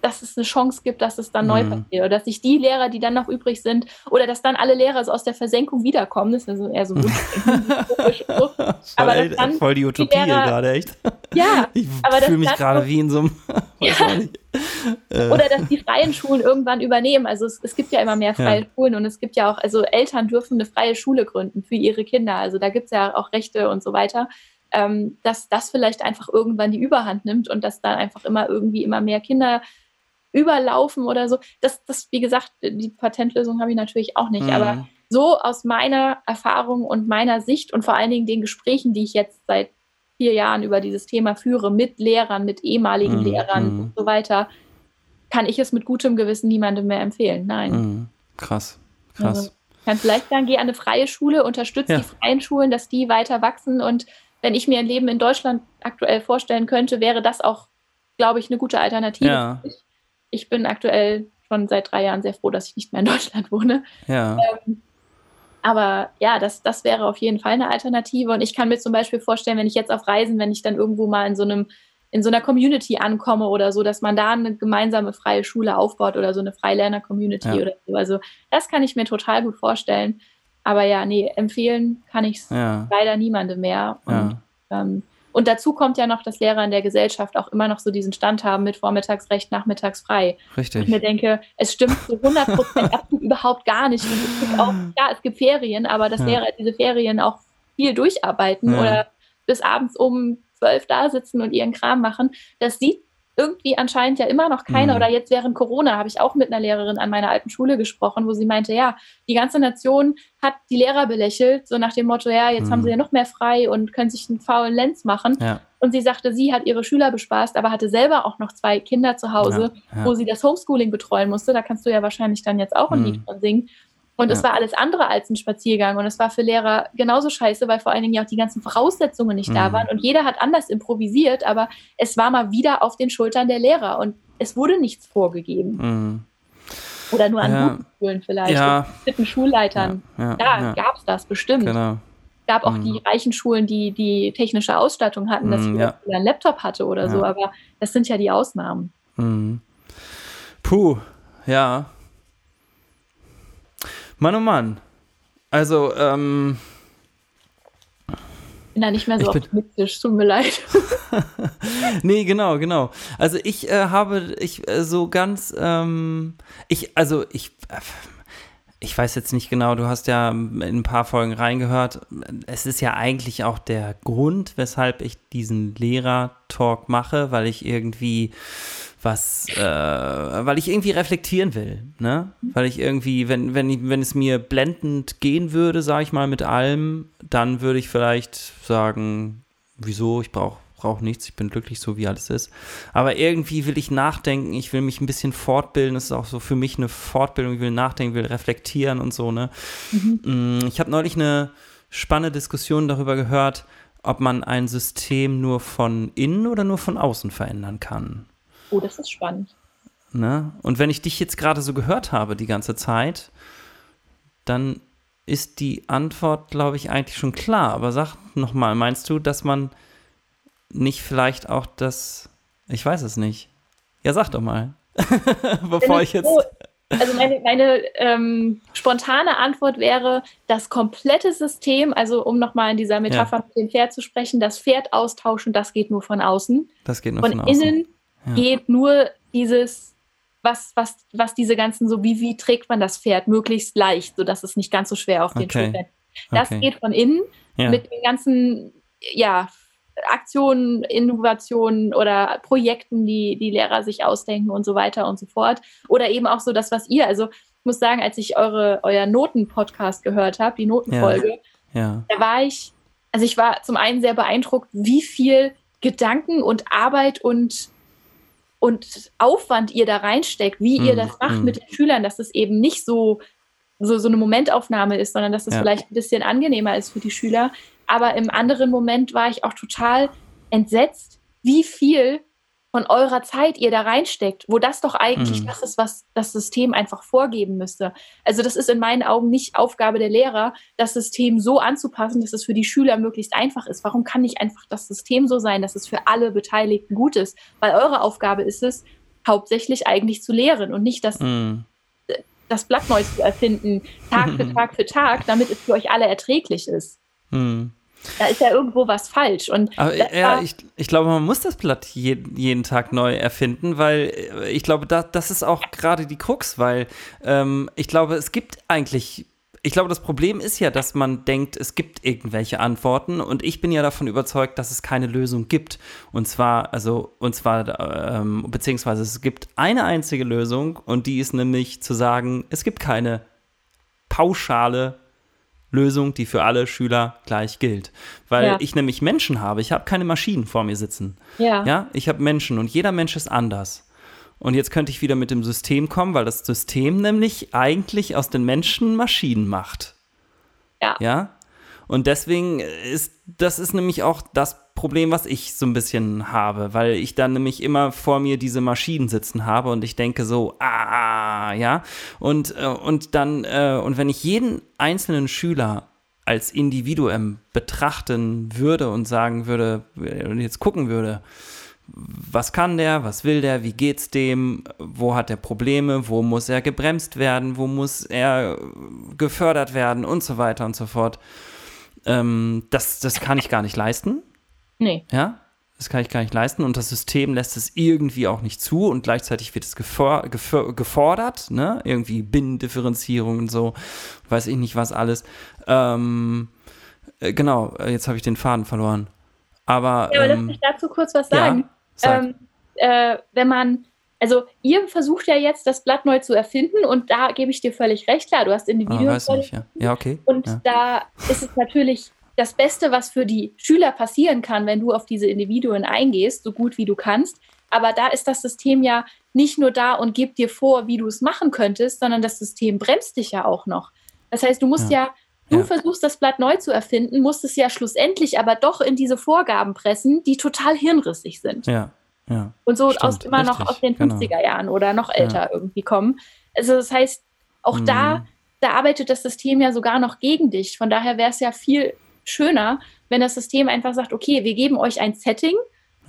dass es eine Chance gibt, dass es dann mhm. neu passiert. Oder dass sich die Lehrer, die dann noch übrig sind, oder dass dann alle Lehrer so aus der Versenkung wiederkommen. Das ist also eher so ein voll, aber ey, dann voll die Utopie die Lehrer, gerade, echt. Ja, ich fühle mich gerade wie in so einem. Ja. Äh. Oder dass die freien Schulen irgendwann übernehmen. Also es, es gibt ja immer mehr freie ja. Schulen und es gibt ja auch, also Eltern dürfen eine freie Schule gründen für ihre Kinder. Also da gibt es ja auch Rechte und so weiter ähm, dass das vielleicht einfach irgendwann die Überhand nimmt und dass da einfach immer irgendwie immer mehr Kinder überlaufen oder so. Das, das wie gesagt, die Patentlösung habe ich natürlich auch nicht, mhm. aber so aus meiner Erfahrung und meiner Sicht und vor allen Dingen den Gesprächen, die ich jetzt seit vier Jahren über dieses Thema führe, mit Lehrern, mit ehemaligen mhm. Lehrern mhm. und so weiter, kann ich es mit gutem Gewissen niemandem mehr empfehlen. Nein. Mhm. Krass, krass. Also, kann vielleicht sagen, geh an eine freie Schule, unterstütze ja. die freien Schulen, dass die weiter wachsen und wenn ich mir ein Leben in Deutschland aktuell vorstellen könnte, wäre das auch, glaube ich, eine gute Alternative. Ja. Ich, ich, bin aktuell schon seit drei Jahren sehr froh, dass ich nicht mehr in Deutschland wohne. Ja. Ähm, aber ja, das, das wäre auf jeden Fall eine Alternative. Und ich kann mir zum Beispiel vorstellen, wenn ich jetzt auf Reisen, wenn ich dann irgendwo mal in so einem in so einer Community ankomme oder so, dass man da eine gemeinsame freie Schule aufbaut oder so eine Freilerner-Community ja. oder so. Also das kann ich mir total gut vorstellen. Aber ja, nee, empfehlen kann ich es ja. leider niemandem mehr. Und, ja. ähm, und dazu kommt ja noch, dass Lehrer in der Gesellschaft auch immer noch so diesen Stand haben mit Vormittagsrecht, nachmittags frei. Richtig. Und ich mir denke, es stimmt zu 100 Prozent überhaupt gar nicht. Und es gibt auch, ja, es gibt Ferien, aber dass ja. Lehrer diese Ferien auch viel durcharbeiten oder bis abends um zwölf da sitzen und ihren Kram machen, das sieht irgendwie anscheinend ja immer noch keiner. Mhm. Oder jetzt während Corona habe ich auch mit einer Lehrerin an meiner alten Schule gesprochen, wo sie meinte, ja, die ganze Nation hat die Lehrer belächelt, so nach dem Motto, ja, jetzt mhm. haben sie ja noch mehr frei und können sich einen faulen Lenz machen. Ja. Und sie sagte, sie hat ihre Schüler bespaßt, aber hatte selber auch noch zwei Kinder zu Hause, ja, ja. wo sie das Homeschooling betreuen musste. Da kannst du ja wahrscheinlich dann jetzt auch ein mhm. Lied von singen. Und ja. es war alles andere als ein Spaziergang. Und es war für Lehrer genauso scheiße, weil vor allen Dingen ja auch die ganzen Voraussetzungen nicht mhm. da waren. Und jeder hat anders improvisiert, aber es war mal wieder auf den Schultern der Lehrer und es wurde nichts vorgegeben. Mhm. Oder nur an ja. guten Schulen vielleicht. Ja. Mit den Schulleitern. Ja, ja, ja. gab es das bestimmt. Genau. Es gab auch mhm. die reichen Schulen, die die technische Ausstattung hatten, dass mhm, jeder einen Laptop hatte oder so. Aber das sind ja die Ausnahmen. Mhm. Puh, ja. Mann, oh Mann. Also, ähm. Bin da nicht mehr so optimistisch, tut mir leid. nee, genau, genau. Also ich äh, habe, ich äh, so ganz, ähm, ich, also ich, äh, ich weiß jetzt nicht genau, du hast ja in ein paar Folgen reingehört. Es ist ja eigentlich auch der Grund, weshalb ich diesen Lehrer-Talk mache, weil ich irgendwie was, äh, weil ich irgendwie reflektieren will, ne? Weil ich irgendwie, wenn, wenn, ich, wenn es mir blendend gehen würde, sage ich mal, mit allem, dann würde ich vielleicht sagen, wieso, ich brauche brauche nichts, ich bin glücklich so, wie alles ist. Aber irgendwie will ich nachdenken, ich will mich ein bisschen fortbilden, das ist auch so für mich eine Fortbildung, ich will nachdenken, will reflektieren und so, ne? Mhm. Mm, ich habe neulich eine spannende Diskussion darüber gehört, ob man ein System nur von innen oder nur von außen verändern kann. Oh, das ist spannend. Ne? Und wenn ich dich jetzt gerade so gehört habe die ganze Zeit, dann ist die Antwort, glaube ich, eigentlich schon klar. Aber sag nochmal, meinst du, dass man nicht vielleicht auch das, ich weiß es nicht. Ja, sag doch mal. Bevor ich jetzt. So, also meine, meine ähm, spontane Antwort wäre, das komplette System, also um nochmal in dieser Metapher ja. mit dem Pferd zu sprechen, das Pferd austauschen, das geht nur von außen. Das geht nur von, von außen. Von innen ja. geht nur dieses, was, was, was diese ganzen, so wie, wie trägt man das Pferd möglichst leicht, sodass es nicht ganz so schwer auf den okay. Schultern. Das okay. geht von innen ja. mit den ganzen, ja, Aktionen, Innovationen oder Projekten, die die Lehrer sich ausdenken und so weiter und so fort. Oder eben auch so das, was ihr, also ich muss sagen, als ich eure, euer Noten-Podcast gehört habe, die Notenfolge, ja. Ja. da war ich, also ich war zum einen sehr beeindruckt, wie viel Gedanken und Arbeit und und Aufwand ihr da reinsteckt, wie ihr mhm, das macht mm. mit den Schülern, dass es eben nicht so, so, so eine Momentaufnahme ist, sondern dass es ja. vielleicht ein bisschen angenehmer ist für die Schüler. Aber im anderen Moment war ich auch total entsetzt, wie viel von eurer Zeit ihr da reinsteckt, wo das doch eigentlich mhm. das ist, was das System einfach vorgeben müsste. Also das ist in meinen Augen nicht Aufgabe der Lehrer, das System so anzupassen, dass es für die Schüler möglichst einfach ist. Warum kann nicht einfach das System so sein, dass es für alle Beteiligten gut ist? Weil eure Aufgabe ist es, hauptsächlich eigentlich zu lehren und nicht das, mm. das Blatt neu zu erfinden, Tag für Tag für Tag, damit es für euch alle erträglich ist. Mm. Da ist ja irgendwo was falsch. Und Aber, ja, ich, ich glaube, man muss das Blatt je, jeden Tag neu erfinden, weil äh, ich glaube, da, das ist auch gerade die Krux, weil ähm, ich glaube, es gibt eigentlich ich glaube, das Problem ist ja, dass man denkt, es gibt irgendwelche Antworten und ich bin ja davon überzeugt, dass es keine Lösung gibt. Und zwar, also, und zwar, ähm, beziehungsweise es gibt eine einzige Lösung und die ist nämlich zu sagen, es gibt keine pauschale Lösung, die für alle Schüler gleich gilt. Weil ja. ich nämlich Menschen habe, ich habe keine Maschinen vor mir sitzen. Ja. Ja, ich habe Menschen und jeder Mensch ist anders. Und jetzt könnte ich wieder mit dem System kommen, weil das System nämlich eigentlich aus den Menschen Maschinen macht. Ja. Ja. Und deswegen ist, das ist nämlich auch das Problem, was ich so ein bisschen habe, weil ich dann nämlich immer vor mir diese Maschinen sitzen habe und ich denke so, ah, ja. Und, äh, und dann, äh, und wenn ich jeden einzelnen Schüler als Individuum betrachten würde und sagen würde, und jetzt gucken würde, was kann der, was will der, wie geht's dem, wo hat er Probleme, wo muss er gebremst werden, wo muss er gefördert werden und so weiter und so fort. Ähm, das, das kann ich gar nicht leisten. Nee. Ja, das kann ich gar nicht leisten und das System lässt es irgendwie auch nicht zu und gleichzeitig wird es gefor gefor gefordert, ne? Irgendwie Binnendifferenzierung und so, weiß ich nicht was alles. Ähm, äh, genau, jetzt habe ich den Faden verloren. Aber, ja, aber ähm, lass mich dazu kurz was sagen. Ja? ähm, äh, wenn man, also ihr versucht ja jetzt das Blatt neu zu erfinden und da gebe ich dir völlig recht, klar, du hast Individuen. Ah, weiß nicht, ja. ja, okay. Und ja. da ist es natürlich das Beste, was für die Schüler passieren kann, wenn du auf diese Individuen eingehst, so gut wie du kannst. Aber da ist das System ja nicht nur da und gibt dir vor, wie du es machen könntest, sondern das System bremst dich ja auch noch. Das heißt, du musst ja, ja Du ja. versuchst das Blatt neu zu erfinden, musst es ja schlussendlich aber doch in diese Vorgaben pressen, die total hirnrissig sind. Ja. Ja, und so aus, immer richtig, noch aus den 50er genau. Jahren oder noch älter ja. irgendwie kommen. Also das heißt, auch mhm. da, da arbeitet das System ja sogar noch gegen dich. Von daher wäre es ja viel schöner, wenn das System einfach sagt, okay, wir geben euch ein Setting,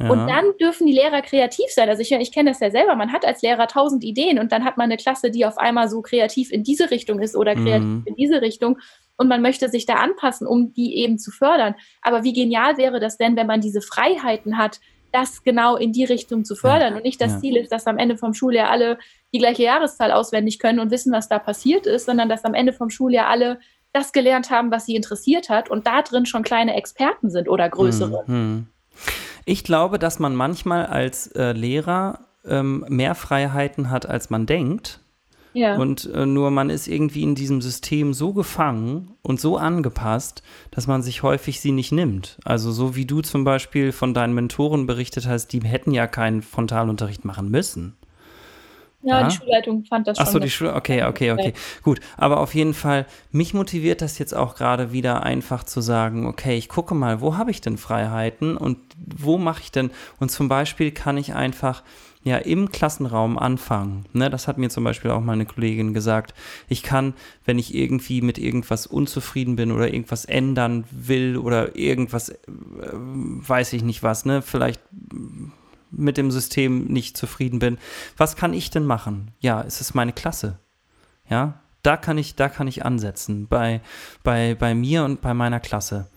ja. Und dann dürfen die Lehrer kreativ sein. Also ich, ich kenne das ja selber, man hat als Lehrer tausend Ideen und dann hat man eine Klasse, die auf einmal so kreativ in diese Richtung ist oder kreativ mhm. in diese Richtung und man möchte sich da anpassen, um die eben zu fördern. Aber wie genial wäre das denn, wenn man diese Freiheiten hat, das genau in die Richtung zu fördern ja. und nicht das ja. Ziel ist, dass am Ende vom Schuljahr alle die gleiche Jahreszahl auswendig können und wissen, was da passiert ist, sondern dass am Ende vom Schuljahr alle das gelernt haben, was sie interessiert hat und da drin schon kleine Experten sind oder größere. Mhm. Ich glaube, dass man manchmal als äh, Lehrer ähm, mehr Freiheiten hat, als man denkt. Ja. Und äh, nur man ist irgendwie in diesem System so gefangen und so angepasst, dass man sich häufig sie nicht nimmt. Also so wie du zum Beispiel von deinen Mentoren berichtet hast, die hätten ja keinen Frontalunterricht machen müssen. Ja, ja, die Schulleitung fand das Ach so, die Schule, okay, okay, okay. Gut, aber auf jeden Fall, mich motiviert das jetzt auch gerade wieder einfach zu sagen, okay, ich gucke mal, wo habe ich denn Freiheiten und wo mache ich denn, und zum Beispiel kann ich einfach ja im Klassenraum anfangen. Ne, das hat mir zum Beispiel auch meine Kollegin gesagt. Ich kann, wenn ich irgendwie mit irgendwas unzufrieden bin oder irgendwas ändern will oder irgendwas, äh, weiß ich nicht was, ne, vielleicht mit dem System nicht zufrieden bin, was kann ich denn machen? Ja, es ist meine Klasse. Ja, da kann ich, da kann ich ansetzen, bei, bei, bei mir und bei meiner Klasse.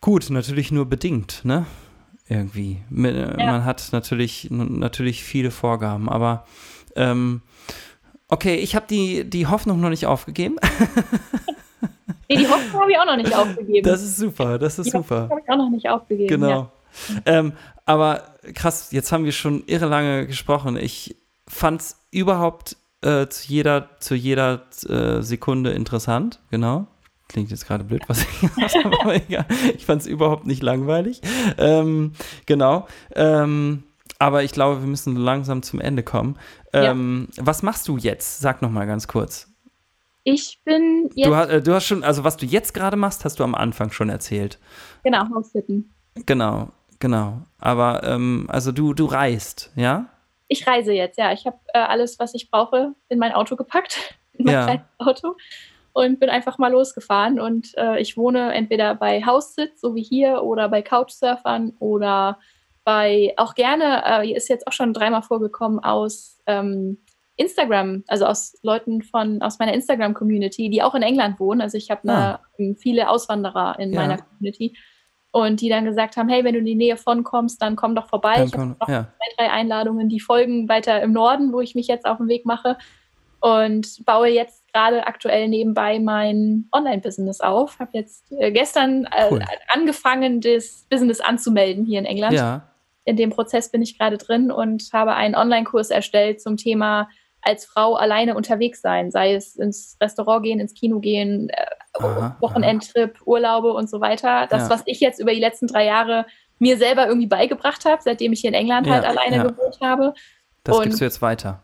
Gut, natürlich nur bedingt, ne? Irgendwie. Ja. Man hat natürlich, natürlich viele Vorgaben, aber ähm, okay, ich habe die, die Hoffnung noch nicht aufgegeben. nee, die Hoffnung habe ich auch noch nicht aufgegeben. Das ist super, das ist die super. habe ich auch noch nicht aufgegeben. Genau. Ja. Ähm, aber krass, jetzt haben wir schon irre lange gesprochen. Ich fand es überhaupt äh, zu jeder, zu jeder äh, Sekunde interessant, genau. Klingt jetzt gerade blöd, was ich habe, aber egal. Ich fand es überhaupt nicht langweilig. Ähm, genau. Ähm, aber ich glaube, wir müssen langsam zum Ende kommen. Ähm, ja. Was machst du jetzt? Sag noch mal ganz kurz. Ich bin jetzt. Du, hast, äh, du hast schon, also was du jetzt gerade machst, hast du am Anfang schon erzählt. Genau, Haussitten. Genau. Genau. Aber ähm, also du, du reist, ja? Ich reise jetzt, ja. Ich habe äh, alles, was ich brauche, in mein Auto gepackt, in mein ja. kleines Auto und bin einfach mal losgefahren. Und äh, ich wohne entweder bei Haussitz, so wie hier, oder bei Couchsurfern oder bei auch gerne, äh, ist jetzt auch schon dreimal vorgekommen aus ähm, Instagram, also aus Leuten von aus meiner Instagram-Community, die auch in England wohnen. Also ich habe ah. viele Auswanderer in ja. meiner Community und die dann gesagt haben, hey, wenn du in die Nähe von kommst, dann komm doch vorbei. Dann ich habe noch ja. zwei, drei Einladungen, die folgen weiter im Norden, wo ich mich jetzt auf den Weg mache und baue jetzt gerade aktuell nebenbei mein Online-Business auf. Habe jetzt äh, gestern äh, cool. angefangen, das Business anzumelden hier in England. Ja. In dem Prozess bin ich gerade drin und habe einen Online-Kurs erstellt zum Thema als Frau alleine unterwegs sein, sei es ins Restaurant gehen, ins Kino gehen, äh, aha, Wochenendtrip, aha. Urlaube und so weiter. Das, ja. was ich jetzt über die letzten drei Jahre mir selber irgendwie beigebracht habe, seitdem ich hier in England ja, halt alleine ja. gewohnt habe. Das und gibst du jetzt weiter.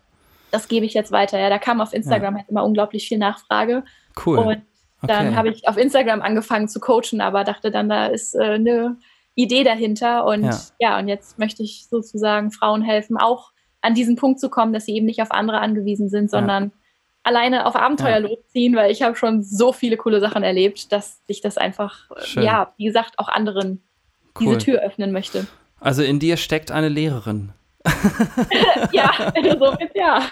Das gebe ich jetzt weiter. Ja, da kam auf Instagram halt immer unglaublich viel Nachfrage. Cool. Und dann okay. habe ich auf Instagram angefangen zu coachen, aber dachte dann, da ist äh, eine Idee dahinter. Und ja, und jetzt möchte ich sozusagen Frauen helfen, auch an diesen Punkt zu kommen, dass sie eben nicht auf andere angewiesen sind, sondern ja. alleine auf Abenteuer ja. losziehen, weil ich habe schon so viele coole Sachen erlebt, dass ich das einfach, Schön. ja, wie gesagt, auch anderen cool. diese Tür öffnen möchte. Also in dir steckt eine Lehrerin. ja, so ja.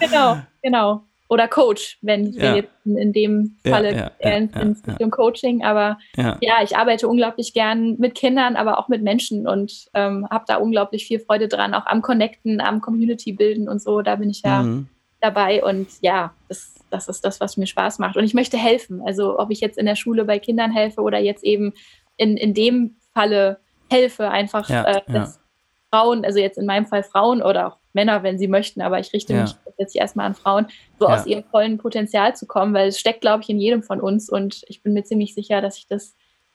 Genau, genau oder Coach, wenn ja. wir jetzt in, dem Falle ja, ja, ins, ins Richtung Coaching. Aber ja. ich arbeite unglaublich gern mit Kindern, aber auch mit Menschen und ähm, habe da unglaublich viel Freude dran, auch am Connecten, am Community bilden und so. Da bin ich ja mhm. dabei und ja, das, das ist das, was mir Spaß macht. Und ich möchte helfen. Also ob ich jetzt in der Schule bei Kindern helfe oder jetzt eben in, in dem Falle helfe, einfach äh, dass Frauen, also jetzt in meinem Fall Frauen oder auch Männer, wenn sie möchten, aber ich richte mich jetzt erstmal an Frauen, so ja. aus ihrem vollen Potenzial zu kommen, weil es steckt, glaube ich, in jedem von uns und ich bin mir ziemlich sicher, dass ich das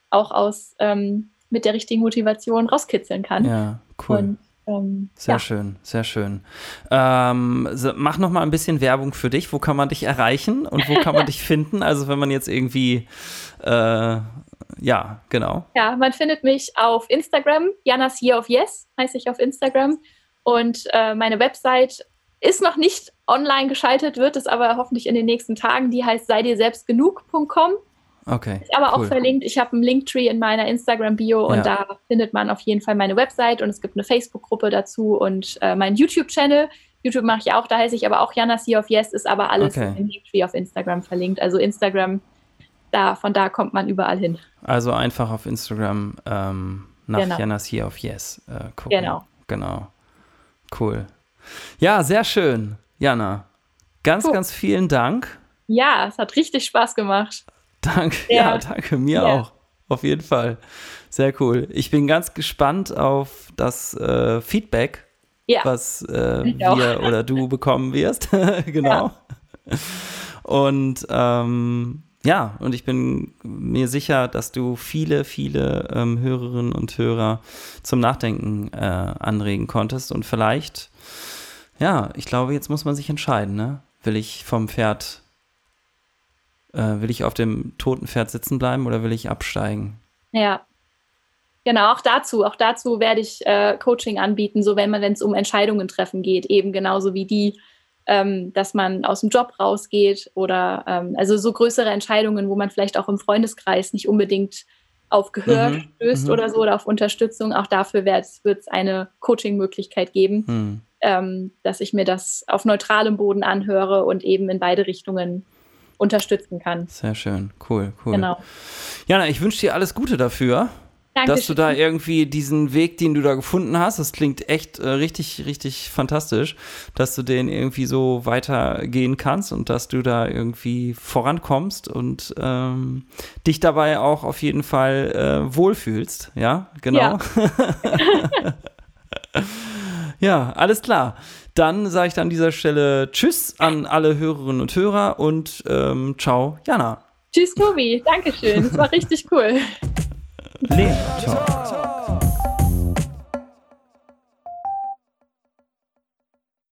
auch aus ähm, mit der richtigen Motivation rauskitzeln kann. Ja, cool. Und, ähm, sehr ja. schön, sehr schön. Ähm, so, mach noch mal ein bisschen Werbung für dich. Wo kann man dich erreichen und wo kann man dich finden? Also wenn man jetzt irgendwie äh, ja, genau. Ja, man findet mich auf Instagram, Janas Year of Yes heiße ich auf Instagram. Und äh, meine Website ist noch nicht online geschaltet, wird es aber hoffentlich in den nächsten Tagen. Die heißt sei dir selbst genug.com. Okay. Ist aber cool. auch verlinkt. Ich habe einen Linktree in meiner Instagram-Bio und ja. da findet man auf jeden Fall meine Website und es gibt eine Facebook-Gruppe dazu und äh, meinen YouTube-Channel. YouTube mache ich auch, da heiße ich aber auch Jana Sea of Yes, ist aber alles okay. im Linktree auf Instagram verlinkt. Also Instagram, da, von da kommt man überall hin. Also einfach auf Instagram ähm, nach genau. Jana Sea of Yes äh, gucken. Genau. Genau. Cool. Ja, sehr schön, Jana. Ganz, cool. ganz vielen Dank. Ja, es hat richtig Spaß gemacht. Danke, ja, ja danke, mir ja. auch. Auf jeden Fall. Sehr cool. Ich bin ganz gespannt auf das äh, Feedback, ja. was äh, wir oder du bekommen wirst. genau. Und ähm, ja, und ich bin mir sicher, dass du viele, viele ähm, Hörerinnen und Hörer zum Nachdenken äh, anregen konntest. Und vielleicht, ja, ich glaube, jetzt muss man sich entscheiden, ne? Will ich vom Pferd, äh, will ich auf dem toten Pferd sitzen bleiben oder will ich absteigen? Ja. Genau, auch dazu, auch dazu werde ich äh, Coaching anbieten, so wenn man, wenn es um Entscheidungen treffen geht, eben genauso wie die, ähm, dass man aus dem Job rausgeht oder ähm, also so größere Entscheidungen, wo man vielleicht auch im Freundeskreis nicht unbedingt auf Gehör mhm. stößt mhm. oder so oder auf Unterstützung. Auch dafür wird es eine Coaching-Möglichkeit geben, mhm. Ähm, dass ich mir das auf neutralem Boden anhöre und eben in beide Richtungen unterstützen kann. Sehr schön, cool, cool. Genau. Jana, ich wünsche dir alles Gute dafür. Dankeschön. dass du da irgendwie diesen Weg, den du da gefunden hast, das klingt echt äh, richtig, richtig fantastisch, dass du den irgendwie so weitergehen kannst und dass du da irgendwie vorankommst und ähm, dich dabei auch auf jeden Fall äh, wohlfühlst. Ja, genau. Ja. ja, alles klar. Dann sage ich an dieser Stelle Tschüss an alle Hörerinnen und Hörer und ähm, ciao, Jana. Tschüss, Tobi. Dankeschön. Das war richtig cool. Lehner Talk.